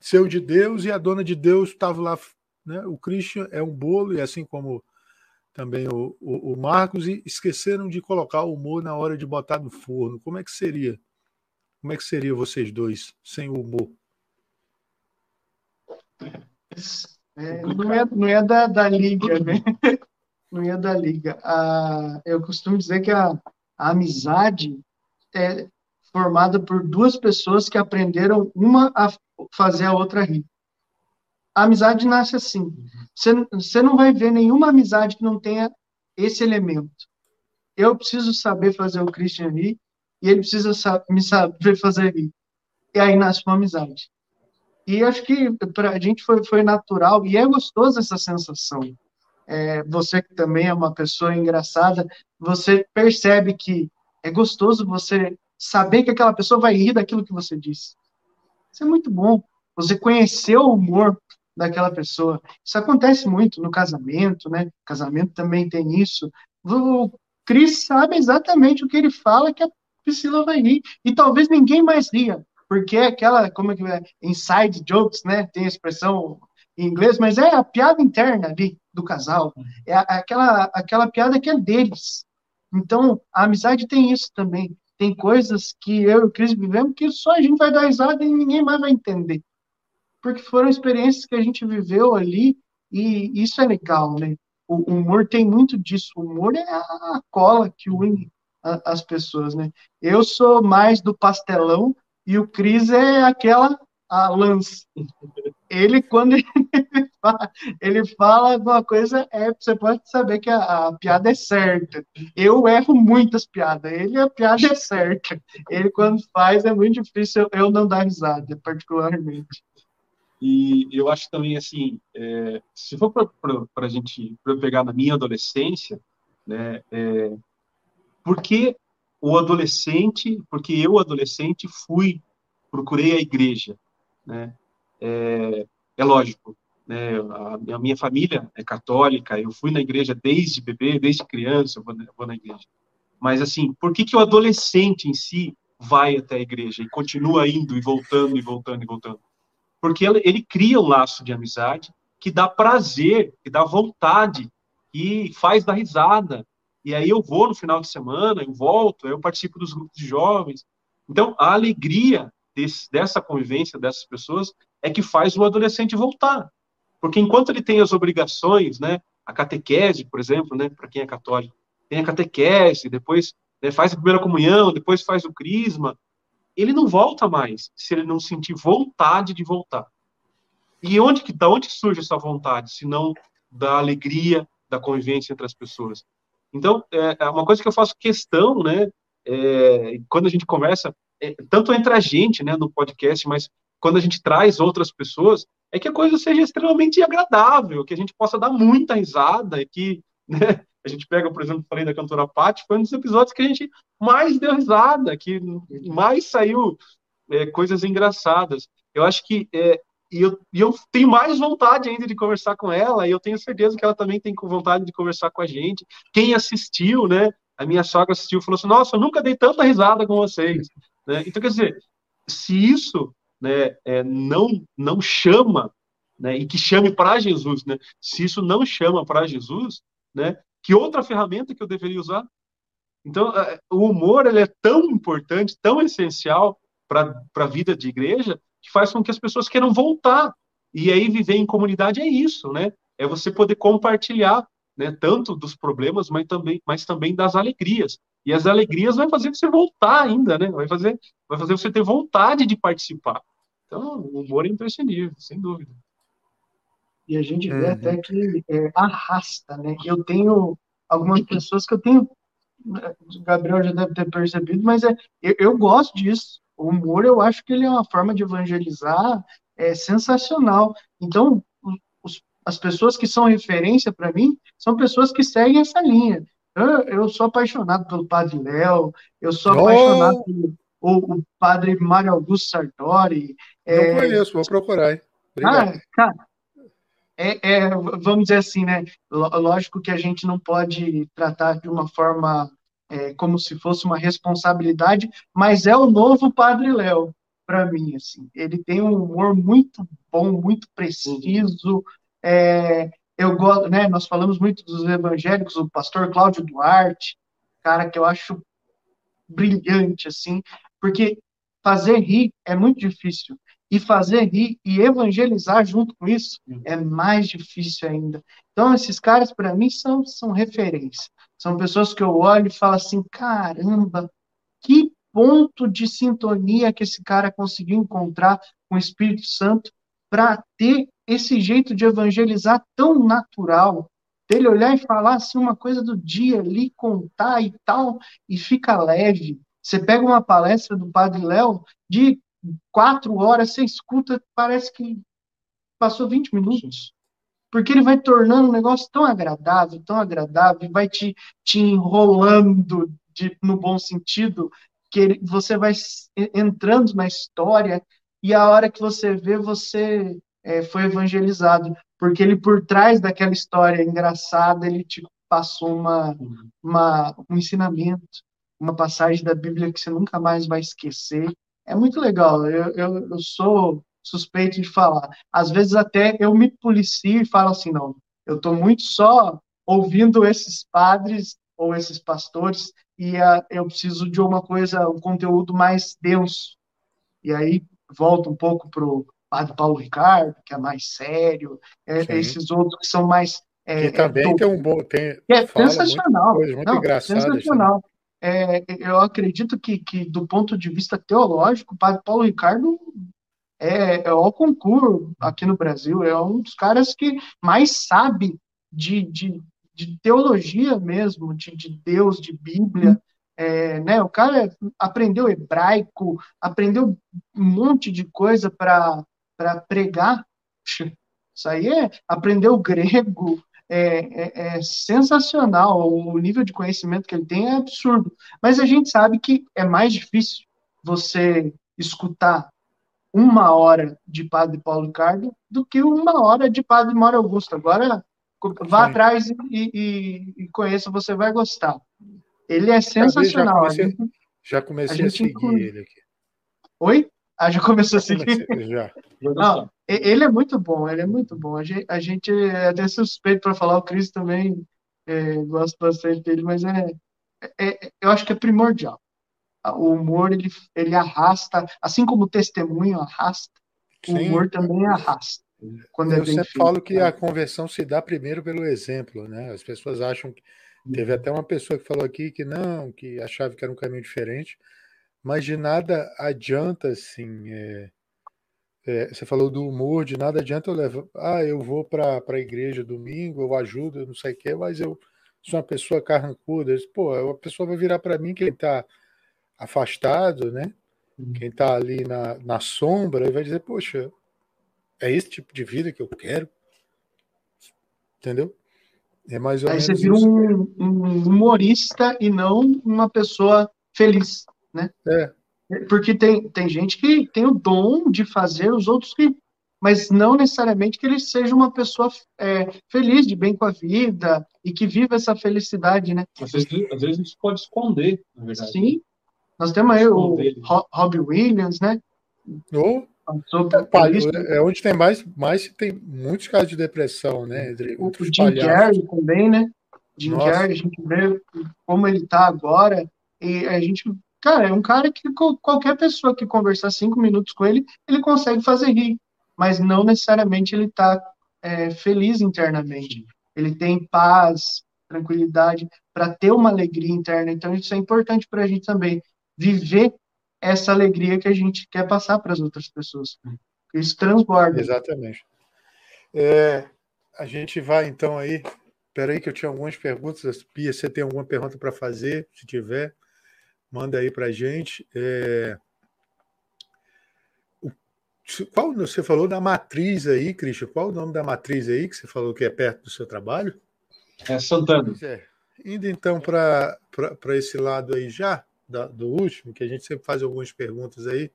seu de Deus e a dona de Deus estavam lá, né? O Christian é um bolo e assim como também o, o, o, Marcos e esqueceram de colocar o humor na hora de botar no forno. Como é que seria? Como é que seria vocês dois sem o humor? É, não é, não é da, da liga, né? Não é da liga. Eu costumo dizer que a, a amizade é formada por duas pessoas que aprenderam uma a fazer a outra rir. A amizade nasce assim. Você, você não vai ver nenhuma amizade que não tenha esse elemento. Eu preciso saber fazer o Christian rir e ele precisa me saber fazer rir. E aí nasce uma amizade. E acho que para a gente foi, foi natural e é gostoso essa sensação. É, você que também é uma pessoa engraçada, você percebe que é gostoso você saber que aquela pessoa vai rir daquilo que você disse. Isso é muito bom. Você conheceu o humor daquela pessoa. Isso acontece muito no casamento, né? Casamento também tem isso. O Cris sabe exatamente o que ele fala que a Priscila vai rir. E talvez ninguém mais ria porque é aquela, como é que é, inside jokes, né? Tem a expressão em inglês, mas é a piada interna ali do casal. É aquela, aquela piada que é deles. Então, a amizade tem isso também. Tem coisas que eu e o Cris vivemos que só a gente vai dar risada e ninguém mais vai entender. Porque foram experiências que a gente viveu ali e isso é legal, né? O humor tem muito disso. O humor é a cola que une as pessoas, né? Eu sou mais do pastelão e o Cris é aquela a lance. Ele, quando [LAUGHS] ele fala, alguma coisa, é, você pode saber que a, a, piada é certa. Eu erro muitas piadas, ele, a piada é certa. Ele, quando faz, é muito difícil eu, não dar risada, particularmente. E eu acho também, assim, é, se for para a gente pra pegar na minha adolescência, né, é, por que o adolescente, porque eu, adolescente, fui, procurei a igreja, né? É, é lógico, né? A, a, minha família é católica, eu fui na igreja desde bebê, desde criança, eu vou, eu vou na igreja. Mas, assim, por que, que o adolescente em si vai até a igreja e continua indo e voltando e voltando e voltando? Porque ele, ele cria um laço de amizade que dá prazer, que dá vontade, que faz dar risada, e aí eu vou no final de semana, eu volto, eu participo dos grupos de jovens. Então, a alegria desse, dessa convivência dessas pessoas é que faz o adolescente voltar. Porque enquanto ele tem as obrigações, né, a catequese, por exemplo, né, para quem é católico, tem a catequese, depois né, faz a primeira comunhão, depois faz o crisma, ele não volta mais se ele não sentir vontade de voltar. E onde que da onde surge essa vontade, se não da alegria da convivência entre as pessoas? Então, é, é uma coisa que eu faço questão, né? É, quando a gente conversa, é, tanto entre a gente, né, no podcast, mas quando a gente traz outras pessoas, é que a coisa seja extremamente agradável, que a gente possa dar muita risada, que [LAUGHS] né, a gente pega, por exemplo, falei da cantora Paty, foi um dos episódios que a gente mais deu risada, que mais saiu é, coisas engraçadas. Eu acho que é, e eu, e eu tenho mais vontade ainda de conversar com ela, e eu tenho certeza que ela também tem vontade de conversar com a gente. Quem assistiu, né? A minha sogra assistiu e falou assim: Nossa, eu nunca dei tanta risada com vocês. Né? Então, quer dizer, se isso né, é, não, não chama, né, e que chame para Jesus, né? Se isso não chama para Jesus, né? Que outra ferramenta que eu deveria usar? Então, é, o humor ele é tão importante, tão essencial para a vida de igreja, que faz com que as pessoas queiram voltar. E aí viver em comunidade é isso, né? É você poder compartilhar, né, tanto dos problemas, mas também, mas também das alegrias. E as alegrias vai fazer você voltar ainda, né? Vai fazer, vai fazer você ter vontade de participar. Então, o humor é imprescindível, sem dúvida. E a gente vê uhum. até que é, arrasta, né? Eu tenho algumas pessoas que eu tenho, o Gabriel já deve ter percebido, mas é, eu, eu gosto disso. O humor, eu acho que ele é uma forma de evangelizar é sensacional. Então, os, as pessoas que são referência para mim são pessoas que seguem essa linha. Eu, eu sou apaixonado pelo Padre Léo, eu sou oh! apaixonado pelo o, o Padre Mário Augusto Sartori. Não é... conheço, vou procurar. Hein? Obrigado. Ah, cara, é, é, vamos dizer assim, né? Lógico que a gente não pode tratar de uma forma é, como se fosse uma responsabilidade, mas é o novo Padre Léo para mim, assim. Ele tem um humor muito bom, muito preciso. É, eu gosto, né? Nós falamos muito dos evangélicos, o pastor Cláudio Duarte, cara que eu acho brilhante, assim, porque fazer rir é muito difícil. E fazer rir e evangelizar junto com isso é mais difícil ainda. Então, esses caras, para mim, são, são referência. São pessoas que eu olho e falo assim: caramba, que ponto de sintonia que esse cara conseguiu encontrar com o Espírito Santo para ter esse jeito de evangelizar tão natural, dele olhar e falar assim uma coisa do dia ali, contar e tal, e fica leve. Você pega uma palestra do Padre Léo de quatro horas, você escuta, parece que passou 20 minutos. Porque ele vai tornando um negócio tão agradável, tão agradável, vai te, te enrolando de, no bom sentido, que ele, você vai entrando na história e a hora que você vê, você é, foi evangelizado, porque ele por trás daquela história engraçada, ele te passou uma, uma, um ensinamento, uma passagem da Bíblia que você nunca mais vai esquecer. É muito legal. Eu, eu, eu sou suspeito de falar. Às vezes até eu me policio e falo assim, não, eu estou muito só ouvindo esses padres ou esses pastores e uh, eu preciso de uma coisa, um conteúdo mais denso. E aí volta um pouco para o padre Paulo Ricardo, que é mais sério, é, esses outros que são mais... É, que também é, tem um bom... Tem, é sensacional. Muito, muito não, sensacional. É, eu acredito que, que, do ponto de vista teológico, o padre Paulo Ricardo é, é o concurso aqui no Brasil, é um dos caras que mais sabe de, de, de teologia mesmo, de, de Deus, de Bíblia. É, né, o cara aprendeu hebraico, aprendeu um monte de coisa para pregar. Isso aí é, aprendeu grego, é, é, é, sensacional. O nível de conhecimento que ele tem é absurdo. Mas a gente sabe que é mais difícil você escutar uma hora de Padre Paulo Ricardo do que uma hora de Padre Mário Augusto. Agora, vá Sim. atrás e, e, e, conheça, você vai gostar. Ele é sensacional. Já comecei, já comecei a, a seguir inclui... ele aqui. Oi? Ah, já começou a seguir? [LAUGHS] já. Não, ele é muito bom, ele é muito bom. A gente, a gente é até suspeito para falar, o Cris também é, gosta bastante dele, mas é, é, é, eu acho que é primordial o humor ele, ele arrasta, assim como o testemunho arrasta, Sim. o humor também arrasta. Quando é Eu é sempre feito, falo que né? a conversão se dá primeiro pelo exemplo, né? As pessoas acham que teve até uma pessoa que falou aqui que não, que achava que era um caminho diferente, mas de nada adianta assim. É, é, você falou do humor, de nada adianta eu levar. Ah, eu vou para a igreja domingo, eu ajudo, não sei o quê, mas eu sou uma pessoa carrancuda. Pô, a pessoa vai virar para mim quem está afastado, né? Uhum. Quem está ali na, na sombra e vai dizer, poxa, é esse tipo de vida que eu quero. Entendeu? É mais ou Aí menos. Você vira um, um, humorista e não uma pessoa feliz, né? É. Porque tem, tem gente que tem o dom de fazer os outros rir, mas não necessariamente que ele seja uma pessoa é, feliz, de bem com a vida e que viva essa felicidade, né? Às vezes, às vezes a gente pode esconder, na verdade. Sim, nós temos aí o Robbie Williams, né? Oh. É, é onde tem mais, mais tem muitos casos de depressão, né? Entre, o, Jim Carrey também, né? Jim. Carrey, a gente vê como ele tá agora, e a gente, cara, é um cara que qualquer pessoa que conversar cinco minutos com ele, ele consegue fazer rir, mas não necessariamente ele tá é, feliz internamente. Ele tem paz, tranquilidade. para ter uma alegria interna. Então, isso é importante para a gente também viver essa alegria que a gente quer passar para as outras pessoas. Isso transborda. Exatamente. É, a gente vai então aí. Espera aí que eu tinha algumas perguntas. Pia, você tem alguma pergunta para fazer? Se tiver, manda aí para a gente. É... Qual você falou da matriz aí, Cristian? Qual o nome da matriz aí que você falou que é perto do seu trabalho? É Santana. É. Indo então para esse lado aí já, da, do último, que a gente sempre faz algumas perguntas aí,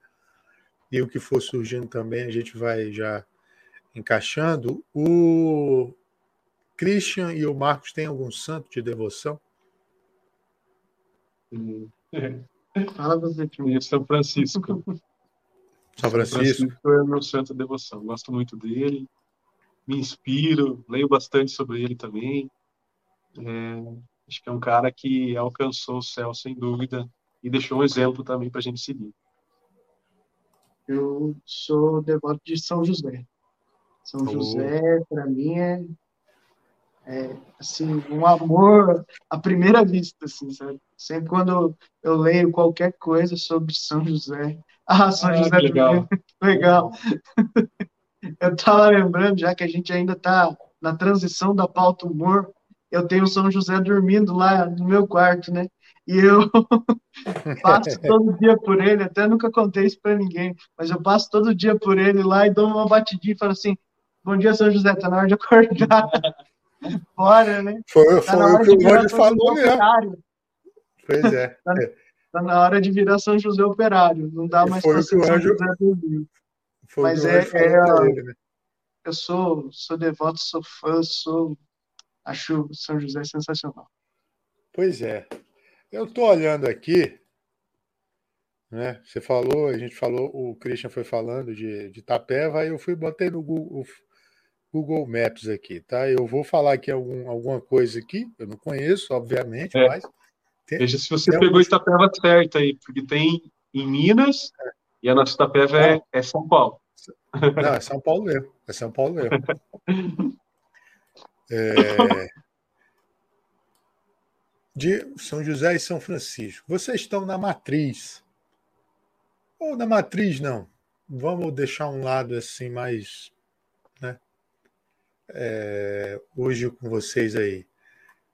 e o que for surgindo também a gente vai já encaixando. O Christian e o Marcos têm algum santo de devoção? Fala você primeiro, São Francisco. São Francisco. São Francisco é meu santo de devoção. Gosto muito dele, me inspiro, leio bastante sobre ele também. É, acho que é um cara que alcançou o céu sem dúvida e deixou um exemplo também para a gente seguir. Eu sou devoto de São José. São oh. José, para mim, é, é, assim, um amor à primeira vista, assim, sabe? Sempre quando eu leio qualquer coisa sobre São José, [LAUGHS] ah, São ah, José legal. [LAUGHS] legal. [LAUGHS] eu estava lembrando, já que a gente ainda está na transição da pauta humor, eu tenho São José dormindo lá no meu quarto, né? E eu passo todo dia por ele, até nunca contei isso para ninguém, mas eu passo todo dia por ele lá e dou uma batidinha e falo assim: Bom dia, São José, tá na hora de acordar. Bora, né? Foi, tá foi o que o Rony falou mesmo. Pois é. Tá, tá, na hora de virar São José Operário, não dá mais para ser São José do Mas é, é ele, né? eu sou, sou devoto, sou fã, sou acho São José sensacional. Pois é. Eu estou olhando aqui, né? Você falou, a gente falou, o Christian foi falando de, de Tapeva, aí eu fui botei no Google, Google Maps aqui, tá? Eu vou falar aqui algum, alguma coisa aqui, eu não conheço, obviamente, é. mas. Tem, Veja se você pegou Itapeva certo aí, porque tem em Minas é. e a nossa Itapeva é, é, São Paulo. Não, é São Paulo mesmo. É São Paulo mesmo. [LAUGHS] É, de São José e São Francisco. Vocês estão na matriz. Ou na matriz, não. Vamos deixar um lado assim mais. É, hoje com vocês aí.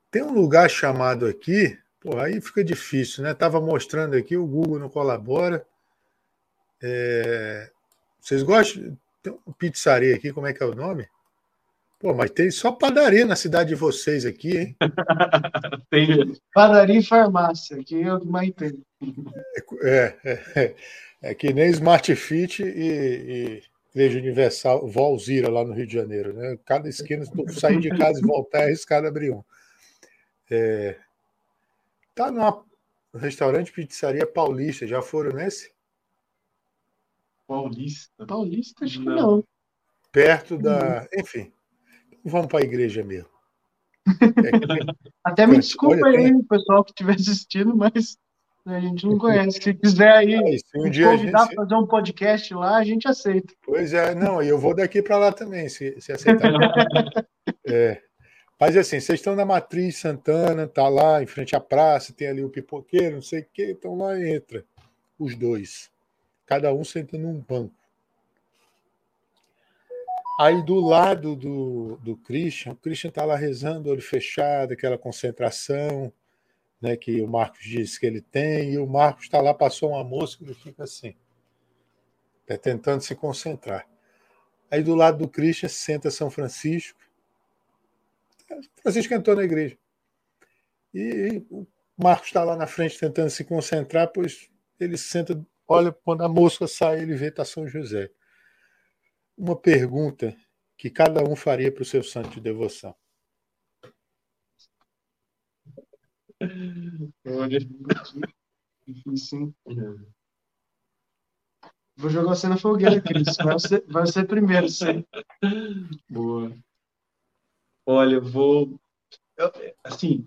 Tem um lugar chamado aqui. Pô, aí fica difícil, né? Tava mostrando aqui, o Google não colabora. É, vocês gostam? Tem uma pizzaria aqui, como é que é o nome? Pô, mas tem só padaria na cidade de vocês aqui, hein? [LAUGHS] tem. Padaria e farmácia, que é o que mais tem. É, é, é, é que nem Smart Fit e, e Igreja Universal, Valzira, lá no Rio de Janeiro, né? Cada esquina, sair de casa e voltar, é arriscado abrir um. É, tá num restaurante pizzaria paulista, já foram nesse? Paulista? Paulista, acho que não. não. Perto da. Enfim vamos para a igreja mesmo. [LAUGHS] É Até me desculpa aí, tem... o pessoal que estiver assistindo, mas a gente não conhece. Se quiser aí é, se um dia convidar para fazer um podcast lá, a gente aceita. Pois é, não, e eu vou daqui para lá também, se, se aceitar. [LAUGHS] é. Mas assim, vocês estão na Matriz Santana, tá lá em frente à praça, tem ali o pipoqueiro, não sei o quê, então lá entra os dois. Cada um sentando num banco. Aí do lado do, do Christian, o Christian está lá rezando, olho fechado, aquela concentração né, que o Marcos disse que ele tem, e o Marcos está lá, passou uma que ele fica assim, tá tentando se concentrar. Aí do lado do Christian senta São Francisco. Francisco entrou na igreja. E o Marcos está lá na frente tentando se concentrar, pois ele senta, olha, quando a moça sai, ele vê está São José uma pergunta que cada um faria para o seu santo de devoção. Vou jogar você na fogueira, Cris. Vai ser, vai ser primeiro, sim. Boa. Olha, eu vou. Eu, assim,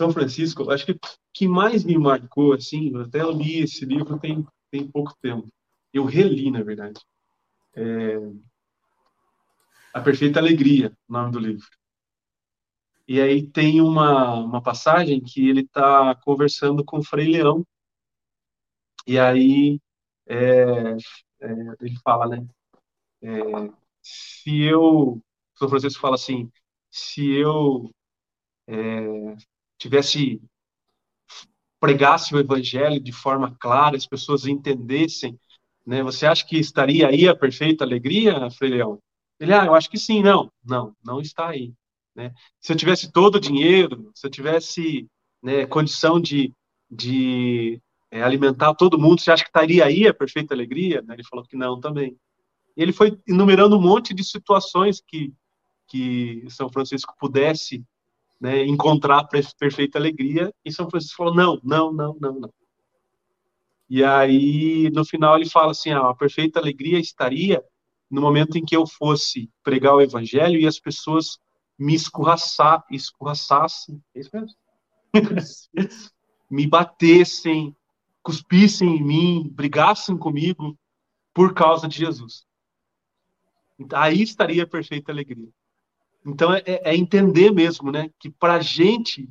São Francisco, acho que o que mais me marcou, assim, eu até li esse livro tem, tem pouco tempo. Eu reli, na verdade. É... A Perfeita Alegria, o nome do livro. E aí tem uma, uma passagem que ele está conversando com o Frei Leão. E aí é, é, ele fala, né? É, se eu, São Francisco fala assim, se eu é, tivesse pregasse o evangelho de forma clara, as pessoas entendessem, né? Você acha que estaria aí a perfeita alegria, Frei Leão? Ele, ah, eu acho que sim, não, não, não está aí, né? Se eu tivesse todo o dinheiro, se eu tivesse né, condição de, de é, alimentar todo mundo, você acha que estaria aí a perfeita alegria? Né? Ele falou que não também. E ele foi enumerando um monte de situações que, que São Francisco pudesse né, encontrar perfeita alegria, e São Francisco falou, não, não, não, não, não. E aí, no final, ele fala assim, ah, a perfeita alegria estaria no momento em que eu fosse pregar o evangelho e as pessoas me escorraçar, escorraçassem, é isso mesmo? [LAUGHS] me batessem, cuspissem em mim, brigassem comigo por causa de Jesus. Aí estaria a perfeita alegria. Então é, é entender mesmo, né, que para gente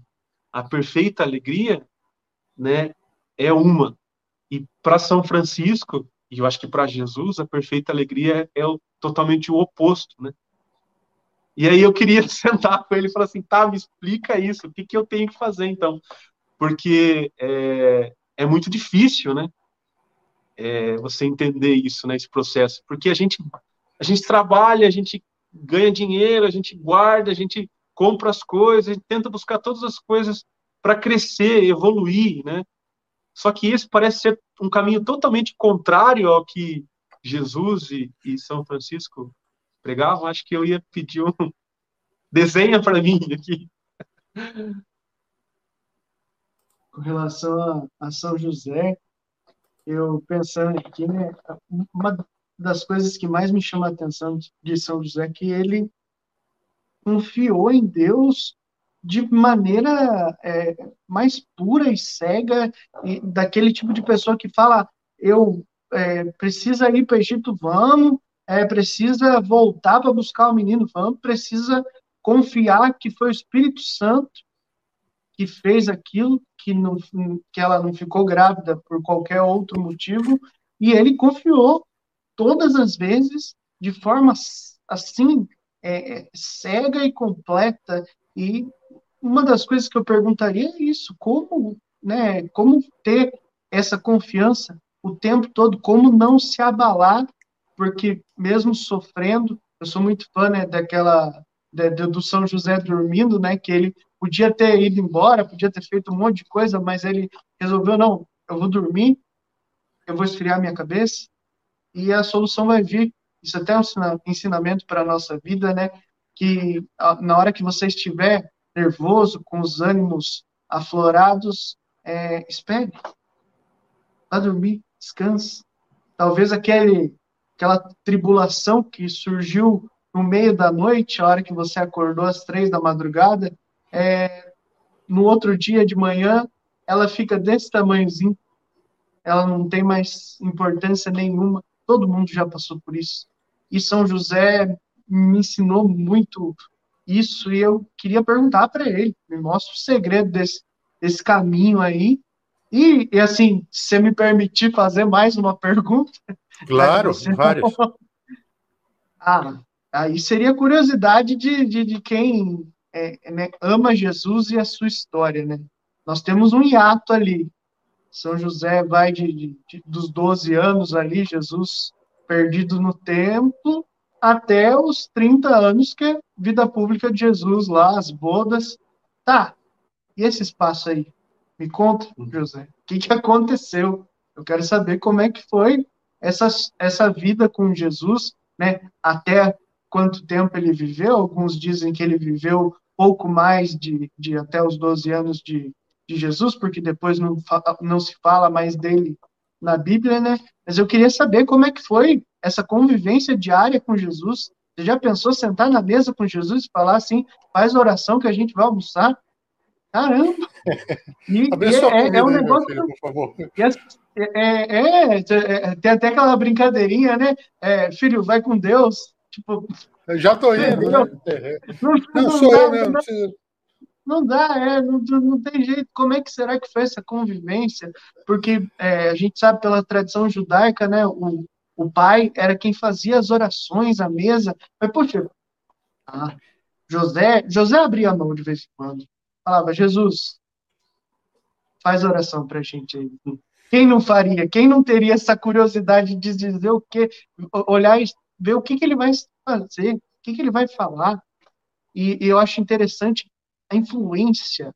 a perfeita alegria, né, é uma. E para São Francisco, e eu acho que para Jesus a perfeita alegria é o, totalmente o oposto, né? E aí eu queria [LAUGHS] sentar com ele e falar assim, tá, me explica isso, o que, que eu tenho que fazer então? Porque é, é muito difícil, né? É, você entender isso, né, esse processo, porque a gente a gente trabalha, a gente ganha dinheiro, a gente guarda, a gente compra as coisas, a gente tenta buscar todas as coisas para crescer, evoluir, né? Só que esse parece ser um caminho totalmente contrário ao que Jesus e, e São Francisco pregavam. Acho que eu ia pedir um [LAUGHS] desenha para mim aqui. Com relação a, a São José, eu pensando aqui, né, uma das coisas que mais me chama a atenção de São José é que ele confiou em Deus de maneira é, mais pura e cega, e daquele tipo de pessoa que fala: eu é, precisa ir para o Egito, vamos, é, precisa voltar para buscar o menino, vamos, precisa confiar que foi o Espírito Santo que fez aquilo, que, não, que ela não ficou grávida por qualquer outro motivo, e ele confiou todas as vezes de forma assim é, é, cega e completa e uma das coisas que eu perguntaria é isso como né como ter essa confiança o tempo todo como não se abalar porque mesmo sofrendo eu sou muito fã né, daquela de, do São José dormindo né que ele podia ter ido embora podia ter feito um monte de coisa mas ele resolveu não eu vou dormir eu vou esfriar minha cabeça e a solução vai vir. Isso até é um ensinamento para a nossa vida, né? Que na hora que você estiver nervoso, com os ânimos aflorados, é, espere. Vá dormir, descanse. Talvez aquele, aquela tribulação que surgiu no meio da noite, a hora que você acordou às três da madrugada, é, no outro dia de manhã, ela fica desse tamanhozinho, ela não tem mais importância nenhuma. Todo mundo já passou por isso. E São José me ensinou muito isso e eu queria perguntar para ele, me mostra o segredo desse, desse caminho aí. E, e, assim, se você me permitir fazer mais uma pergunta. [LAUGHS] Claro, vários. [LAUGHS] ah, aí seria curiosidade de, de, de quem é, né, ama Jesus e a sua história, né? Nós temos um hiato ali, são José vai de, de, de, dos 12 anos ali, Jesus perdido no templo, até os 30 anos que é vida pública de Jesus lá, as bodas. Tá, e esse espaço aí? Me conta, José, o que, que aconteceu? Eu quero saber como é que foi essa, essa vida com Jesus, né? Até quanto tempo ele viveu. Alguns dizem que ele viveu pouco mais de, de até os 12 anos de, de Jesus, porque depois não, não se fala mais dele na Bíblia, né? Mas eu queria saber como é que foi essa convivência diária com Jesus. Você já pensou sentar na mesa com Jesus e falar assim, faz oração que a gente vai almoçar? Caramba! E, e é, é, um negócio. Filho, por favor. É, é, é, tem até aquela brincadeirinha, né? É, filho, vai com Deus. Tipo, já tô indo, né? Não, não, sou eu mesmo. Não, Não dá, é, não, não tem jeito. Como é que será que foi essa convivência? Porque é, a gente sabe pela tradição judaica, né? O, o pai era quem fazia as orações à mesa. Mas, poxa, ah, José, José abria a mão de vez em quando. Falava, Jesus, faz oração para a gente aí. Quem não faria? Quem não teria essa curiosidade de dizer o quê? Olhar e ver o que, que ele vai fazer, o que, que ele vai falar. E, e eu acho interessante a influência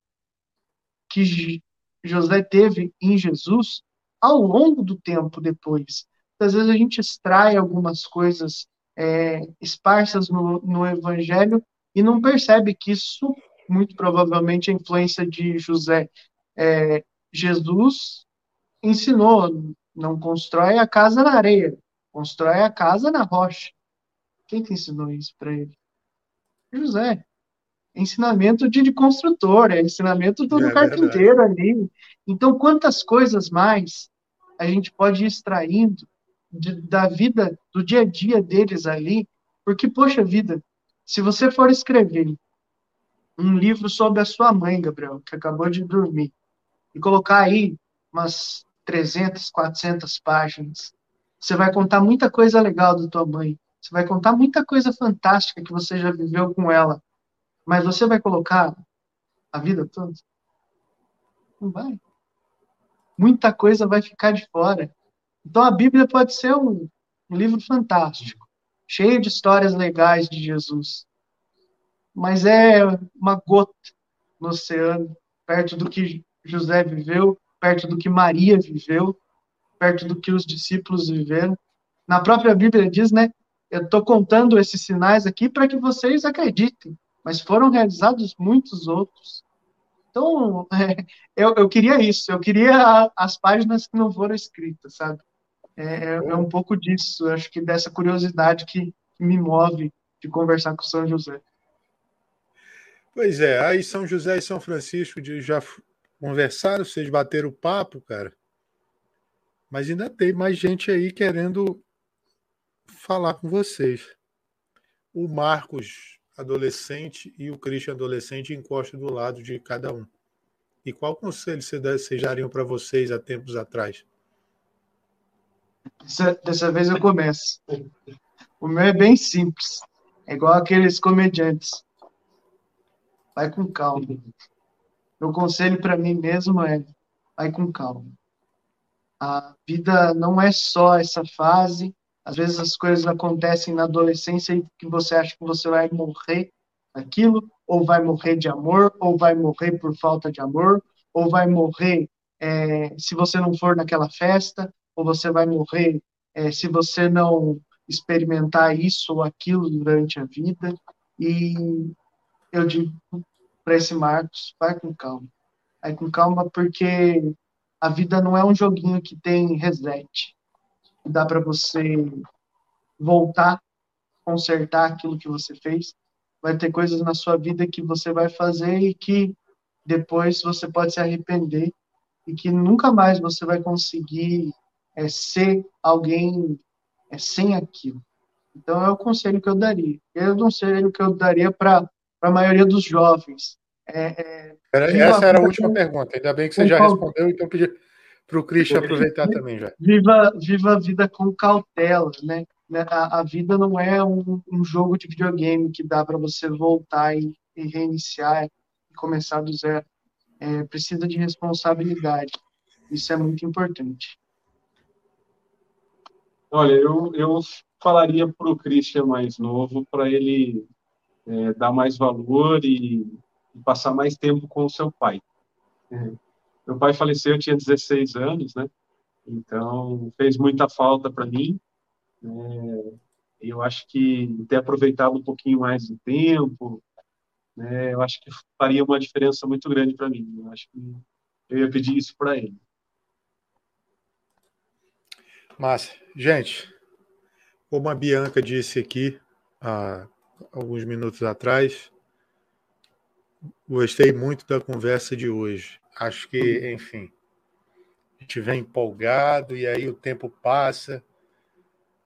que José teve em Jesus ao longo do tempo depois. Às vezes a gente extrai algumas coisas é, esparsas no, no Evangelho e não percebe que isso, muito provavelmente, é influência de José. É, Jesus ensinou, não constrói a casa na areia, constrói a casa na rocha. Quem que ensinou isso para ele? José ensinamento de, de construtor, é ensinamento do, é, carpinteiro ali. Então, quantas coisas mais a gente pode ir extraindo de, da vida, do dia a dia deles ali? Porque, poxa vida, se você for escrever um livro sobre a sua mãe, Gabriel, que acabou de dormir, e colocar aí umas 300, 400 páginas, você vai contar muita coisa legal da tua mãe. Você vai contar muita coisa fantástica que você já viveu com ela. Mas você vai colocar a vida toda? Não vai. Muita coisa vai ficar de fora. Então a Bíblia pode ser um, um livro fantástico, cheio de histórias legais de Jesus. Mas é uma gota no oceano, perto do que José viveu, perto do que Maria viveu, perto do que os discípulos viveram. Na própria Bíblia diz, né? Eu estou contando esses sinais aqui para que vocês acreditem mas foram realizados muitos outros. Então, [LAUGHS] é, eu, eu queria isso, eu queria as páginas que não foram escritas, sabe? É, é, é um pouco disso, acho que dessa curiosidade que, me move de conversar com São José. Pois é, aí São José e São Francisco já conversaram, vocês bateram o papo, cara. Mas ainda tem mais gente aí querendo falar com vocês. O Marcos adolescente e o Christian adolescente encostam do lado de cada um. E qual conselho vocês dariam para vocês há tempos atrás? Dessa, dessa vez eu começo. O meu é bem simples. É igual aqueles comediantes. Vai com calma. Meu conselho para mim mesmo é: vai com calma. A vida não é só essa fase às vezes as coisas acontecem na adolescência e que você acha que você vai morrer aquilo, ou vai morrer de amor, ou vai morrer por falta de amor, ou vai morrer é, se você não for naquela festa, ou você vai morrer é, se você não experimentar isso ou aquilo durante a vida. E eu digo para esse Marcos, vai com calma. Vai com calma porque a vida não é um joguinho que tem reset dá para você voltar, consertar aquilo que você fez. Vai ter coisas na sua vida que você vai fazer e que depois você pode se arrepender e que nunca mais você vai conseguir é, ser alguém é, sem aquilo. Então é o conselho que eu daria. É o conselho que eu daria para a maioria dos jovens. É, é, essa era a última pergunta. Ainda bem que você já respondeu, então eu pedi para o Christian aproveitar também já. Viva, viva a vida com cautela, né? né? A, a vida não é um, um, jogo de videogame que dá para você voltar e, e, reiniciar e começar do zero. É, precisa de responsabilidade. Isso é muito importante. Olha, eu, eu falaria para o Christian mais novo para ele é, dar mais valor e, e, passar mais tempo com o seu pai. É meu pai faleceu, eu tinha 16 anos, né? Então, fez muita falta para mim. É, eu acho que ter aproveitado um pouquinho mais do tempo, né, eu acho que faria uma diferença muito grande para mim. Eu acho que eu ia pedir isso para ele. Massa. Gente, como a Bianca disse aqui há alguns minutos atrás, gostei muito da conversa de hoje. Acho que, enfim, a gente vem empolgado e aí o tempo passa.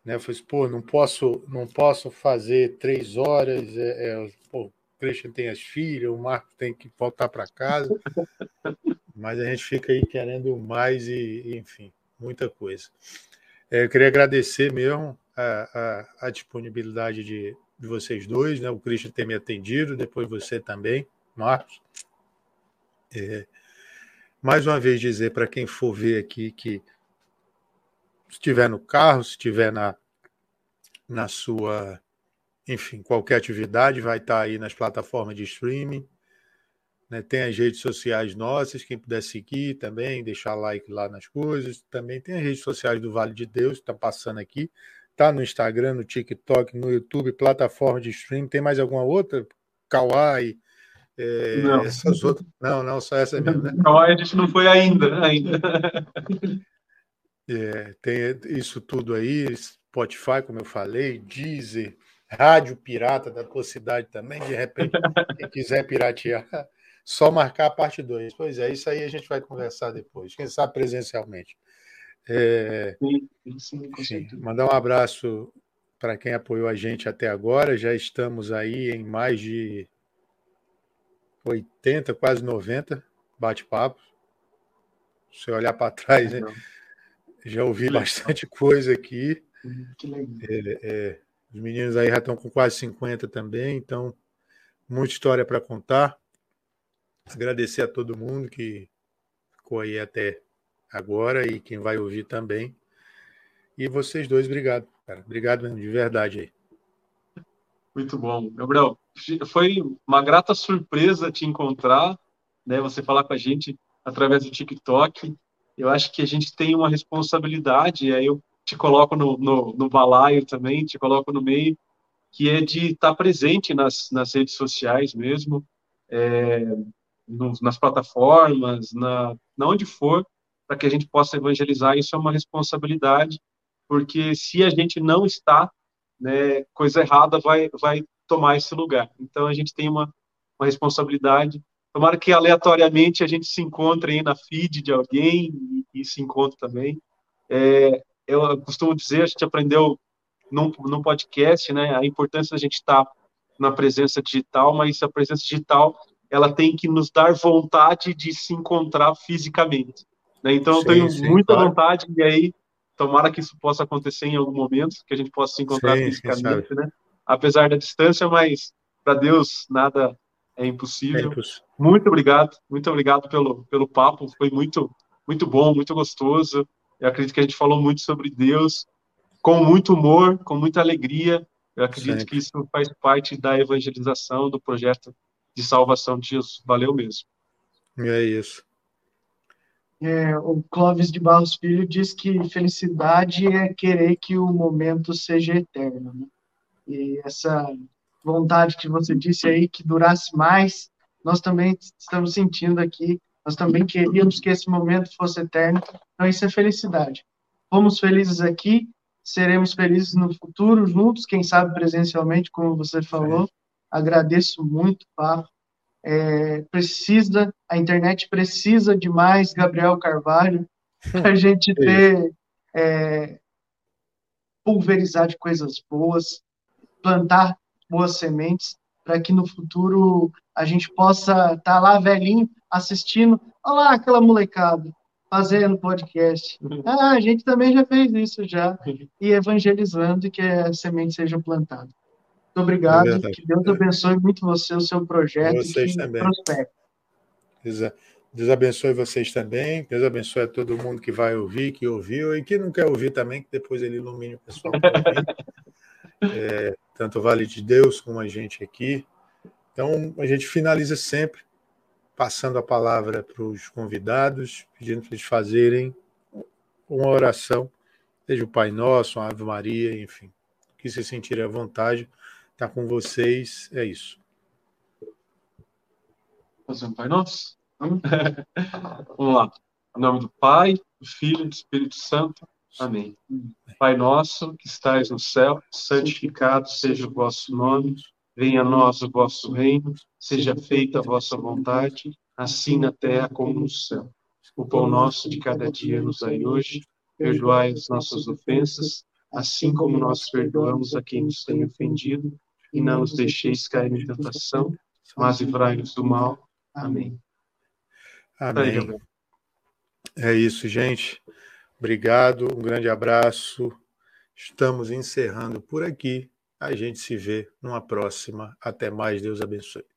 Né? Eu assim, pô, não posso, não posso fazer três horas. É, é, pô, Christian tem as filhas, o Marcos tem que voltar para casa. Mas a gente fica aí querendo mais e, enfim, muita coisa. É, eu queria agradecer mesmo a, a, a disponibilidade de, de, vocês dois, né? O Christian ter me atendido, depois você também, Marcos. É, mais uma vez dizer para quem for ver aqui que se estiver no carro, se estiver na, na sua, enfim, qualquer atividade, vai estar aí nas plataformas de streaming. Né? Tem as redes sociais nossas, quem puder seguir também, deixar like lá nas coisas. Também tem as redes sociais do Vale de Deus, está passando aqui. Está no Instagram, no TikTok, no YouTube, plataforma de streaming. Tem mais alguma outra? Kawaii, é, não. essas outras. Não, não, só essa mesmo. Né? Kawaii a gente não foi ainda. ainda. É, tem isso tudo aí, Spotify, como eu falei, Deezer, Rádio Pirata da tua cidade também, de repente, [LAUGHS] quem quiser piratear, só marcar a parte 2. Pois é, isso aí a gente vai conversar depois, quem sabe presencialmente. É, sim, sim, sim, mandar um abraço para quem apoiou a gente até agora, já estamos aí em mais de 80, quase 90 bate-papos. Se você olhar para trás, né? já ouvi bastante coisa aqui. É, é, os meninos aí já estão com quase 50 também, então muita história para contar. Agradecer a todo mundo que ficou aí até agora e quem vai ouvir também. E vocês dois, obrigado, cara. Obrigado mesmo, de verdade aí. Muito bom. Gabriel, foi uma grata surpresa te encontrar, né? Você falar com a gente através do TikTok. Eu acho que a gente tem uma responsabilidade, aí eu te coloco no, no, no balaio também, te coloco no meio, que é de estar presente nas, nas redes sociais mesmo, é, no, nas plataformas, na, na onde for, para que a gente possa evangelizar. Isso é uma responsabilidade, porque se a gente não está, né, coisa errada vai, vai tomar esse lugar. Então a gente tem uma, uma responsabilidade. Tomara que aleatoriamente a gente se encontre aí na feed de alguém e, e se encontre também. É, eu costumo dizer, a gente aprendeu num, num podcast, né, a importância da gente estar na presença digital, mas a presença digital ela tem que nos dar vontade de se encontrar fisicamente. Né? Então, sim, eu tenho sim, muita claro. vontade, e aí, tomara que isso possa acontecer em algum momento, que a gente possa se encontrar sim, fisicamente, né? apesar da distância, mas para Deus nada é impossível. É impossível. Muito obrigado, muito obrigado pelo, pelo papo, foi muito, muito bom, muito gostoso. Eu acredito que a gente falou muito sobre Deus, com muito humor, com muita alegria. Eu acredito Sempre. que isso faz parte da evangelização do projeto de salvação de Jesus. Valeu mesmo. É isso. É, o Clóvis de Barros Filho diz que felicidade é querer que o momento seja eterno. Né? E essa vontade que você disse aí, que durasse mais, nós também estamos sentindo aqui. Nós também queríamos que esse momento fosse eterno. Então, isso é felicidade. Fomos felizes aqui, seremos felizes no futuro, juntos, quem sabe presencialmente, como você falou. Agradeço muito, Papo. É, precisa, a internet precisa de mais Gabriel Carvalho para a gente ter é, pulverizar de coisas boas, plantar boas sementes para que no futuro a gente possa estar tá lá velhinho assistindo, olha lá aquela molecada fazendo podcast. Ah, a gente também já fez isso já. E evangelizando e que a semente seja plantada. Muito obrigado. É que Deus abençoe muito você, o seu projeto. Vocês também. Prospere. Deus abençoe vocês também. Deus abençoe a todo mundo que vai ouvir, que ouviu e que não quer ouvir também, que depois ele ilumine o pessoal. [LAUGHS] é, tanto o Vale de Deus como a gente aqui. Então, a gente finaliza sempre passando a palavra para os convidados, pedindo para eles fazerem uma oração, seja o Pai Nosso, uma Ave Maria, enfim, que se sentirem à vontade estar tá com vocês. É isso. Fazer um Pai Nosso? [LAUGHS] Vamos lá. Em nome do Pai, do Filho e do Espírito Santo. Amém. Pai nosso, que estais no céu, santificado seja o vosso nome. Venha a nós o vosso reino. Seja feita a vossa vontade, assim na terra como no céu. O pão nosso de cada dia nos dai hoje. Perdoai as nossas ofensas, assim como nós perdoamos a quem nos tem ofendido e não nos deixeis cair em tentação, mas livrai-nos do mal. Amém. Amém. É isso, gente. Obrigado, um grande abraço. Estamos encerrando por aqui. A gente se vê numa próxima. Até mais. Deus abençoe.